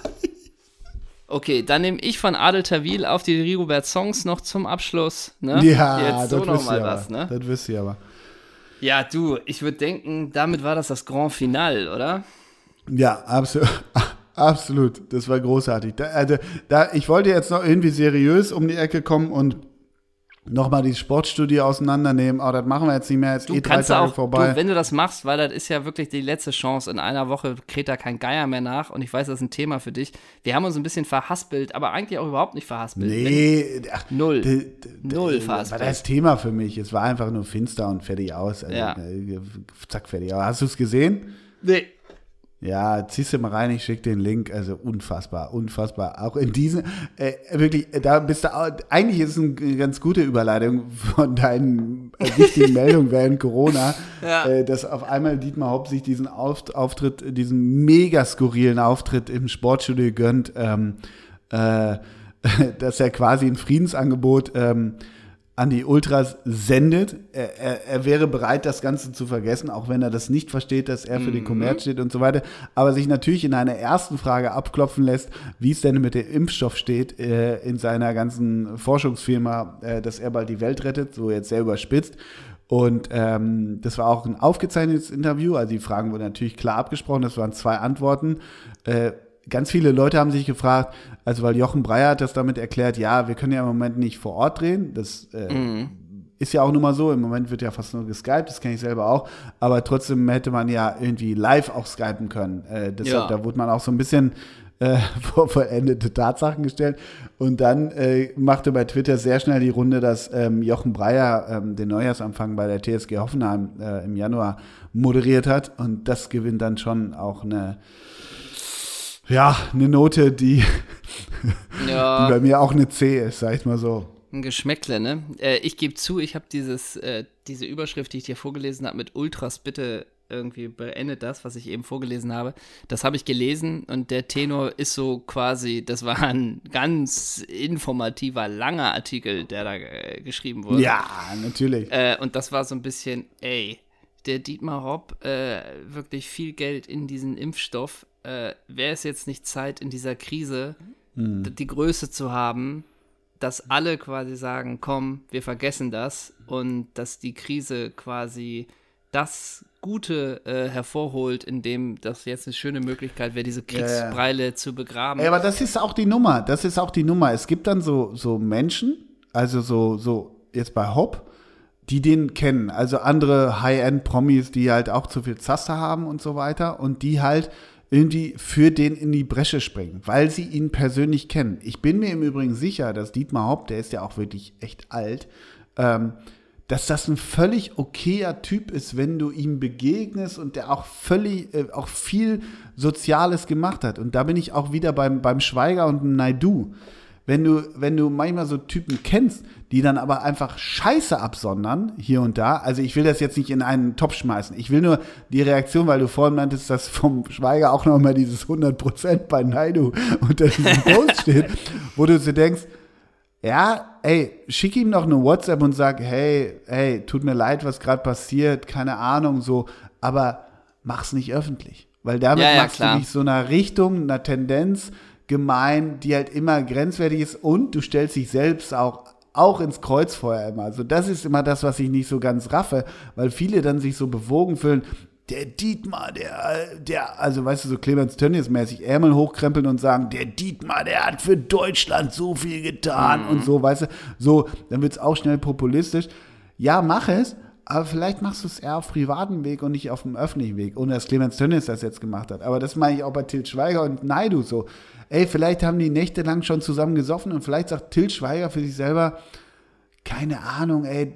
Okay, dann nehme ich von Adel Tawil auf die Rigobert Songs noch zum Abschluss. Ne? Ja, Jetzt so das noch was, ne? Das wisst ihr aber. Ja, du, ich würde denken, damit war das das Grand Final, oder? Ja, absolut. Absolut, das war großartig. Da, also, da, ich wollte jetzt noch irgendwie seriös um die Ecke kommen und nochmal die Sportstudie auseinandernehmen. Oh, das machen wir jetzt nicht mehr, jetzt du eh drei Tage auch, vorbei. Du, wenn du das machst, weil das ist ja wirklich die letzte Chance. In einer Woche kräht da kein Geier mehr nach und ich weiß, das ist ein Thema für dich. Wir haben uns ein bisschen verhaspelt, aber eigentlich auch überhaupt nicht verhaspelt. Nee, ach, null. null verhaspelt. War das Thema für mich. Es war einfach nur finster und fertig aus. Also, ja. Äh, zack, fertig. Aber hast du es gesehen? Nee. Ja, ziehst du mal rein, ich schicke den Link. Also unfassbar, unfassbar. Auch in diesen, äh, wirklich, da bist du, eigentlich ist es eine ganz gute Überleitung von deinen äh, wichtigen Meldungen während Corona, ja. äh, dass auf einmal Dietmar Hopp sich diesen Auftritt, diesen mega skurrilen Auftritt im Sportstudio gönnt, ähm, äh, dass er quasi ein Friedensangebot ähm, an die Ultras sendet. Er, er, er, wäre bereit, das Ganze zu vergessen, auch wenn er das nicht versteht, dass er für den Kommerz mhm. steht und so weiter. Aber sich natürlich in einer ersten Frage abklopfen lässt, wie es denn mit dem Impfstoff steht äh, in seiner ganzen Forschungsfirma, äh, dass er bald die Welt rettet, so jetzt sehr überspitzt. Und ähm, das war auch ein aufgezeichnetes Interview. Also die Fragen wurden natürlich klar abgesprochen. Das waren zwei Antworten. Äh, ganz viele Leute haben sich gefragt, also weil Jochen Breyer hat das damit erklärt, ja, wir können ja im Moment nicht vor Ort drehen. Das äh, mhm. ist ja auch nun mal so. Im Moment wird ja fast nur geskypt, das kenne ich selber auch. Aber trotzdem hätte man ja irgendwie live auch skypen können. Äh, deshalb, ja. da wurde man auch so ein bisschen äh, vor vollendete Tatsachen gestellt. Und dann äh, machte bei Twitter sehr schnell die Runde, dass ähm, Jochen Breyer ähm, den Neujahrsempfang bei der TSG Hoffenheim äh, im Januar moderiert hat. Und das gewinnt dann schon auch eine ja, eine Note, die, ja. die bei mir auch eine C ist, sag ich mal so. Ein Geschmäckle, ne? Äh, ich gebe zu, ich habe dieses, äh, diese Überschrift, die ich dir vorgelesen habe, mit Ultras bitte irgendwie beendet das, was ich eben vorgelesen habe. Das habe ich gelesen und der Tenor ist so quasi, das war ein ganz informativer, langer Artikel, der da äh, geschrieben wurde. Ja, natürlich. Äh, und das war so ein bisschen, ey, der Dietmar Hopp äh, wirklich viel Geld in diesen Impfstoff äh, wäre es jetzt nicht Zeit in dieser Krise mhm. die Größe zu haben, dass alle quasi sagen, komm, wir vergessen das und dass die Krise quasi das Gute äh, hervorholt, indem das jetzt eine schöne Möglichkeit wäre, diese Kriegsbreile ja, ja. zu begraben. Ja, aber das ist auch die Nummer. Das ist auch die Nummer. Es gibt dann so, so Menschen, also so, so jetzt bei Hop, die den kennen. Also andere High-End-Promis, die halt auch zu viel Zaster haben und so weiter und die halt irgendwie für den in die Bresche springen, weil sie ihn persönlich kennen. Ich bin mir im Übrigen sicher, dass Dietmar Haupt, der ist ja auch wirklich echt alt, ähm, dass das ein völlig okayer Typ ist, wenn du ihm begegnest und der auch völlig, äh, auch viel Soziales gemacht hat. Und da bin ich auch wieder beim, beim Schweiger und Naidu. Wenn du, wenn du manchmal so Typen kennst, die dann aber einfach Scheiße absondern, hier und da. Also ich will das jetzt nicht in einen Topf schmeißen. Ich will nur die Reaktion, weil du vorhin meintest, dass vom Schweiger auch noch mal dieses 100% bei Naidu unter diesem Post steht, wo du dir denkst, ja, ey, schick ihm noch eine WhatsApp und sag, hey, hey, tut mir leid, was gerade passiert, keine Ahnung, so, aber mach's nicht öffentlich. Weil damit ja, ja, machst klar. du dich so einer Richtung, einer Tendenz gemein, die halt immer grenzwertig ist und du stellst dich selbst auch auch ins Kreuzfeuer immer. Also das ist immer das, was ich nicht so ganz raffe, weil viele dann sich so bewogen fühlen, der Dietmar, der, der, also weißt du, so Clemens Tönnies mäßig Ärmel hochkrempeln und sagen, der Dietmar, der hat für Deutschland so viel getan mhm. und so, weißt du, so, dann wird es auch schnell populistisch. Ja, mach es, aber vielleicht machst du es eher auf privaten Weg und nicht auf dem öffentlichen Weg, ohne dass Clemens Tönnies das jetzt gemacht hat. Aber das meine ich auch bei Til Schweiger und Naidu so. Ey, vielleicht haben die nächtelang schon zusammen gesoffen und vielleicht sagt Til Schweiger für sich selber, keine Ahnung, ey,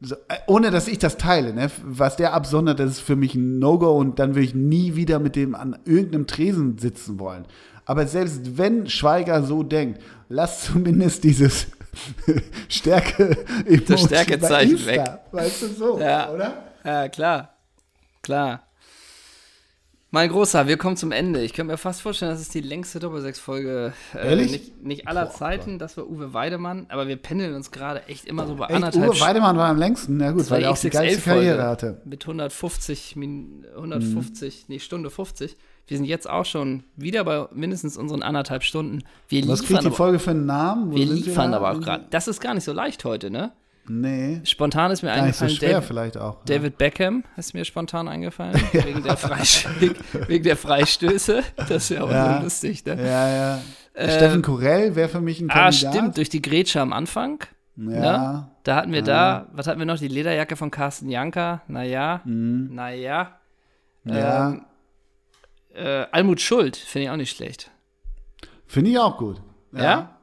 so, äh, ohne dass ich das teile, ne? was der absondert, das ist für mich ein No-Go und dann will ich nie wieder mit dem an irgendeinem Tresen sitzen wollen. Aber selbst wenn Schweiger so denkt, lass zumindest dieses Stärke das Stärkezeichen weg. Weißt du so, ja. oder? Ja, klar. Klar. Mein Großer, wir kommen zum Ende. Ich könnte mir fast vorstellen, das ist die längste Doppelsechs-Folge. Äh, nicht, nicht, aller Boah, Zeiten, das war Uwe Weidemann, aber wir pendeln uns gerade echt immer so bei echt, anderthalb Uwe Weidemann war am längsten, na gut, weil er auch die geilste Karriere hatte. Mit 150, 150, mhm. nee, Stunde 50. Wir sind jetzt auch schon wieder bei mindestens unseren anderthalb Stunden. Wir Was kriegt die Folge für einen Namen? Wo wir liefern aber auch gerade. Das ist gar nicht so leicht heute, ne? Nee. Spontan ist mir Gar eingefallen. Nicht so schwer David, vielleicht auch. David ja. Beckham ist mir spontan eingefallen. ja. wegen, der wegen der Freistöße. Das ja auch ja. so lustig, ne? Ja, ja. Äh, Steffen Korell wäre für mich ein ah, Kandidat. Ah, stimmt, durch die Grätsche am Anfang. Ja. Ne? Da hatten wir da, was hatten wir noch? Die Lederjacke von Carsten Janka. Naja. Mhm. Naja. Ja. Ähm, äh, Almut Schuld finde ich auch nicht schlecht. Finde ich auch gut. Ja?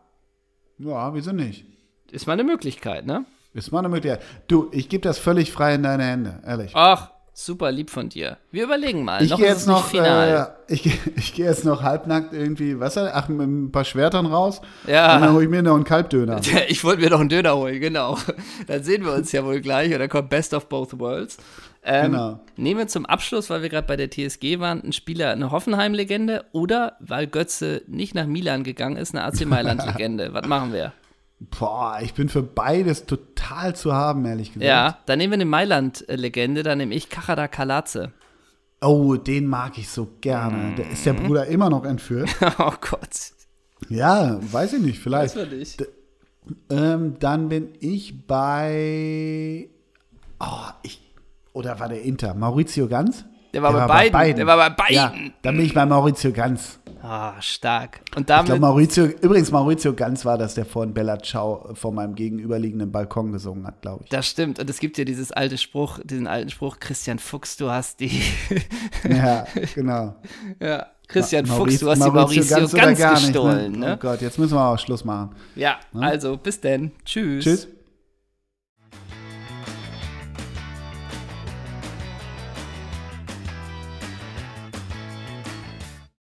Ja, wieso nicht? Ist mal eine Möglichkeit, ne? Ist mal eine Möglichkeit. Du, ich gebe das völlig frei in deine Hände, ehrlich. Ach, super lieb von dir. Wir überlegen mal. Ich gehe jetzt noch, äh, ich, ich gehe jetzt noch halbnackt irgendwie, was ach, mit ein paar Schwertern raus. Ja. Und dann hole ich mir noch einen Kalbdöner. Ich wollte mir noch einen Döner holen, genau. Dann sehen wir uns ja wohl gleich und dann kommt Best of Both Worlds. Ähm, genau. Nehmen wir zum Abschluss, weil wir gerade bei der TSG waren, einen Spieler, eine Hoffenheim-Legende oder weil Götze nicht nach Milan gegangen ist, eine AC Mailand-Legende. Was machen wir? Boah, ich bin für beides total zu haben, ehrlich gesagt. Ja, dann nehmen wir eine Mailand-Legende, dann nehme ich Kachada Kalatze. Oh, den mag ich so gerne. Mm. Der ist der Bruder immer noch entführt. oh Gott. Ja, weiß ich nicht, vielleicht. Weiß nicht. Ähm, dann bin ich bei. Oh, ich. Oder war der Inter? Maurizio Ganz? Der war, der bei, war beiden. bei, beiden. Der war bei beiden. Ja, dann bin ich bei Maurizio Ganz. Ah, stark. Und damit. Ich glaube, Maurizio, übrigens, Maurizio Ganz war das, der vorhin Bella Ciao vor meinem gegenüberliegenden Balkon gesungen hat, glaube ich. Das stimmt. Und es gibt ja dieses alte Spruch, diesen alten Spruch, Christian Fuchs, du hast die. ja, genau. Ja. Christian Ma Fuchs, du hast Maurizio die Maurizio Ganz, Ganz gestohlen. Nicht, ne? Oh Gott, jetzt müssen wir auch Schluss machen. Ja, ne? also bis denn. Tschüss. Tschüss.